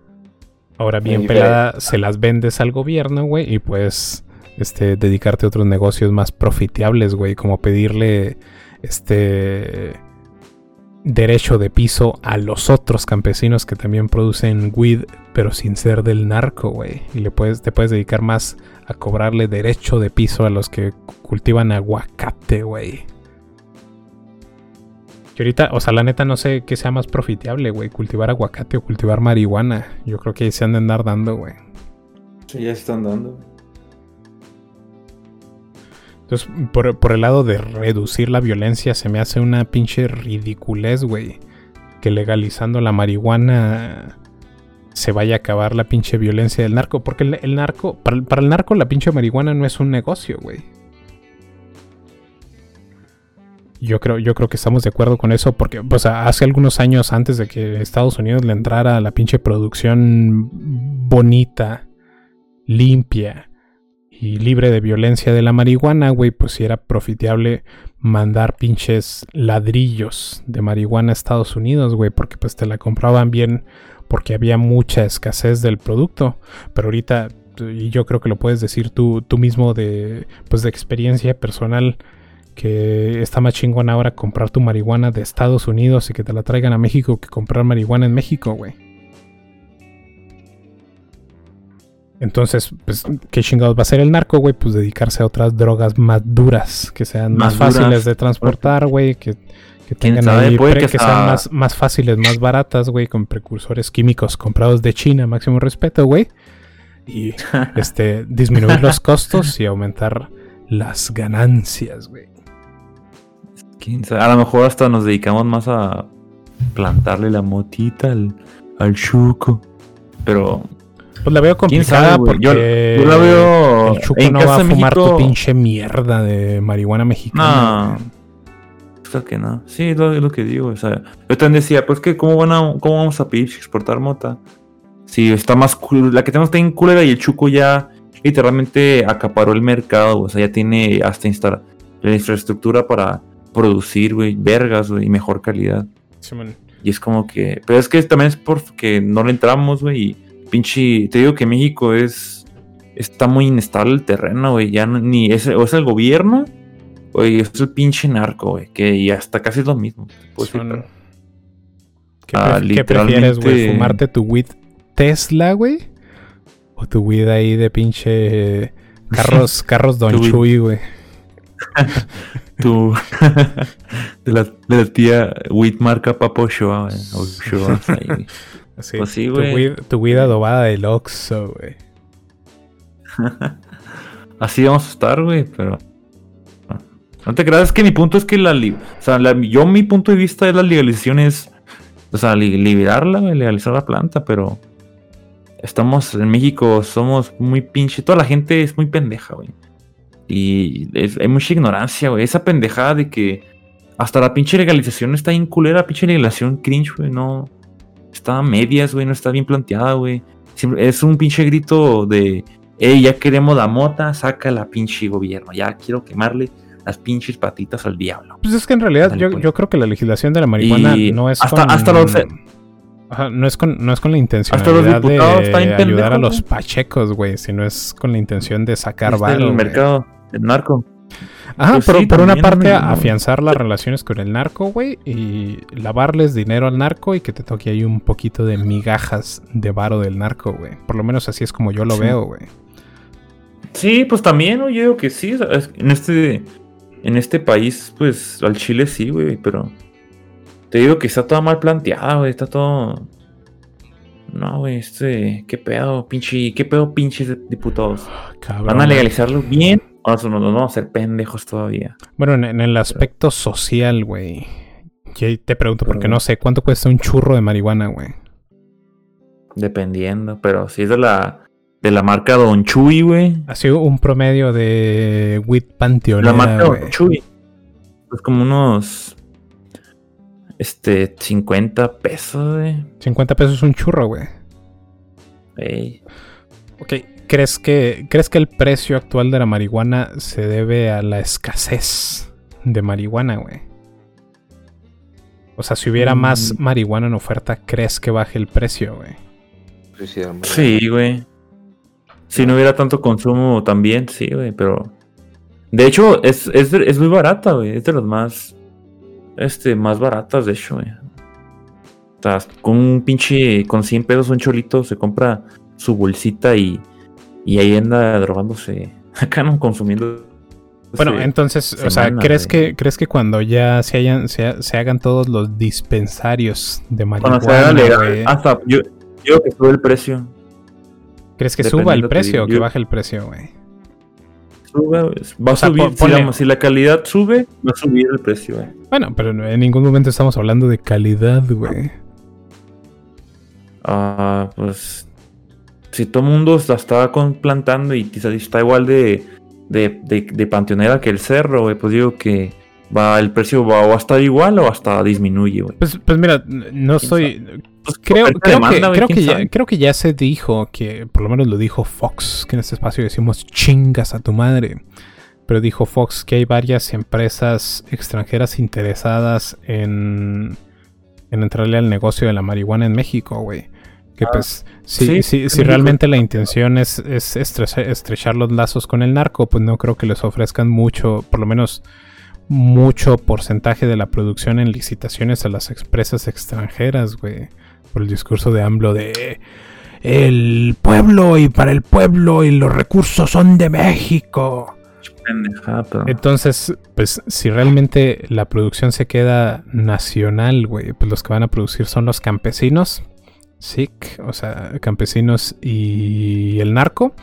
Ahora bien pelada, se las vendes al gobierno, güey, y puedes este, dedicarte a otros negocios más profitables, güey, como pedirle este derecho de piso a los otros campesinos que también producen weed, pero sin ser del narco, güey. Y le puedes, te puedes dedicar más a cobrarle derecho de piso a los que cultivan aguacate, güey. Que ahorita, o sea, la neta no sé qué sea más profitable, güey, cultivar aguacate o cultivar marihuana. Yo creo que se han de andar dando, güey. Sí, ya están dando. Entonces, por, el lado de reducir la violencia, se me hace una pinche ridiculez, güey. Que legalizando la marihuana se vaya a acabar la pinche violencia del narco. Porque el, narco, para, el- narco, la pinche marihuana no es un negocio, güey. Yo creo, yo creo que estamos de acuerdo con eso porque, pues, hace algunos años antes de que Estados Unidos le entrara la pinche producción bonita, limpia y libre de violencia de la marihuana, güey, pues si era profitable mandar pinches ladrillos de marihuana a Estados Unidos, güey, porque pues te la compraban bien porque había mucha escasez del producto. Pero ahorita, y yo creo que lo puedes decir tú, tú mismo de, pues de experiencia personal, que está más chingón ahora comprar tu marihuana de Estados Unidos y que te la traigan a México que comprar marihuana en México, güey. Entonces, pues, ¿qué chingados va a hacer el narco, güey? Pues dedicarse a otras drogas más duras, que sean más, Más fáciles de transportar, güey, que, que ¿Quién tengan ahí, pre- que que, sean más, más fáciles, más baratas, güey, con precursores químicos comprados de China, máximo respeto, güey. Y este, disminuir los costos y aumentar las ganancias, güey. A lo mejor hasta nos dedicamos más a plantarle la motita al, al chuco. Pero Pues la veo ¿Quién complicada sabe, güey? Yo, porque yo la veo el Chuco en no va a fumar México. tu pinche mierda de marihuana mexicana. No. Claro que no. Sí, es lo, es lo que digo. O sea, yo también decía, pues que cómo van a, cómo vamos a pedir exportar mota. Si está más cool, la que tenemos está en culera y el Chuco ya literalmente acaparó el mercado, o sea, ya tiene hasta instalar la infraestructura para producir, güey, vergas, güey, y mejor calidad. Simón. Y es como que, pero es que también es porque no le entramos, güey, y pinche, te digo que México es, está muy inestable el terreno, güey, ya no- ni es, o es el gobierno, o es el pinche narco, güey, que y hasta casi es lo mismo. Pues, Son- ¿Qué, Ah, qué prefieres, güey? ¿Fumarte tu weed Tesla, güey? ¿O tu weed ahí de pinche carros, carros Don weed. Chuy, güey? tu de la, de la tía Wit marca Papo Ochoa, güey, Así, Pues sí, tu güey. tu weed adobada del Oxxo, güey. Así vamos a estar, güey, pero. No te creas, es que mi punto es que la. li- O sea, la- yo, mi punto de vista es la legalización es. O sea, li- liberarla, güey, legalizar la planta, pero. Estamos en México, somos muy pinche. Toda la gente es muy pendeja, güey. Y es- hay mucha ignorancia, güey. Esa pendejada de que. Hasta la pinche legalización está bien culera, pinche legalización cringe, güey. No. Está a medias, güey. No está bien planteada, güey. Es un pinche grito de. Ey, ya queremos la mota, saca la pinche gobierno. Ya quiero quemarle las pinches patitas al diablo. Pues es que en realidad Dale, yo, pues. yo creo que la legislación de la marihuana Y no es hasta- con... hasta los- Ajá, no es con no es con la diputados de ayudar a los pachecos, güey, sino es con la intención de sacar el mercado, el narco. Ajá, Pues por, sí, por una parte no. afianzar las relaciones con el narco, güey, y lavarles dinero al narco y que te toque ahí un poquito de migajas de varo del narco, güey. Por lo menos así es como yo lo Sí. veo, güey. Sí, pues también, güey, yo digo que sí. En este, en este país, pues al Chile sí, güey, pero te digo que está toda mal planteada, güey. Está todo. No, güey, este. ¿Qué pedo, pinche? ¿Qué pedo, pinches diputados? Cabrón, ¿Van a legalizarlo bien? O sea, nos nos vamos a hacer pendejos todavía. Bueno, en, en el aspecto social, güey. Y ahí te pregunto, porque Pero- no sé, ¿cuánto cuesta un churro de marihuana, güey? Dependiendo, pero si es de la de la marca Don Chuy, güey. Ha sido un promedio de weed La panteonera, marca. Don Chuy. Es como unos este 50 pesos, güey. 50 pesos un churro, güey. Ey. Ok, ¿crees que, ¿crees que el precio actual de la marihuana se debe a la escasez de marihuana, güey? O sea, si hubiera más Mm. marihuana en oferta, ¿crees que baje el precio, güey? Madre. Sí, güey. Si no hubiera tanto consumo también, sí, güey, pero de hecho es, es, es muy barata, güey, es de las más este más baratas, de hecho, güey. Con un pinche con 100 pesos un cholito se compra su bolsita y y ahí anda drogándose, acá no consumiendo Bueno, entonces, o sea, ¿crees que, ¿crees que cuando ya se, hayan, se, ha- se hagan todos los dispensarios de Cuando se haga marihuana, hasta yo, yo que sube el precio. ¿crees que suba el precio o que yo- baje el precio, güey? Sube, va a O sea, subir. si, la, si la calidad sube, va a subir el precio, güey. Bueno, pero en ningún momento estamos hablando de calidad, güey. Ah, pues. Si todo el mundo la está plantando y está igual de, de, de, de panteonera que el cerro, güey, pues digo que va el precio va o a estar igual o hasta disminuye, güey. Pues, pues mira, no estoy... Pues, Creo, oferta creo, que, creo, que ya, creo que ya se dijo, que por lo menos lo dijo Fox, que en este espacio decimos chingas a tu madre. Pero dijo Fox que hay varias empresas extranjeras interesadas en, en entrarle al negocio de la marihuana en México, güey. Que pues, si, sí, si, realmente la intención es, es estrecha- estrechar los lazos con el narco, pues no creo que les ofrezcan mucho, por lo menos mucho porcentaje de la producción en licitaciones a las empresas extranjeras, güey. Por el discurso de AMLO de el pueblo y para el pueblo y los recursos son de México. Entonces, pues si realmente la producción se queda nacional, güey, pues los que van a producir son los campesinos, SIC, o sea, campesinos y el narco.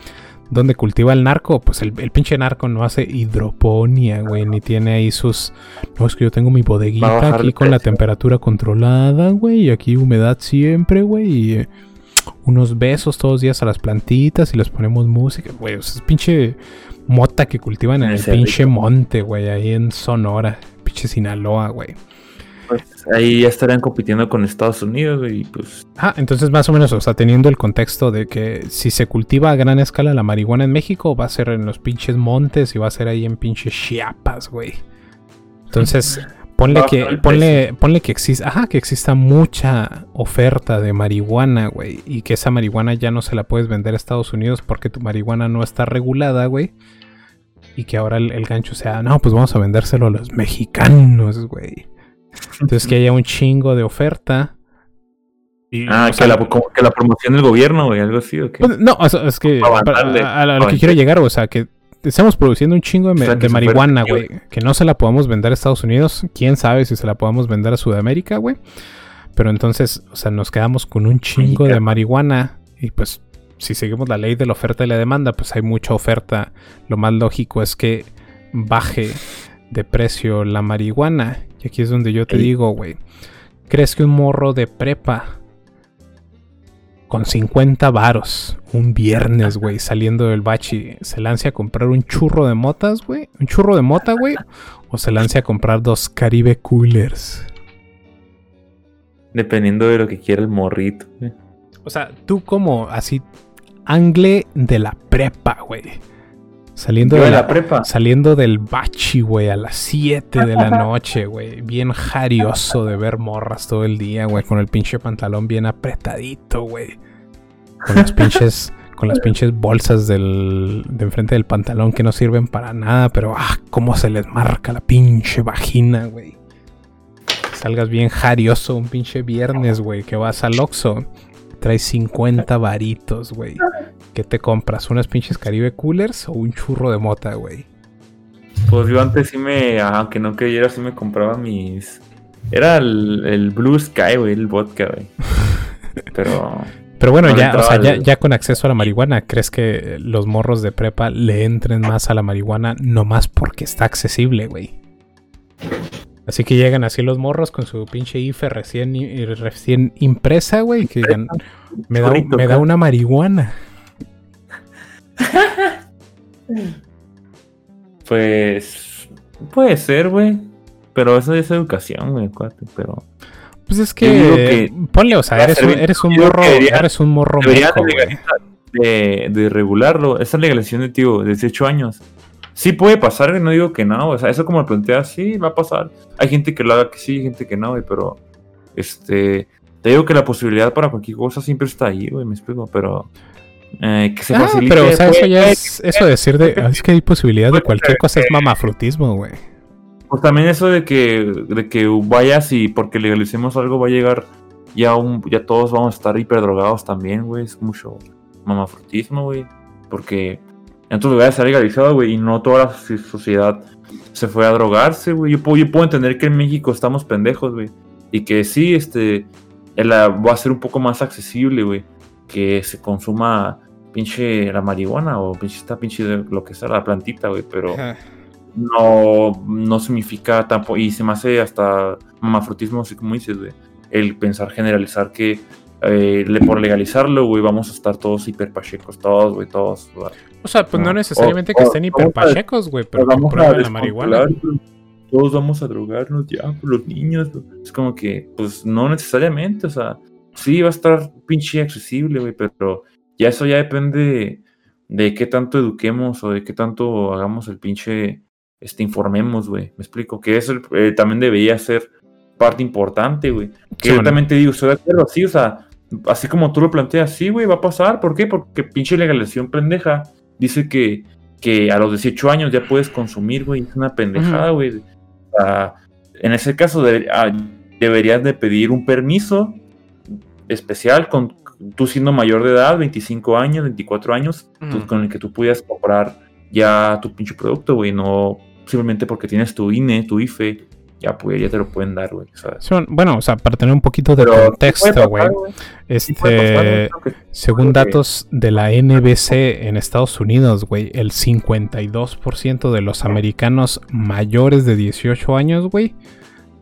¿Dónde cultiva el narco? Pues el, el pinche narco no hace hidroponía, güey, ni tiene ahí sus... No, es que yo tengo mi bodeguita aquí con la temperatura controlada, güey, y aquí humedad siempre, güey, y... eh, unos besos todos los días a las plantitas y les ponemos música, güey. O sea, es pinche mota que cultivan en el pinche rico. monte, güey, ahí en Sonora, pinche Sinaloa, güey. Pues ahí ya estarían compitiendo con Estados Unidos, y pues Ah, entonces más o menos, o sea, teniendo el contexto de que si se cultiva a gran escala la marihuana en México, va a ser en los pinches montes y va a ser ahí en pinches Chiapas, güey. Entonces, ponle que, ponle, ponle que exista, ajá, que exista mucha oferta de marihuana, güey, y que esa marihuana ya no se la puedes vender a Estados Unidos porque tu marihuana no está regulada, güey. Y que ahora el, el gancho sea, no, pues vamos a vendérselo a los mexicanos, güey. Entonces que haya un chingo de oferta. Y, Ah, o que, la, como que la promoción del gobierno, güey, algo así, ¿o qué? pues, no, es que Para a, lo que quiero llegar, o sea, que estamos produciendo un chingo de, O sea, marihuana, güey, que no se la podamos vender a Estados Unidos, quién sabe si se la podamos vender a Sudamérica, güey. Pero entonces, o sea, nos quedamos con un chingo de marihuana y pues si seguimos la ley de la oferta y la demanda, pues hay mucha oferta. Lo más lógico es que baje de precio la marihuana. Y aquí es donde yo te digo, güey, ¿crees que un morro de prepa con 50 varos un viernes, güey, saliendo del bachi, se lance a comprar un churro de motas, güey? ¿Un churro de mota, güey? ¿O se lance a comprar dos Caribe Coolers? Dependiendo de lo que quiera el morrito, güey. O sea, tú como así, angle de la prepa, güey. Saliendo de de la, la prepa. Saliendo del bachi, güey, a las 7 de la noche, güey. Bien jarioso de ver morras todo el día, güey. Con el pinche pantalón bien apretadito, güey. Con las pinches. Con las pinches bolsas del, de enfrente del pantalón que no sirven para nada, pero ah, cómo se les marca la pinche vagina, güey. Salgas bien jarioso un pinche viernes, güey, que vas al Oxxo, traes 50 varitos, güey. ¿Qué te compras? ¿Unas pinches Caribe Coolers o un churro de mota, güey? Pues yo antes sí me, aunque no creyera, sí me compraba mis... Era el, el Blue Sky, güey, el vodka, güey. Pero... Pero bueno, No ya, o sea, entraba ya, con acceso a la marihuana, ¿crees que los morros de prepa le entren más a la marihuana nomás porque está accesible, güey? Así que llegan así los morros con su pinche IFE recién, recién impresa, güey, que digan, me da, me una marihuana. Pues... Puede ser, güey. Pero eso es educación, güey, cuate, pero... Pues es que, que ponle, o sea, eres un, eres un morro, debería- eres un morro meco, de, de, regularlo. Esa legalización de, tío, de 18 años. Sí puede pasar, no digo que no. O sea, eso como lo planteas, sí, va a pasar. Hay gente que lo haga que sí, gente que no, güey, pero... Este... Te digo que la posibilidad para cualquier cosa siempre está ahí, güey, me explico, pero... eh, que se Ah, facilite... pero o sea, eso puede- ya es, eso de decir de, "Ah, es que hay posibilidad de cualquier ser cosa es que- mamafrutismo, güey. Pues también eso de que, de que vayas y porque legalicemos algo va a llegar ya un, ya todos vamos a estar hiperdrogados también, güey. Es mucho mamafrutismo, güey. Porque en otros lugares se ha legalizado, güey, y no toda la so- sociedad se fue a drogarse, güey. Yo, puedo- yo puedo entender que en México estamos pendejos, güey. Y que sí, este, la, va a ser un poco más accesible, güey. Que se consuma pinche la marihuana o pinche esta pinche de lo que sea, la plantita, güey. Pero no, no significa tampoco, y se me hace hasta mamafrutismo, así como dices, güey, el pensar generalizar que eh, le- por legalizarlo, güey, vamos a estar todos hiperpachecos, todos, güey, todos. güey. O sea, pues no, No. necesariamente O- que estén hiperpachecos, güey, pero vamos a la marihuana. Todos vamos a drogarnos ya, pues, los niños. Es como que, pues no necesariamente, o sea, sí va a estar pinche accesible, güey, pero ya eso ya depende de qué tanto eduquemos o de qué tanto hagamos el pinche, este, informemos, güey. Me explico, que eso eh, también debería ser parte importante, güey. Que Sí, yo también te digo, estoy de acuerdo, sí, o sea, así como tú lo planteas, sí, güey, va a pasar. ¿Por qué? Porque pinche legalización pendeja dice que, que a los 18 años ya puedes consumir, güey. Es una pendejada, güey. O sea, en ese caso ah, deberías de pedir un permiso especial con tú siendo mayor de edad, 25 años, 24 años, Mm. con el que tú pudieras comprar ya tu pinche producto, güey, no simplemente porque tienes tu INE, tu IFE, ya, pues, ya te lo pueden dar, güey. Bueno, o sea, para tener un poquito de pero contexto, güey. Pasar, Este, que- según datos de la NBC en Estados Unidos, güey, el 52% de los americanos mayores de 18 años, güey,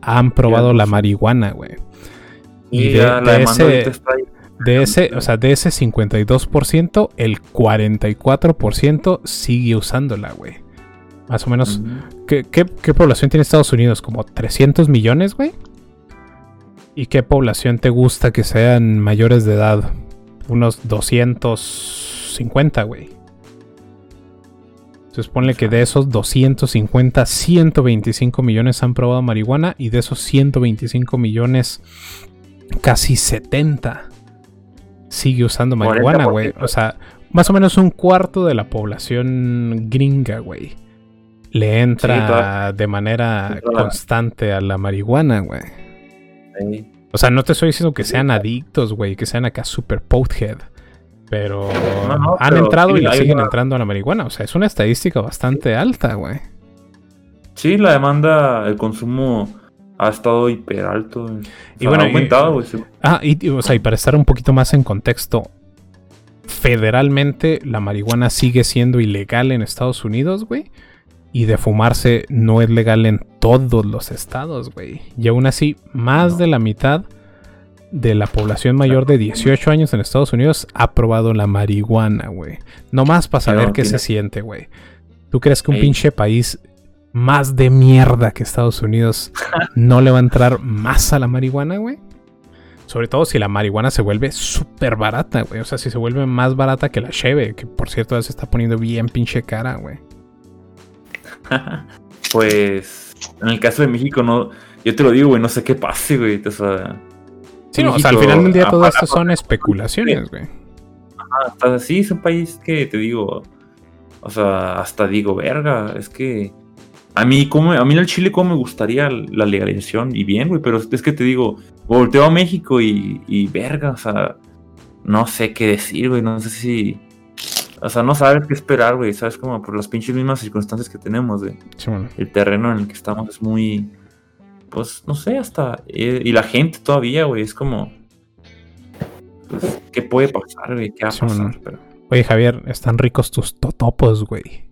han probado Ya, la marihuana, güey. Y Y de, ya la de demanda ese, ahorita está ahí. De ese, o sea, de ese 52%, el 44% sigue usándola, güey. Más o menos. ¿qué, qué, qué población tiene Estados Unidos? ¿Como 300 millones, güey? ¿Y qué población te gusta que sean mayores de edad? Unos 250, güey. Se supone que de esos 250, 125 millones han probado marihuana y de esos 125 millones, casi 70 sigue usando marihuana, güey. O sea, más o menos un cuarto de la población gringa, güey. Le entra de manera constante a la marihuana, güey. O sea, no te estoy diciendo que sean adictos, güey, que sean acá super pothead. Pero han entrado y le siguen entrando a la marihuana. O sea, es una estadística bastante alta, güey. Sí, la demanda, el consumo ha estado hiper alto. y bueno, ha aumentado, güey. Ah, y, o sea, y para estar un poquito más en contexto, federalmente la marihuana sigue siendo ilegal en Estados Unidos, güey. Y de fumarse no es legal en todos los estados, güey. Y aún así, más de la mitad de la población mayor de 18 años en Estados Unidos ha probado la marihuana, güey. No más para saber qué se siente, güey. ¿Tú crees que un pinche país más de mierda que Estados Unidos no le va a entrar más a la marihuana, güey? Sobre todo si la marihuana se vuelve súper barata, güey. O sea, si se vuelve más barata que la cheve, que por cierto ya se está poniendo bien pinche cara, güey. pues en el caso de México, no. Yo te lo digo, güey, no sé qué pase, güey. O sea, Sí, o sea, al final del día todo esto son especulaciones, güey. Ajá, sí, es un país que te digo, o sea, hasta digo, verga, es que a mí, como, a mí el Chile como me gustaría la legalización y bien, güey, pero es que te digo, volteo a México y, y verga, o sea, no sé qué decir, güey, no sé si, o sea, no sabes qué esperar, güey, sabes como por las pinches mismas circunstancias que tenemos, güey. El terreno en el que estamos es muy pues no sé, hasta. Eh, y la gente todavía, güey, es como. Pues, ¿Qué puede pasar, güey? ¿Qué va a pasar? Oye, Javier, están ricos tus totopos, güey.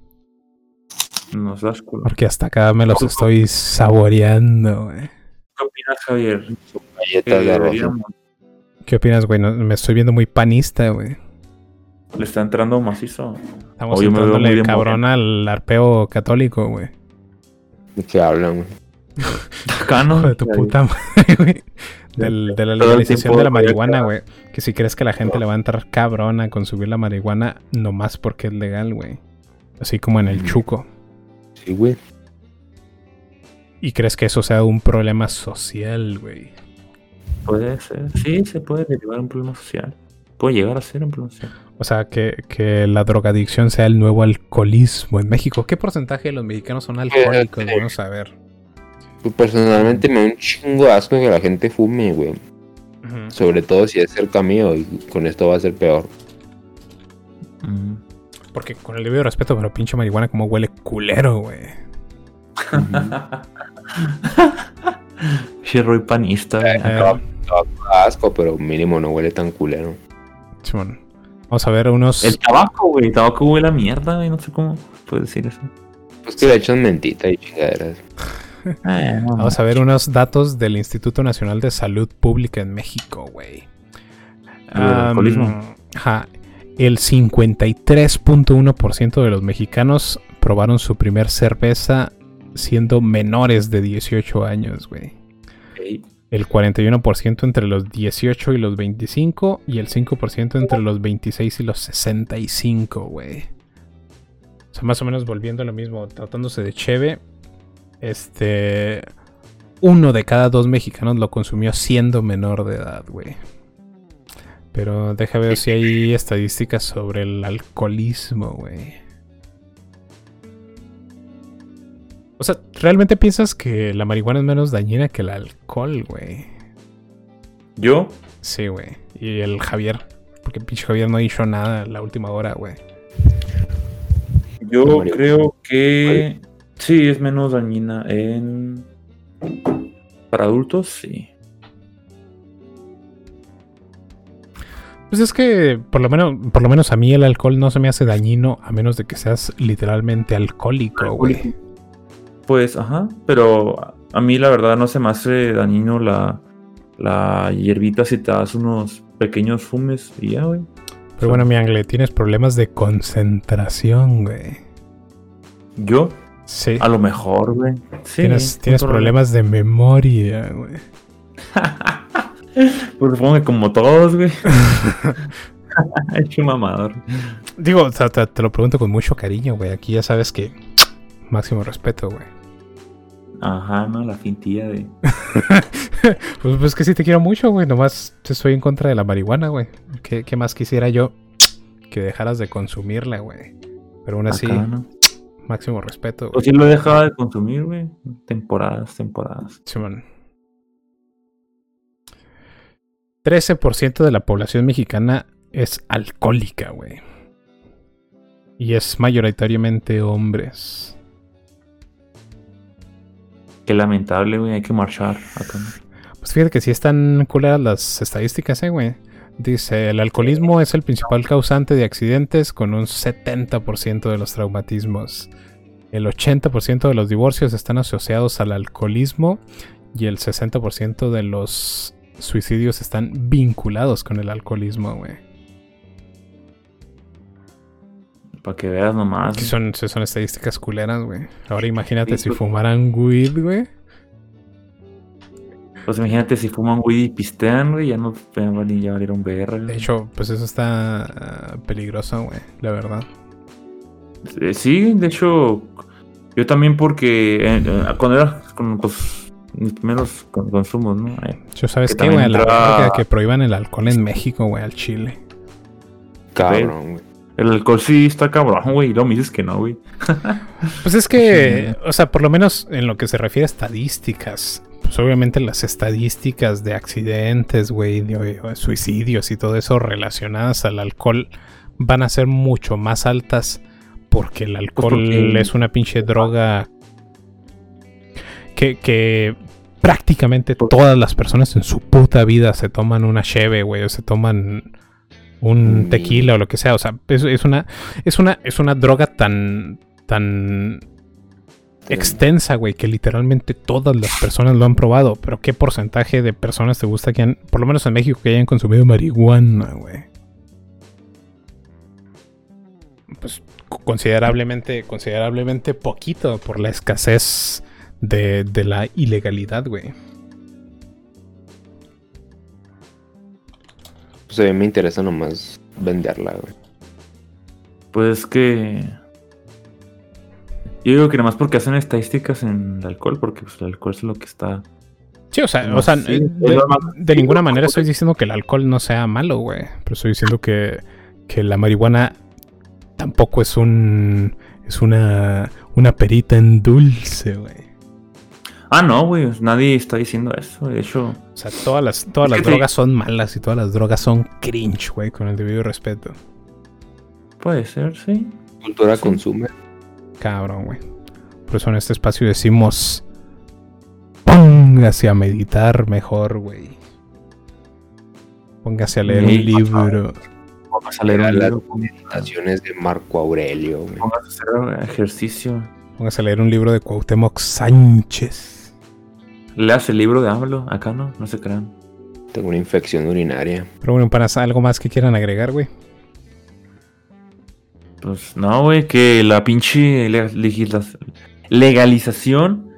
Nos das culo. Porque hasta acá me los estoy saboreando, güey. ¿Qué opinas, Javier? ¿Qué opinas, güey? me estoy viendo muy panista, güey. Le está entrando macizo. Estamos entrándole cabrón al arpeo católico, güey. ¿De qué hablan, güey? Tacano. de tu puta madre, güey. de la legalización de la marihuana, güey. Que si crees que la gente le va a entrar cabrona a consumir la marihuana nomás porque es legal, güey. Así como en el chuco. Sí, güey. ¿Y crees que eso sea un problema social, güey? Puede ser. Sí, se puede derivar un problema social. Puede llegar a ser un problema social. O sea, que, que la drogadicción sea el nuevo alcoholismo en México. ¿Qué porcentaje de los mexicanos son alcohólicos? Vamos a ver. Pues personalmente me da un chingo asco que la gente fume, güey. Sobre todo si es cerca mío y con esto va a ser peor. Porque con el debido respeto, pero pinche marihuana como huele culero, güey. Chirro y panista. Eh, asco, pero mínimo no huele tan culero. Vamos a ver unos. El tabaco, güey. El tabaco huele a mierda, güey. No sé cómo puedes decir eso. Pues que le echan mentita y chingaderas. Ah, Vamos a ver unos datos del Instituto Nacional de Salud Pública en México, güey. El 53.1% de los mexicanos probaron su primer cerveza siendo menores de 18 años, güey. El 41% entre los 18 y los 25 y el 5% entre los 26 y los 65, güey. O sea, más o menos volviendo a lo mismo, tratándose de cheve, este. Uno de cada dos mexicanos lo consumió siendo menor de edad, güey. Pero deja ver si hay estadísticas sobre el alcoholismo, güey. O sea, ¿realmente piensas que la marihuana es menos dañina que el alcohol, güey? ¿Yo? Sí, güey. Y el Javier. Porque el pinche Javier no ha dicho nada la última hora, güey. Yo creo que Sí, es menos dañina en... Para adultos, sí. Pues es que por lo menos, por lo menos a mí el alcohol no se me hace dañino a menos de que seas literalmente alcohólico, güey. Pues, ajá, pero a mí la verdad no se me hace dañino la, la hierbita si te das unos pequeños fumes y ya, güey. Pero bueno, mi Angle, tienes problemas de concentración, güey. ¿Yo? Sí. A lo mejor, güey. Sí, tienes tienes problema. problemas de memoria, güey. Pues supongo que como todos, güey. Hecho mamador. Digo, o sea, te, te lo pregunto con mucho cariño, güey. Aquí ya sabes que máximo respeto, güey. Ajá, no, la fintilla de. Pues, pues que sí te quiero mucho, güey. Nomás estoy en contra de la marihuana, güey. ¿Qué, qué más quisiera yo que dejaras de consumirla, güey? Pero aún así, Acá, ¿no? máximo respeto, güey. Pues sí lo he dejado de consumir, güey. Temporadas, temporadas. Simón. 13% de la población mexicana es alcohólica, güey. Y es mayoritariamente hombres. Qué lamentable, güey. Hay que marchar acá. Pues fíjate que sí están culeras las estadísticas, eh, güey. Dice, el alcoholismo es el principal causante de accidentes con un 70% de los traumatismos. El 80% de los divorcios están asociados al alcoholismo y el 60% de los suicidios están vinculados con el alcoholismo, güey. Para que veas nomás. Son, son estadísticas culeras, güey. Ahora imagínate si fumaran weed, güey. Pues imagínate si fuman weed y pistean, güey. Ya no ya van a valieron verga. De hecho, pues eso está ah, peligroso, güey, la verdad. Eh, Sí, de hecho, yo también porque eh, eh, cuando era con pues, primeros con- consumos, ¿no? Eh, Yo sabes Que qué, güey, la entra- verga que prohíban el alcohol en México, güey, al Chile. Cabrón, güey. el alcohol sí está cabrón, güey. Y luego me dices que no, güey. Pues es que, o sea, por lo menos en lo que se refiere a estadísticas, pues obviamente las estadísticas de accidentes, güey, de, de suicidios y todo eso relacionadas al alcohol van a ser mucho más altas porque el alcohol porque- es una pinche droga que, que prácticamente todas las personas en su puta vida se toman una cheve, güey, o se toman un Mm. tequila o lo que sea. O sea, es, es una, es una, es una droga tan, tan extensa, güey, que literalmente todas las personas lo han probado. Pero ¿qué porcentaje de personas te gusta que han, por lo menos en México, que hayan consumido marihuana, güey? Pues co- considerablemente, considerablemente poquito por la escasez de, de la ilegalidad, güey. Pues a mí me interesa nomás venderla, güey. Pues es que. Yo digo que nada más porque hacen estadísticas en el alcohol, porque pues, el alcohol es lo que está. Sí, o sea, No, o sea sí, eh, de, de ninguna manera estoy diciendo que el alcohol no sea malo, güey. Pero estoy diciendo que, que la marihuana tampoco es un. es una. una perita en dulce, güey. Ah, no, güey. Nadie está diciendo eso. De hecho, O sea, todas las, todas las drogas son malas y todas las drogas son cringe, güey, con el debido respeto. puede ser, sí. Cultura Sí. consume. Cabrón, güey. Por eso en este espacio decimos. Póngase a meditar mejor, güey. Póngase a leer Sí, un libro. Vamos a leer un las libro. meditaciones de Marco Aurelio, güey. Vamos a hacer ejercicio. Póngase a leer un libro de Cuauhtémoc Sánchez. Leas el libro de AMLO. Acá no, no se crean. Tengo una infección urinaria. Pero bueno, para algo más que quieran agregar, güey. Pues no, güey, que la pinche legalización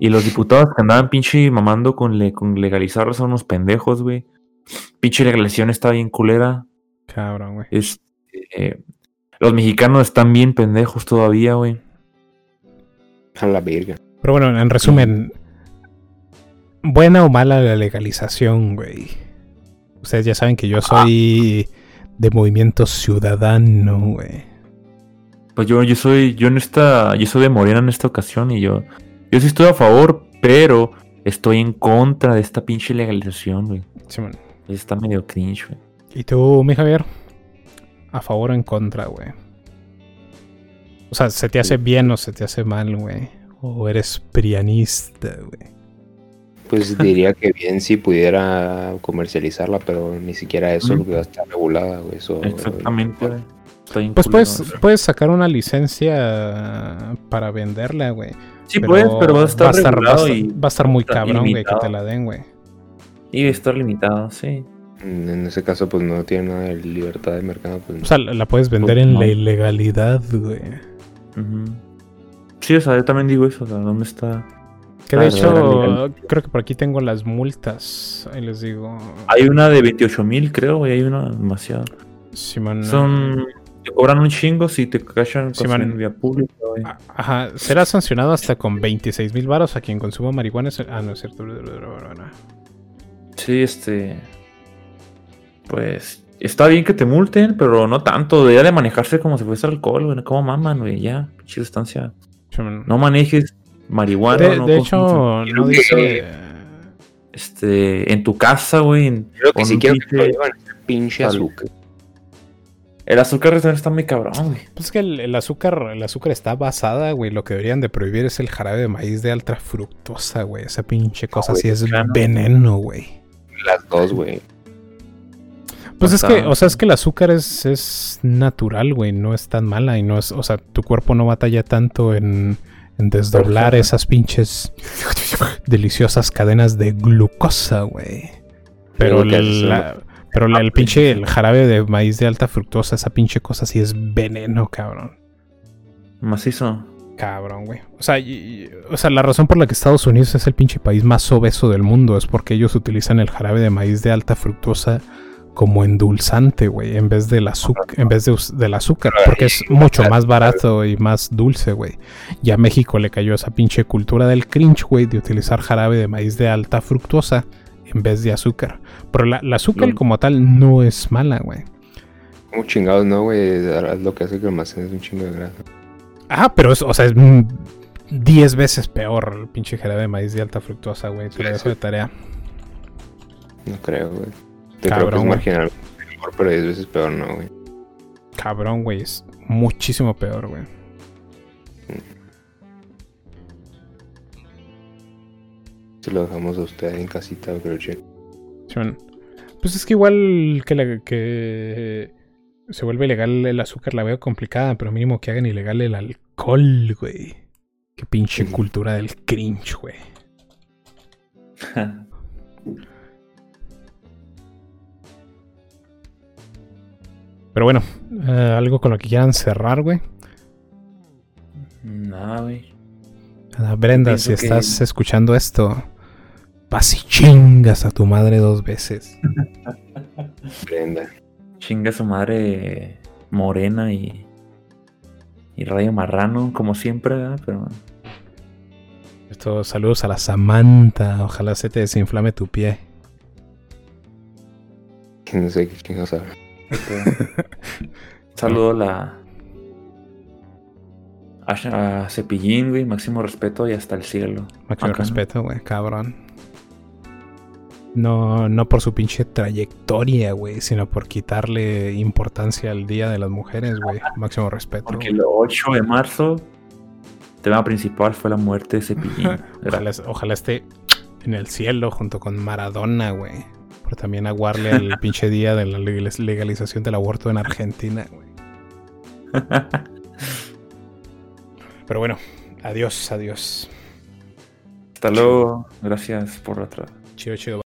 y los diputados que andaban pinche mamando con, le- con legalizar son unos pendejos, güey. Pinche legalización está bien culera. Cabrón, güey. Es, eh, los mexicanos están bien pendejos todavía, güey. A la verga. Pero bueno, en resumen, buena o mala la legalización, güey. Ustedes ya saben que yo soy de movimiento ciudadano, güey. Pues yo, yo soy, yo en esta, yo soy de Morena en esta ocasión y yo, yo sí estoy a favor, pero estoy en contra de esta pinche legalización, güey. Simón. Está medio cringe, güey. ¿Y tú, mi Javier? ¿A favor o en contra, güey? O sea, ¿se te hace bien o se te hace mal, güey? ¿O eres prianista, güey? Pues diría que bien si pudiera comercializarla, pero ni siquiera eso porque está regulada, güey. Eso, Exactamente, güey. Está bien Pues puedes, puedes sacar una licencia para venderla, güey. Sí, puedes, pero va a estar, va a estar, regulado va a y estar- va a estar muy cabrón, güey, que te la den, güey. Y va a estar limitado, sí. En ese caso, pues no tiene nada de libertad de mercado. Pues, O sea, la puedes vender Pues en no. la ilegalidad, güey. Sí, o sea, yo también digo eso, o sea, ¿dónde está? Que de Ah, hecho, creo que por aquí tengo las multas. Ahí les digo. Hay una de 28 mil, creo, y hay una demasiado. Son. Te cobran un chingo si te cachan Sí, en vía pública, güey. A- Ajá, será sancionado hasta con 26 mil varos a quien consuma marihuana. Ah, no es cierto. Sí, este. Pues. Está bien que te multen, pero no tanto. Debería de manejarse como si fuese alcohol, güey. Como maman, güey. Ya, pinche sustancia. Simón. No manejes marihuana. de no de hecho, no dice. Este. En tu casa, güey. Creo que un quiero que pinche- llevan azúcar. El azúcar está muy cabrón, güey. Pues es que el, el azúcar, el azúcar está basada, güey. Lo que deberían de prohibir es el jarabe de maíz de alta fructosa, güey. Esa pinche cosa güey, sí es claro. veneno, güey. Las dos, güey. Pues es que, o sea, es que el azúcar es, es natural, güey. No es tan mala y no es, o sea, tu cuerpo no batalla tanto en, en desdoblar Perfecto. esas pinches deliciosas cadenas de glucosa, güey. Pero la- pero la- el pinche el jarabe de maíz de alta fructosa, esa pinche cosa sí es veneno, cabrón. Macizo. Cabrón, güey. O sea, y- y- o sea, la razón por la que Estados Unidos es el pinche país más obeso del mundo es porque ellos utilizan el jarabe de maíz de alta fructosa como endulzante, güey, en vez del azúcar, en vez de del azúcar, porque es mucho más barato y más dulce, güey. Y a México le cayó esa pinche cultura del cringe, güey, de utilizar jarabe de maíz de alta fructosa en vez de azúcar. Pero la, la azúcar Lol. como tal no es mala, güey. Como chingados, no, güey. Lo que hace que almacenes un chingo de grasa. Ajá, pero es, o sea, es mm, 10 veces peor el pinche jarabe de maíz de alta fructosa, güey. Te lo dejo de tarea. No creo, güey. Yo creo que Cabrón, es marginal. Mejor, pero 10 veces peor, no, güey. Cabrón, güey. Es muchísimo peor, güey. Si lo dejamos a usted en casita, creo que. Simón. Pues es que igual que, la- que se vuelve ilegal el azúcar la veo complicada, pero mínimo que hagan ilegal el alcohol, güey. Qué pinche Sí. cultura del cringe, güey. Pero bueno, eh, algo con lo que quieran cerrar, güey. Nada, güey. Brenda, Pienso si que- estás escuchando esto, vas y chingas a tu madre dos veces. Brenda. Chinga su madre morena y. Y rayo marrano, como siempre, ¿verdad? Pero. Esto, saludos a la Samantha. Ojalá se te desinflame tu pie. No sé qué chingados habla. Saludo a la. A, Cepillín, güey. Máximo respeto y hasta el cielo. Máximo Acá, respeto, güey, cabrón. No, no por su pinche trayectoria, güey, sino por quitarle importancia al Día de las Mujeres, güey. Máximo respeto. Porque el 8 de marzo, el tema principal fue la muerte de Cepillín. Ojalá, ojalá esté en el cielo junto con Maradona, güey. Por también aguarle al pinche día de la legal- legalización del aborto en Argentina, güey. Pero bueno, adiós, adiós. Hasta luego. Gracias por otra. Chido, chido.